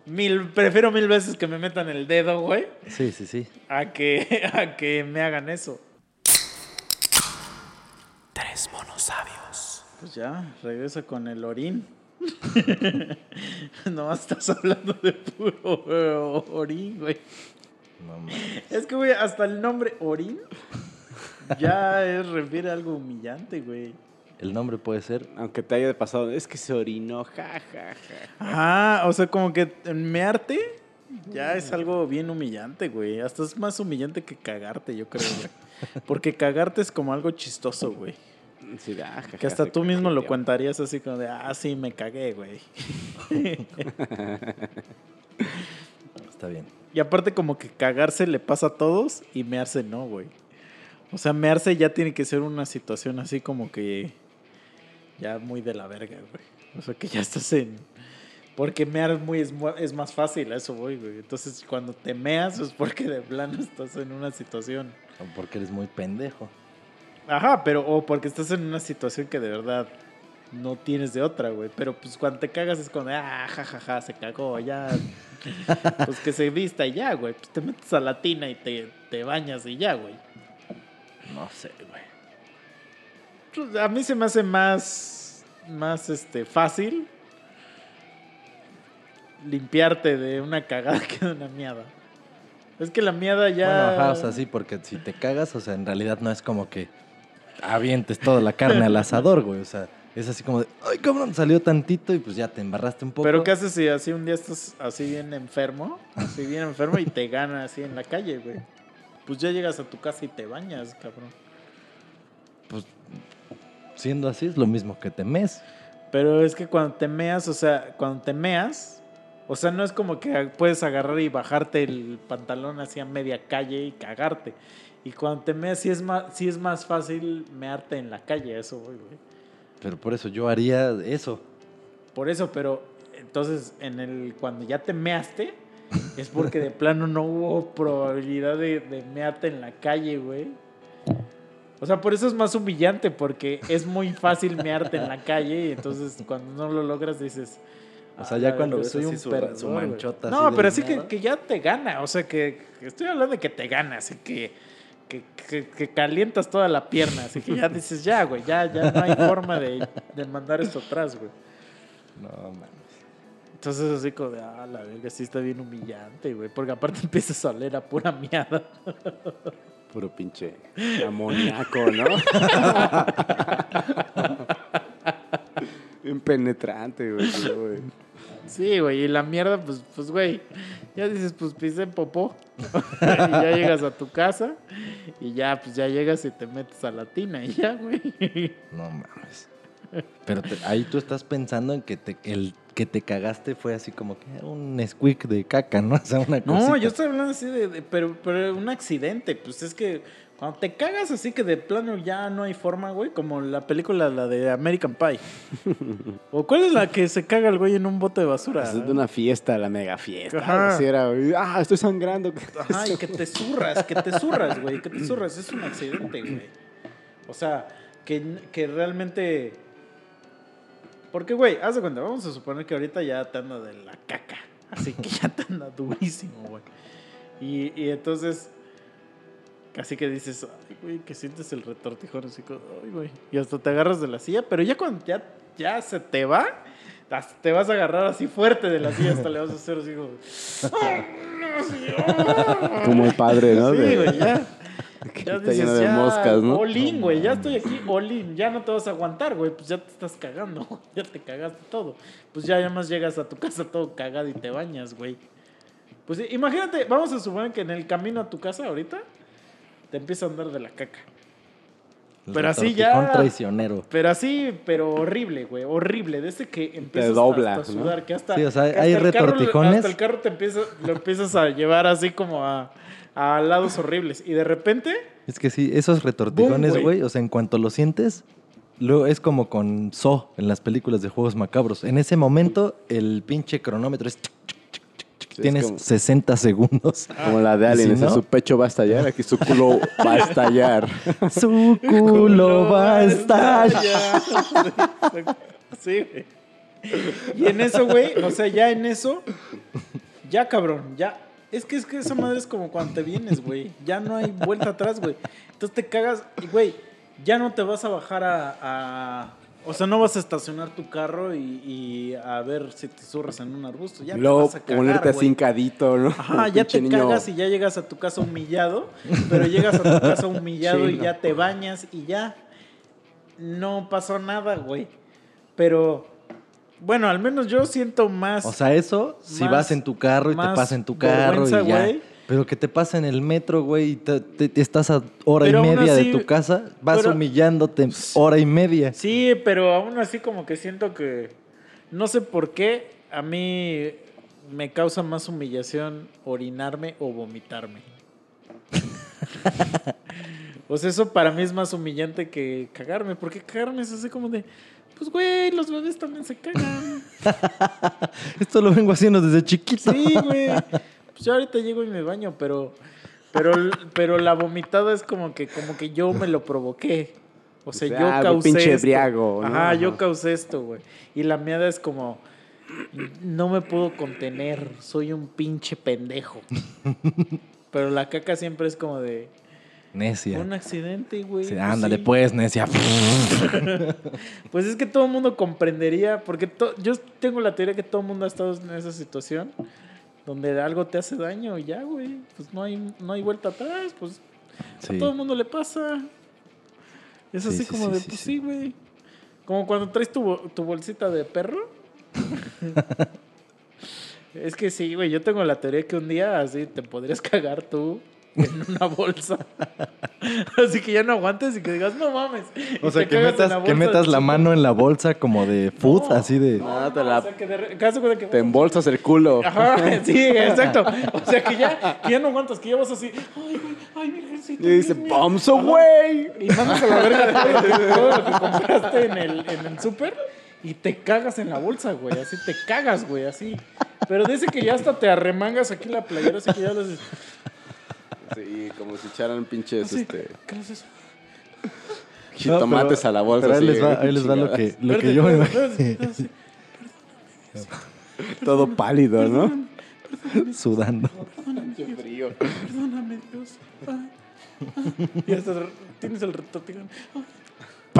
mil, prefiero mil veces que me metan el dedo, güey, Sí, sí, sí. a que, a que me hagan eso. Tres monos sabios. Pues ya, regresa con el orín. no estás hablando de puro orín, güey. No mames. Es que, güey, hasta el nombre orín ya es, refiere a algo humillante, güey. El nombre puede ser. Aunque te haya pasado, es que se orinó, ja, ja, ja. Ajá, o sea, como que mearte ya es algo bien humillante, güey. Hasta es más humillante que cagarte, yo creo, güey. Porque cagarte es como algo chistoso, güey. Sí, ah, Que hasta tú mismo lo contarías así como de, ah, sí, me cagué, güey. Está bien. Y aparte como que cagarse le pasa a todos y mearse no, güey. O sea, mearse ya tiene que ser una situación así como que ya muy de la verga, güey. O sea, que ya estás en... Porque mear es, muy, es, es más fácil, a eso voy, güey. Entonces, cuando te meas es porque de plano estás en una situación. O porque eres muy pendejo. Ajá, pero o porque estás en una situación que de verdad no tienes de otra, güey. Pero pues cuando te cagas es cuando, ah, jajaja, se cagó, ya. pues que se vista y ya, güey. Pues te metes a la tina y te, te bañas y ya, güey. No sé, güey. Pues, a mí se me hace más, más este, fácil limpiarte de una cagada que de una miada. Es que la miada ya. Bueno, ajá, o sea, sí, porque si te cagas, o sea, en realidad no es como que avientes toda la carne al asador, güey. O sea, es así como de, ay, cabrón, salió tantito y pues ya te embarraste un poco. Pero ¿qué haces si así un día estás así bien enfermo? Así bien enfermo y te gana así en la calle, güey. Pues ya llegas a tu casa y te bañas, cabrón. Pues siendo así es lo mismo que te mes. Pero es que cuando te meas, o sea, cuando te meas, o sea, no es como que puedes agarrar y bajarte el pantalón así a media calle y cagarte. Y cuando te meas, sí es más, sí es más fácil mearte en la calle, eso, güey. Pero por eso yo haría eso. Por eso, pero entonces en el cuando ya te measte, es porque de plano no hubo probabilidad de, de mearte en la calle, güey. O sea, por eso es más humillante, porque es muy fácil mearte en la calle y entonces cuando no lo logras dices... O sea, ya "Ah, cuando ves soy así un su- perdedor, su güey". manchota No, así pero así que, que ya te gana, o sea, que, que estoy hablando de que te gana, así que, que, que- que calientas toda la pierna, así que ya dices, ya, güey, ya, ya no hay forma de, de mandar esto atrás, güey. No, mames. Entonces así como de, ah, la verga, sí está bien humillante, güey. Porque aparte empiezas a oler a pura miada. Puro pinche amoníaco, ¿no? Bien penetrante, güey. Sí, güey. Y la mierda, pues, pues, güey, ya dices, pues pisé popó. y ya llegas a tu casa y ya, pues ya llegas y te metes a la tina y ya, güey. No mames. Pero te- ahí tú estás pensando en que te, el que te cagaste fue así como que un squeak de caca, ¿no? O sea, una No, cosita. yo estoy hablando así de, de- pero, pero un accidente, pues es que cuando te cagas así que de plano ya no hay forma, güey, como la película, la de American Pie. ¿O cuál es la que se caga el güey en un bote de basura? Es de una fiesta, la mega fiesta. Ajá. Así era, güey. Ah, estoy sangrando. Ajá, y que te zurras, que te zurras, güey, que te zurras, es un accidente, güey. O sea, que, que realmente... Porque, güey, haz de cuenta, vamos a suponer que ahorita ya te anda de la caca. Así que ya te anda durísimo, güey. Y, y entonces, casi que dices, ay, güey, que sientes el retortijón así como, ay, güey. Y hasta te agarras de la silla, pero ya cuando ya, ya se te va, hasta te vas a agarrar así fuerte de la silla, hasta le vas a hacer así como, "Ay, no, ah". Como el padre, ¿no? Sí, De- güey, ya. Ya está lleno de moscas, ¿no? In, güey. Ya estoy aquí, in. Ya no te vas a aguantar, güey. Pues ya te estás cagando. Ya te cagaste todo. Pues ya además llegas a tu casa todo cagado y te bañas, güey. Pues imagínate, vamos a suponer que en el camino a tu casa ahorita te empieza a andar de la caca. El Pero así ya- traicionero. Pero así, pero horrible, güey. Horrible. Desde que empiezas dobla, hasta a ¿no? sudar. Que hasta, Sí, o sea, que hasta hay el carro- retortijones. hasta el carro te empieza, lo empiezas a llevar así como a, a lados horribles. Y de repente, Es que sí, esos retortijones, güey. güey, o sea, en cuanto lo sientes, luego es como con So en las películas de juegos macabros. En ese momento, el pinche cronómetro es. tic, Tienes como- 60 segundos. Como la de si Alien, o sea, no- su pecho va a estallar, aquí su culo va a estallar. Su culo va a estar. Sí, güey. Y en eso, güey, o sea, ya en eso, ya cabrón, ya. Es que es que esa madre es como cuando te vienes, güey. Ya no hay vuelta atrás, güey. Entonces te cagas y, güey, ya no te vas a bajar a, a- O sea, no vas a estacionar tu carro y, y a ver si te zurras en un arbusto. Ya te Luego vas a cagar, ponerte así hincadito, ¿no? Ajá, ya te niño. cagas y ya llegas a tu casa humillado, pero llegas a tu casa humillado Sí, y no. ya te bañas y ya no pasó nada, güey. Pero, bueno, al menos yo siento más. O sea, eso, si Más- vas en tu carro y te pasa en tu carro y ya. güey. Pero que te pasa en el metro, güey, y te, te- te estás a hora Pero y media así- de tu casa, vas pero- humillándote hora y media. sí, pero aún así como que siento que, no sé por qué, a mí me causa más humillación orinarme o vomitarme. O sea, eso para mí es más humillante que cagarme, porque cagarme es así como de, pues güey, los bebés también se cagan. Esto lo vengo haciendo desde chiquito. Sí, güey. Pues yo ahorita llego y me baño, pero, pero, pero la vomitada es como que, como que yo me lo provoqué. O sea, O sea, yo ah, causé pinche esto. briago, ¿no? Ajá, yo causé esto, güey. Y la miada es como, no me puedo contener, soy un pinche pendejo. Pero la caca siempre es como de, Necia. un accidente, güey. Sí, pues ándale, sí. pues, necia. Pues es que todo el mundo comprendería, porque to- yo tengo la teoría que todo el mundo ha estado en esa situación donde algo te hace daño y ya, güey. Pues no hay, no hay vuelta atrás, pues Sí. a todo el mundo le pasa. Es Sí, así sí, como de, pues sí. güey. Como cuando traes tu, tu bolsita de perro. es que sí, güey. Yo tengo la teoría que un día así te podrías cagar tú en una bolsa. así que ya no aguantes y que digas, no mames. O sea, que metas, la que metas la mano en la bolsa como de food, No. así de... Ah, te No, la- o sea, que de que Te embolsas el culo. Ajá, sí, exacto. O sea, que ya, que ya no aguantas, que ya vas así. Ay, güey, ay, virgencita. Y dice, Dios mío". ¡Bombs away! Y mandas a la verga que, todo lo que compraste en el, en el súper y te cagas en la bolsa, güey. Así te cagas, güey, así. Pero dice que ya hasta te arremangas aquí la playera, así que ya lo haces. Sí, como si echaran pinches Así. este, ¿Qué es eso? jitomates a la bolsa. Pero ahí así, les va, ahí les va lo que, lo que Espérate, yo me espérate, imagino espérate, Todo pálido, ¿no? sudando. frío. Perdóname, Dios. Ay, ay. Y hasta tienes el retortijón.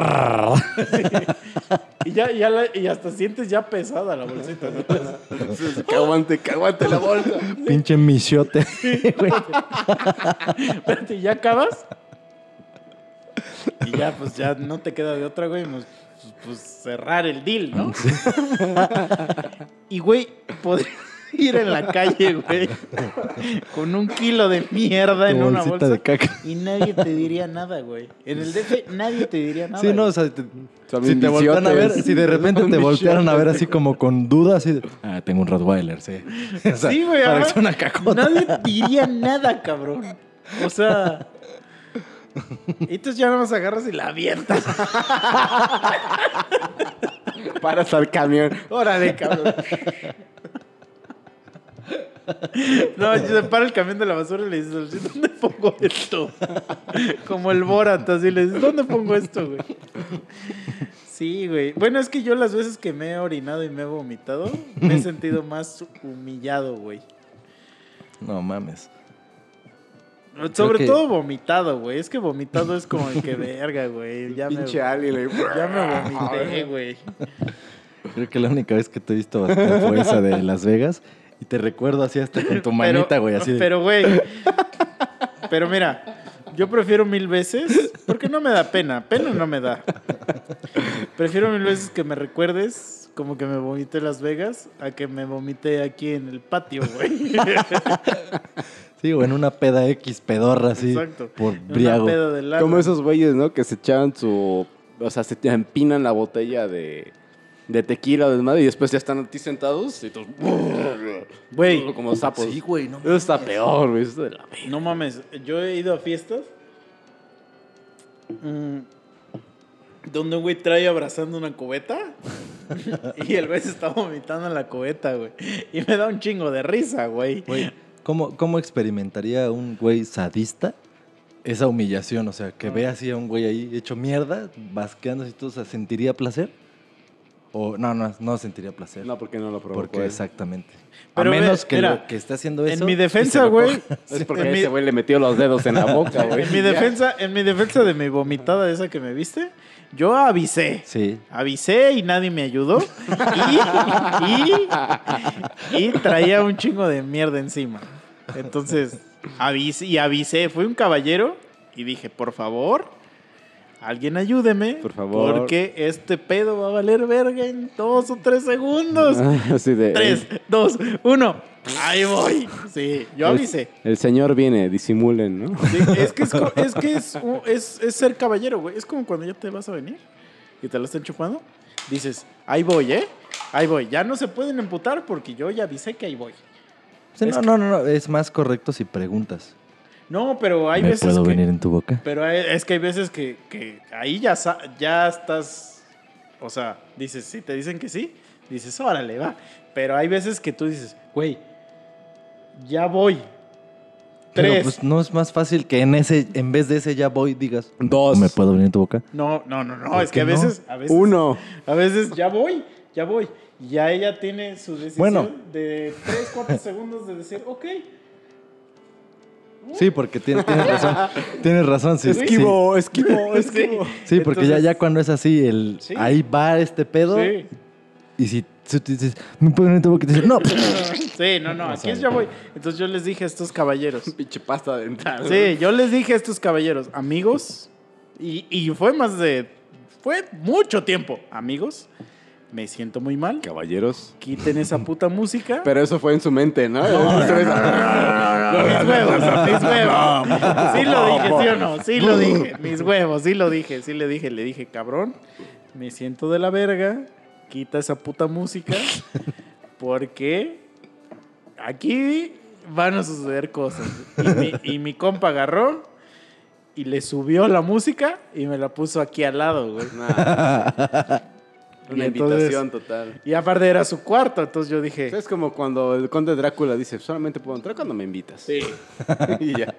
Y ya, ya la- y hasta sientes ya pesada la bolsita. ¿no? Que aguante, que aguante la bolsa. Pinche güey. Espérate, ¿y ya acabas? Y ya, pues ya no te queda de otra, güey. Pues, pues, cerrar el deal, ¿no? y, güey, podrías ir en la calle, güey, con un kilo de mierda en una bolsa. de caca. Y nadie te diría nada, güey. En el DF nadie te diría nada. Sí, no, o sea, te- si te voltean a ver, si de repente te voltearan a ver así como con dudas, así de, ah, tengo un Rottweiler, sí. O sea, Sí, güey. Parece una cacota. Nadie diría nada, cabrón. O sea. Y entonces ya nos agarras y la avientas. Paras al camión. Órale, cabrón. No, se para el camión de la basura y le dices, ¿dónde pongo esto? Como el Borat, así le dices, ¿dónde pongo esto, güey? Sí, güey. Bueno, es que yo las veces que me he orinado y me he vomitado, me he sentido más humillado, güey. No mames. Sobre que- todo vomitado, güey. Es que vomitado es como el que verga, güey. Ya me, Pinche alien. ahí. ya me vomité, güey. Creo que la única vez que te he visto bastante fue esa de Las Vegas. Y te recuerdo así hasta con tu manita, güey, así de... Pero, güey. Pero mira, yo prefiero mil veces, porque no me da pena, pena no me da. Prefiero mil veces que me recuerdes como que me vomité en Las Vegas a que me vomité aquí en el patio, güey. Sí, o en una peda X pedorra así. Exacto. Por una briago. peda. Como esos güeyes, ¿no? Que se echaban su. O sea, se te empinan la botella de, de tequila o de madre y después ya están a ti sentados y todos. Güey, Como sapos. Sí, güey, no Eso está peor, güey. Eso de la no mames, yo he ido a fiestas mm, donde un güey trae abrazando una cubeta y el güey se está vomitando en la cubeta, güey. Y me da un chingo de risa, güey. Güey, ¿cómo, ¿cómo experimentaría un güey sadista esa humillación? O sea, que ve así a un güey ahí hecho mierda, basqueándose y todo, o sea, ¿sentiría placer? O no, no, no sentiría placer. No, porque no lo provocó. porque él. exactamente. Pero a menos ve, que, mira, lo que esté haciendo eso. En mi defensa, güey. Es porque ese güey le metió los dedos en la boca, güey. En mi defensa, en mi defensa de mi vomitada esa que me viste, yo avisé. Sí. Avisé y nadie me ayudó. Y, y, y traía un chingo de mierda encima. Entonces, avisé y avisé. Fui un caballero y dije, por favor, alguien ayúdeme. Por favor. Porque este pedo va a valer verga en dos o tres segundos. Así de. Tres, dos, uno. Ahí voy. Sí, yo avisé. El, señor viene, disimulen, ¿no? Sí, es que, es, es, que es, es- es ser caballero, güey. Es como cuando ya te vas a venir y te la están chupando. Dices, ahí voy, ¿eh? Ahí voy. Ya no se pueden emputar porque yo ya avisé que ahí voy. Sí, no, que- no, no, no, es más correcto si preguntas. No, pero hay ¿Me veces puedo que... venir en tu boca? Pero hay- es que hay veces que, que ahí ya, ya estás... O sea, dices, si te dicen que sí, dices, órale, va. Pero hay veces que tú dices, güey, ya voy. Pero Tres. pues no es más fácil que en ese, en vez de ese ya voy, digas, Dos. ¿me puedo venir en tu boca? No, no, no, no. ¿Por Es que a no? veces, a veces... Uno. A veces ya voy, ya voy. Ya ella tiene su decisión Bueno. de 3, 4 segundos de decir, ok. Sí, porque tiene- tienes razón. tienes razón, sí. sí. Esquivo, esquivo, esquivo. Sí, porque ya, Entonces- ya cuando es así, el, Sí. ahí va este pedo. Sí. Y si dices, ¿me puedo venir en tu boca? Y te dicen, no. Sí, no, no, aquí es ya voy. Entonces yo les dije a estos caballeros. Pinche pasta dental. Sí, yo les dije a estos caballeros, amigos, y, y fue más de. Fue mucho tiempo. Amigos, me siento muy mal. Caballeros. Quiten esa puta música. Pero eso fue en su mente, ¿no? mis huevos, mis huevos. Sí lo dije, ¿sí o no? Sí lo dije. Mis huevos, sí lo dije, sí le dije. Le dije, cabrón, me siento de la verga. Quita esa puta música. Porque aquí van a suceder cosas. Y mi, y mi compa agarró y le subió la música y me la puso aquí al lado, güey. Una entonces- invitación total. Y aparte era su cuarto, entonces yo dije... Es como cuando el conde Drácula dice, solamente puedo entrar cuando me invitas. Sí. y ya.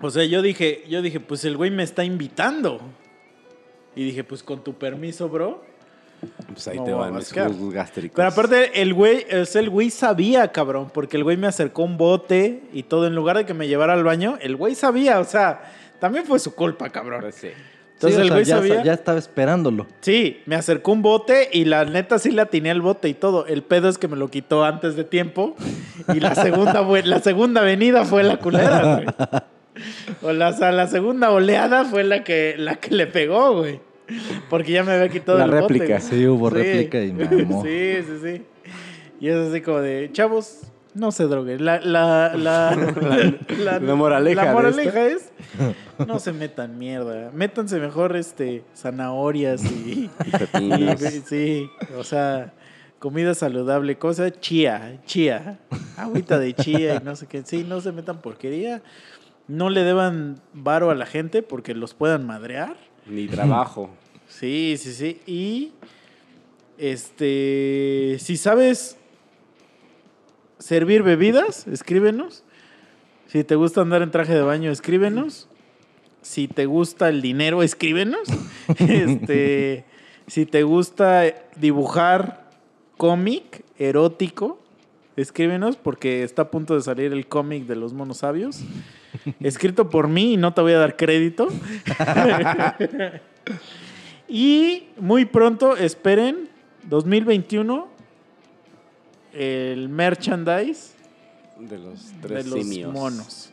O sea, yo dije, yo dije, pues el güey me está invitando. Y dije, pues con tu permiso, bro. Pues ahí No te van mis jugos gástricos. Pero aparte, el güey, o sea, el güey sabía, cabrón, porque el güey me acercó un bote y todo, en lugar de que me llevara al baño, el güey sabía, o sea, también fue su culpa, cabrón. Pues sí. Entonces Sí, el güey ya, sabía. ya estaba esperándolo. Sí, me acercó un bote y la neta sí le atiné al bote y todo. El pedo es que me lo quitó antes de tiempo y la segunda, la segunda venida fue la culera, güey. O la, la segunda oleada fue la que, la que le pegó, güey. Porque ya me había quitado La el bote, réplica. güey. Sí, hubo réplica y me amó. Sí, sí, sí. Y es así como de, chavos, no se droguen. La, la, la, la, La moraleja la moraleja es, no se metan mierda. Métanse mejor este, zanahorias y- sí, o sea, comida saludable, cosa chía, chía, agüita de chía y no sé qué. Sí, no se metan porquería. No le deban varo a la gente porque los puedan madrear. Ni trabajo. Sí, sí, sí. Y este, si sabes servir bebidas, escríbenos. Si te gusta andar en traje de baño, escríbenos. Si te gusta el dinero, escríbenos. Este, si te gusta dibujar cómic erótico, escríbenos porque está a punto de salir el cómic de los monos sabios. Escrito por mí y no te voy a dar crédito. y muy pronto, esperen, 2021, el merchandise De los de tres los simios. monos.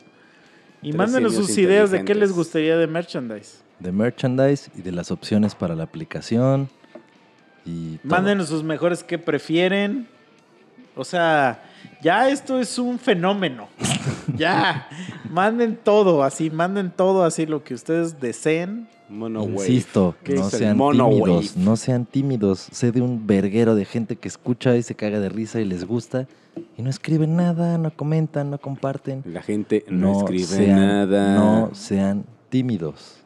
Y Tres mándenos sus ideas de qué les gustaría de merchandise. De merchandise y de las opciones para la aplicación. Y todo. Mándenos sus mejores que prefieren. O sea, ya esto es un fenómeno. ya. Manden todo así, manden todo así lo que ustedes deseen. Mono Wave. Insisto, ¿Qué no sean tímidos, no sean tímidos. Sé de un verguero de gente que escucha y se caga de risa y les gusta y no escriben nada, no comentan, no comparten. La gente no, escribe sean, nada. No sean tímidos.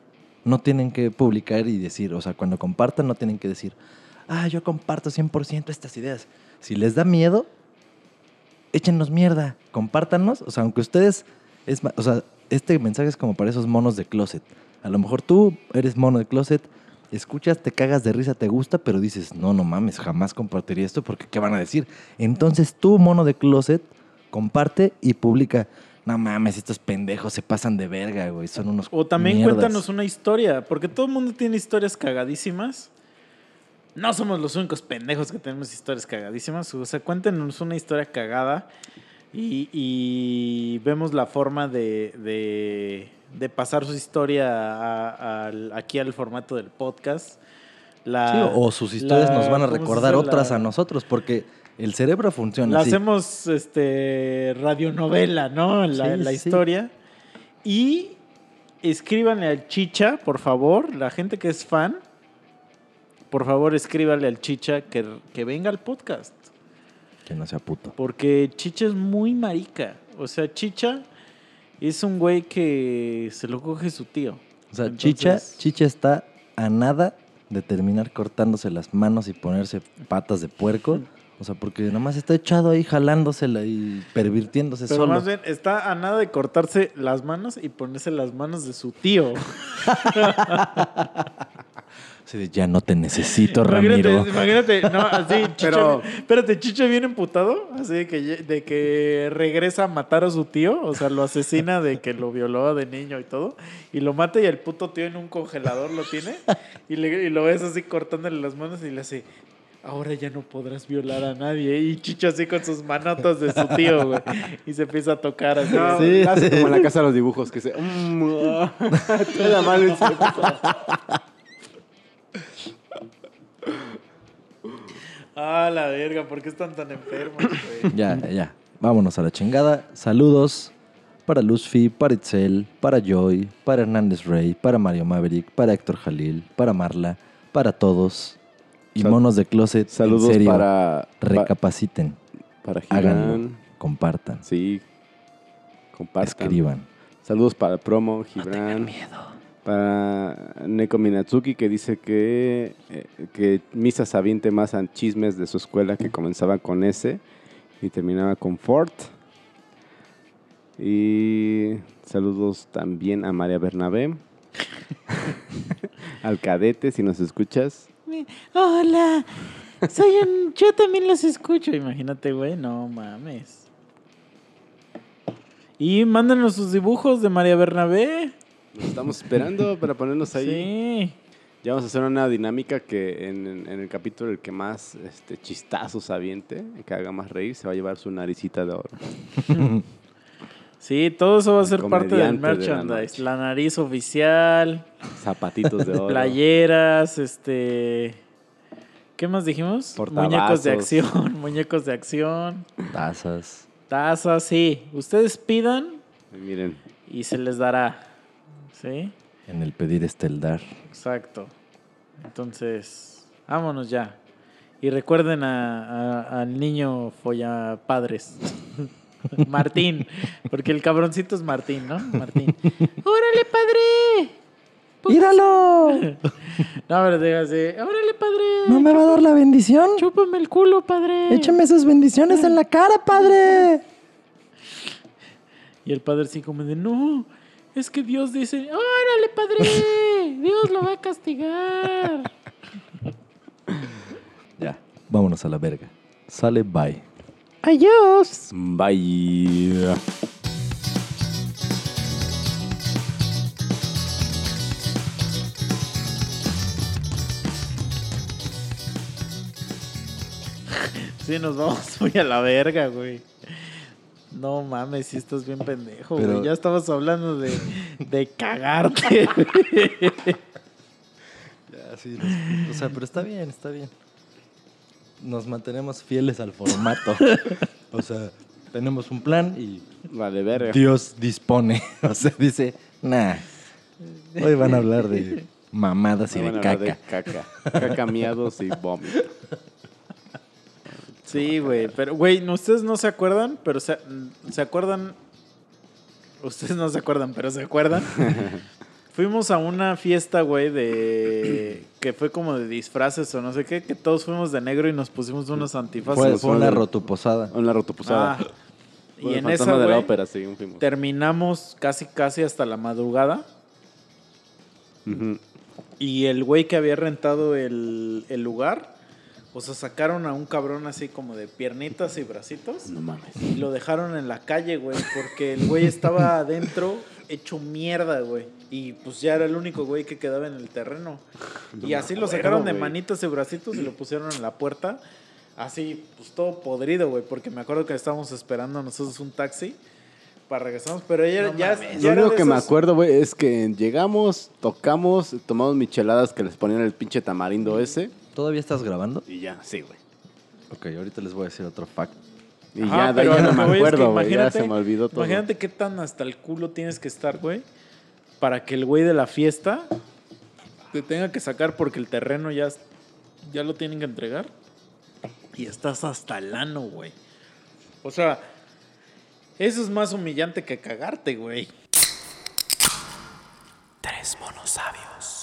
No tienen que publicar y decir, o sea, cuando compartan no tienen que decir, ah, yo comparto 100% estas ideas. Si les da miedo, échenos mierda, compártanos. O sea, aunque ustedes, es, o sea, este mensaje es como para esos monos de closet. A lo mejor tú eres mono de closet, escuchas, te cagas de risa, te gusta, pero dices, no, no mames, jamás compartiría esto porque ¿qué van a decir? Entonces tú, mono de closet, comparte y publica. No mames, estos pendejos se pasan de verga, güey. Son unos. O también mierdas". cuéntanos una historia, porque todo el mundo tiene historias cagadísimas. No somos los únicos pendejos que tenemos historias cagadísimas. O sea, cuéntenos una historia cagada y, y vemos la forma de, de- de pasar su historia a- aquí al formato del podcast. La- Sí, o sus historias la- nos van a ¿cómo se recordar otras La- a nosotros, porque el cerebro funciona La así. hacemos este radionovela, ¿no? La, Sí, la sí. historia. Y escríbanle al Chicha, por favor, la gente que es fan, por favor escríbanle al Chicha que, que venga al podcast. Que no sea puto. Porque Chicha es muy marica. O sea, Chicha es un güey que se lo coge su tío. O sea, Entonces- Chicha, Chicha está a nada de terminar cortándose las manos y ponerse patas de puerco. O sea, porque nomás está echado ahí jalándosela y pervirtiéndose Pero solo. más bien está a nada de cortarse las manos y ponerse las manos de su tío. Así de, ya no te necesito, Imagínate, Ramiro. imagínate, no, así, Chicha, Pero- espérate, Chicha viene emputado, así de que, de que regresa a matar a su tío, o sea, lo asesina de que lo violó de niño y todo, y lo mata y el puto tío en un congelador lo tiene, y, le- y lo ves así cortándole las manos y le hace, ahora ya no podrás violar a nadie, y Chicha así con sus manotas de su tío, güey, y se empieza a tocar así. No, Sí, hace sí. como en la casa de los dibujos que se. Mm, toda la mano en serio. Ah, la verga, ¿por qué están tan enfermos, güey? Ya, ya. Vámonos a la chingada. Saludos para Luzfi, para Itzel, para Joy, para Hernández Rey, para Mario Maverick, para Héctor Jalil, para Marla, para todos. Y Sal- monos de closet, Saludos en serio, para. pa- recapaciten, para háganlo, Gibran. compartan, Sí. Compartan. escriban. Saludos para el promo, Gibran. Para Neko Minatsuki que dice que, eh, que Misa se aviente más a chismes de su escuela que comenzaba con S y terminaba con Fort. Y saludos también a María Bernabé. Al cadete, si nos escuchas. Hola, soy un... Yo también los escucho. Imagínate, güey, no mames. Y mándanos sus dibujos de María Bernabé. Nos estamos esperando para ponernos ahí. Sí. Ya vamos a hacer una dinámica que en, en- en el capítulo el que más este, chistazos aviente, el que haga más reír, se va a llevar su naricita de oro. Sí, todo eso va a ser parte del comediante de la merchandise. La, nariz oficial, Zapatitos de oro. playeras, este... ¿Qué más dijimos? Muñecos de acción, muñecos de acción, Tazas. tazas, sí. Ustedes pidan Y Miren, y se les dará. ¿Sí? En el pedir está el dar. Exacto. Entonces, vámonos ya. Y recuerden a- a- al niño folla padres. Martín, porque el cabroncito es Martín, ¿no? Martín. ¡Órale, padre! ¡Míralo! No, pero dígase, ¡órale, padre! ¿No me va a dar la bendición? Chúpame el culo, padre. Échame sus bendiciones en la cara, padre. Y el padre así como de, no, es que Dios dice, ¡órale, padre! Dios lo va a castigar. Ya, vámonos a la verga. Sale, bye. Adiós. Bye. Sí, nos vamos muy a la verga, güey. No mames, si estás bien pendejo, Pero- güey. Ya estabas hablando de, de cagarte. Ya, sí, o sea, pero está bien, está bien. Nos mantenemos fieles al formato. o sea, tenemos un plan y Vale, verga. Dios dispone. O sea, dice, nah. Hoy van a hablar de mamadas y de caca. de caca. Caca, miados y vómito. Sí, güey. Pero, güey, no- ustedes no se acuerdan, pero se, se acuerdan. Ustedes no se acuerdan, pero se acuerdan. Fuimos a una fiesta, güey, de. que fue como de disfraces o no sé qué, que todos fuimos de negro y nos pusimos unos antifaces. Fue, fue una rotuposada. Una rotoposada. Ah, y en esa, de la güey, ópera, sí, fuimos. terminamos casi, casi hasta la madrugada. Y el güey que había rentado el, el lugar, o sea, sacaron a un cabrón así como de piernitas y bracitos. No mames. Y lo dejaron en la calle, güey, porque el güey estaba adentro hecho mierda, güey. Y pues ya era el único güey que quedaba en el terreno. Y así lo sacaron de manitas y bracitos y lo pusieron en la puerta. Así, pues todo podrido, güey, porque me acuerdo que estábamos esperando nosotros un taxi para regresarnos, pero ya, ya, ya Lo era único que me acuerdo, güey, es que llegamos, tocamos, tomamos micheladas que les ponían el pinche tamarindo ese. ¿Todavía estás grabando? Y ya, sí, güey. Ok, ahorita les voy a decir otro fact. Y Ajá, ya, pero ya no me voy es que acuerdo, güey. Ya imagínate- se me olvidó todo. Imagínate qué tan hasta el culo tienes que estar, güey, para que el güey de la fiesta te tenga que sacar porque el terreno ya, ya lo tienen que entregar. Y estás hasta el ano, güey. O sea, eso es más humillante que cagarte, güey. Tres monos sabios.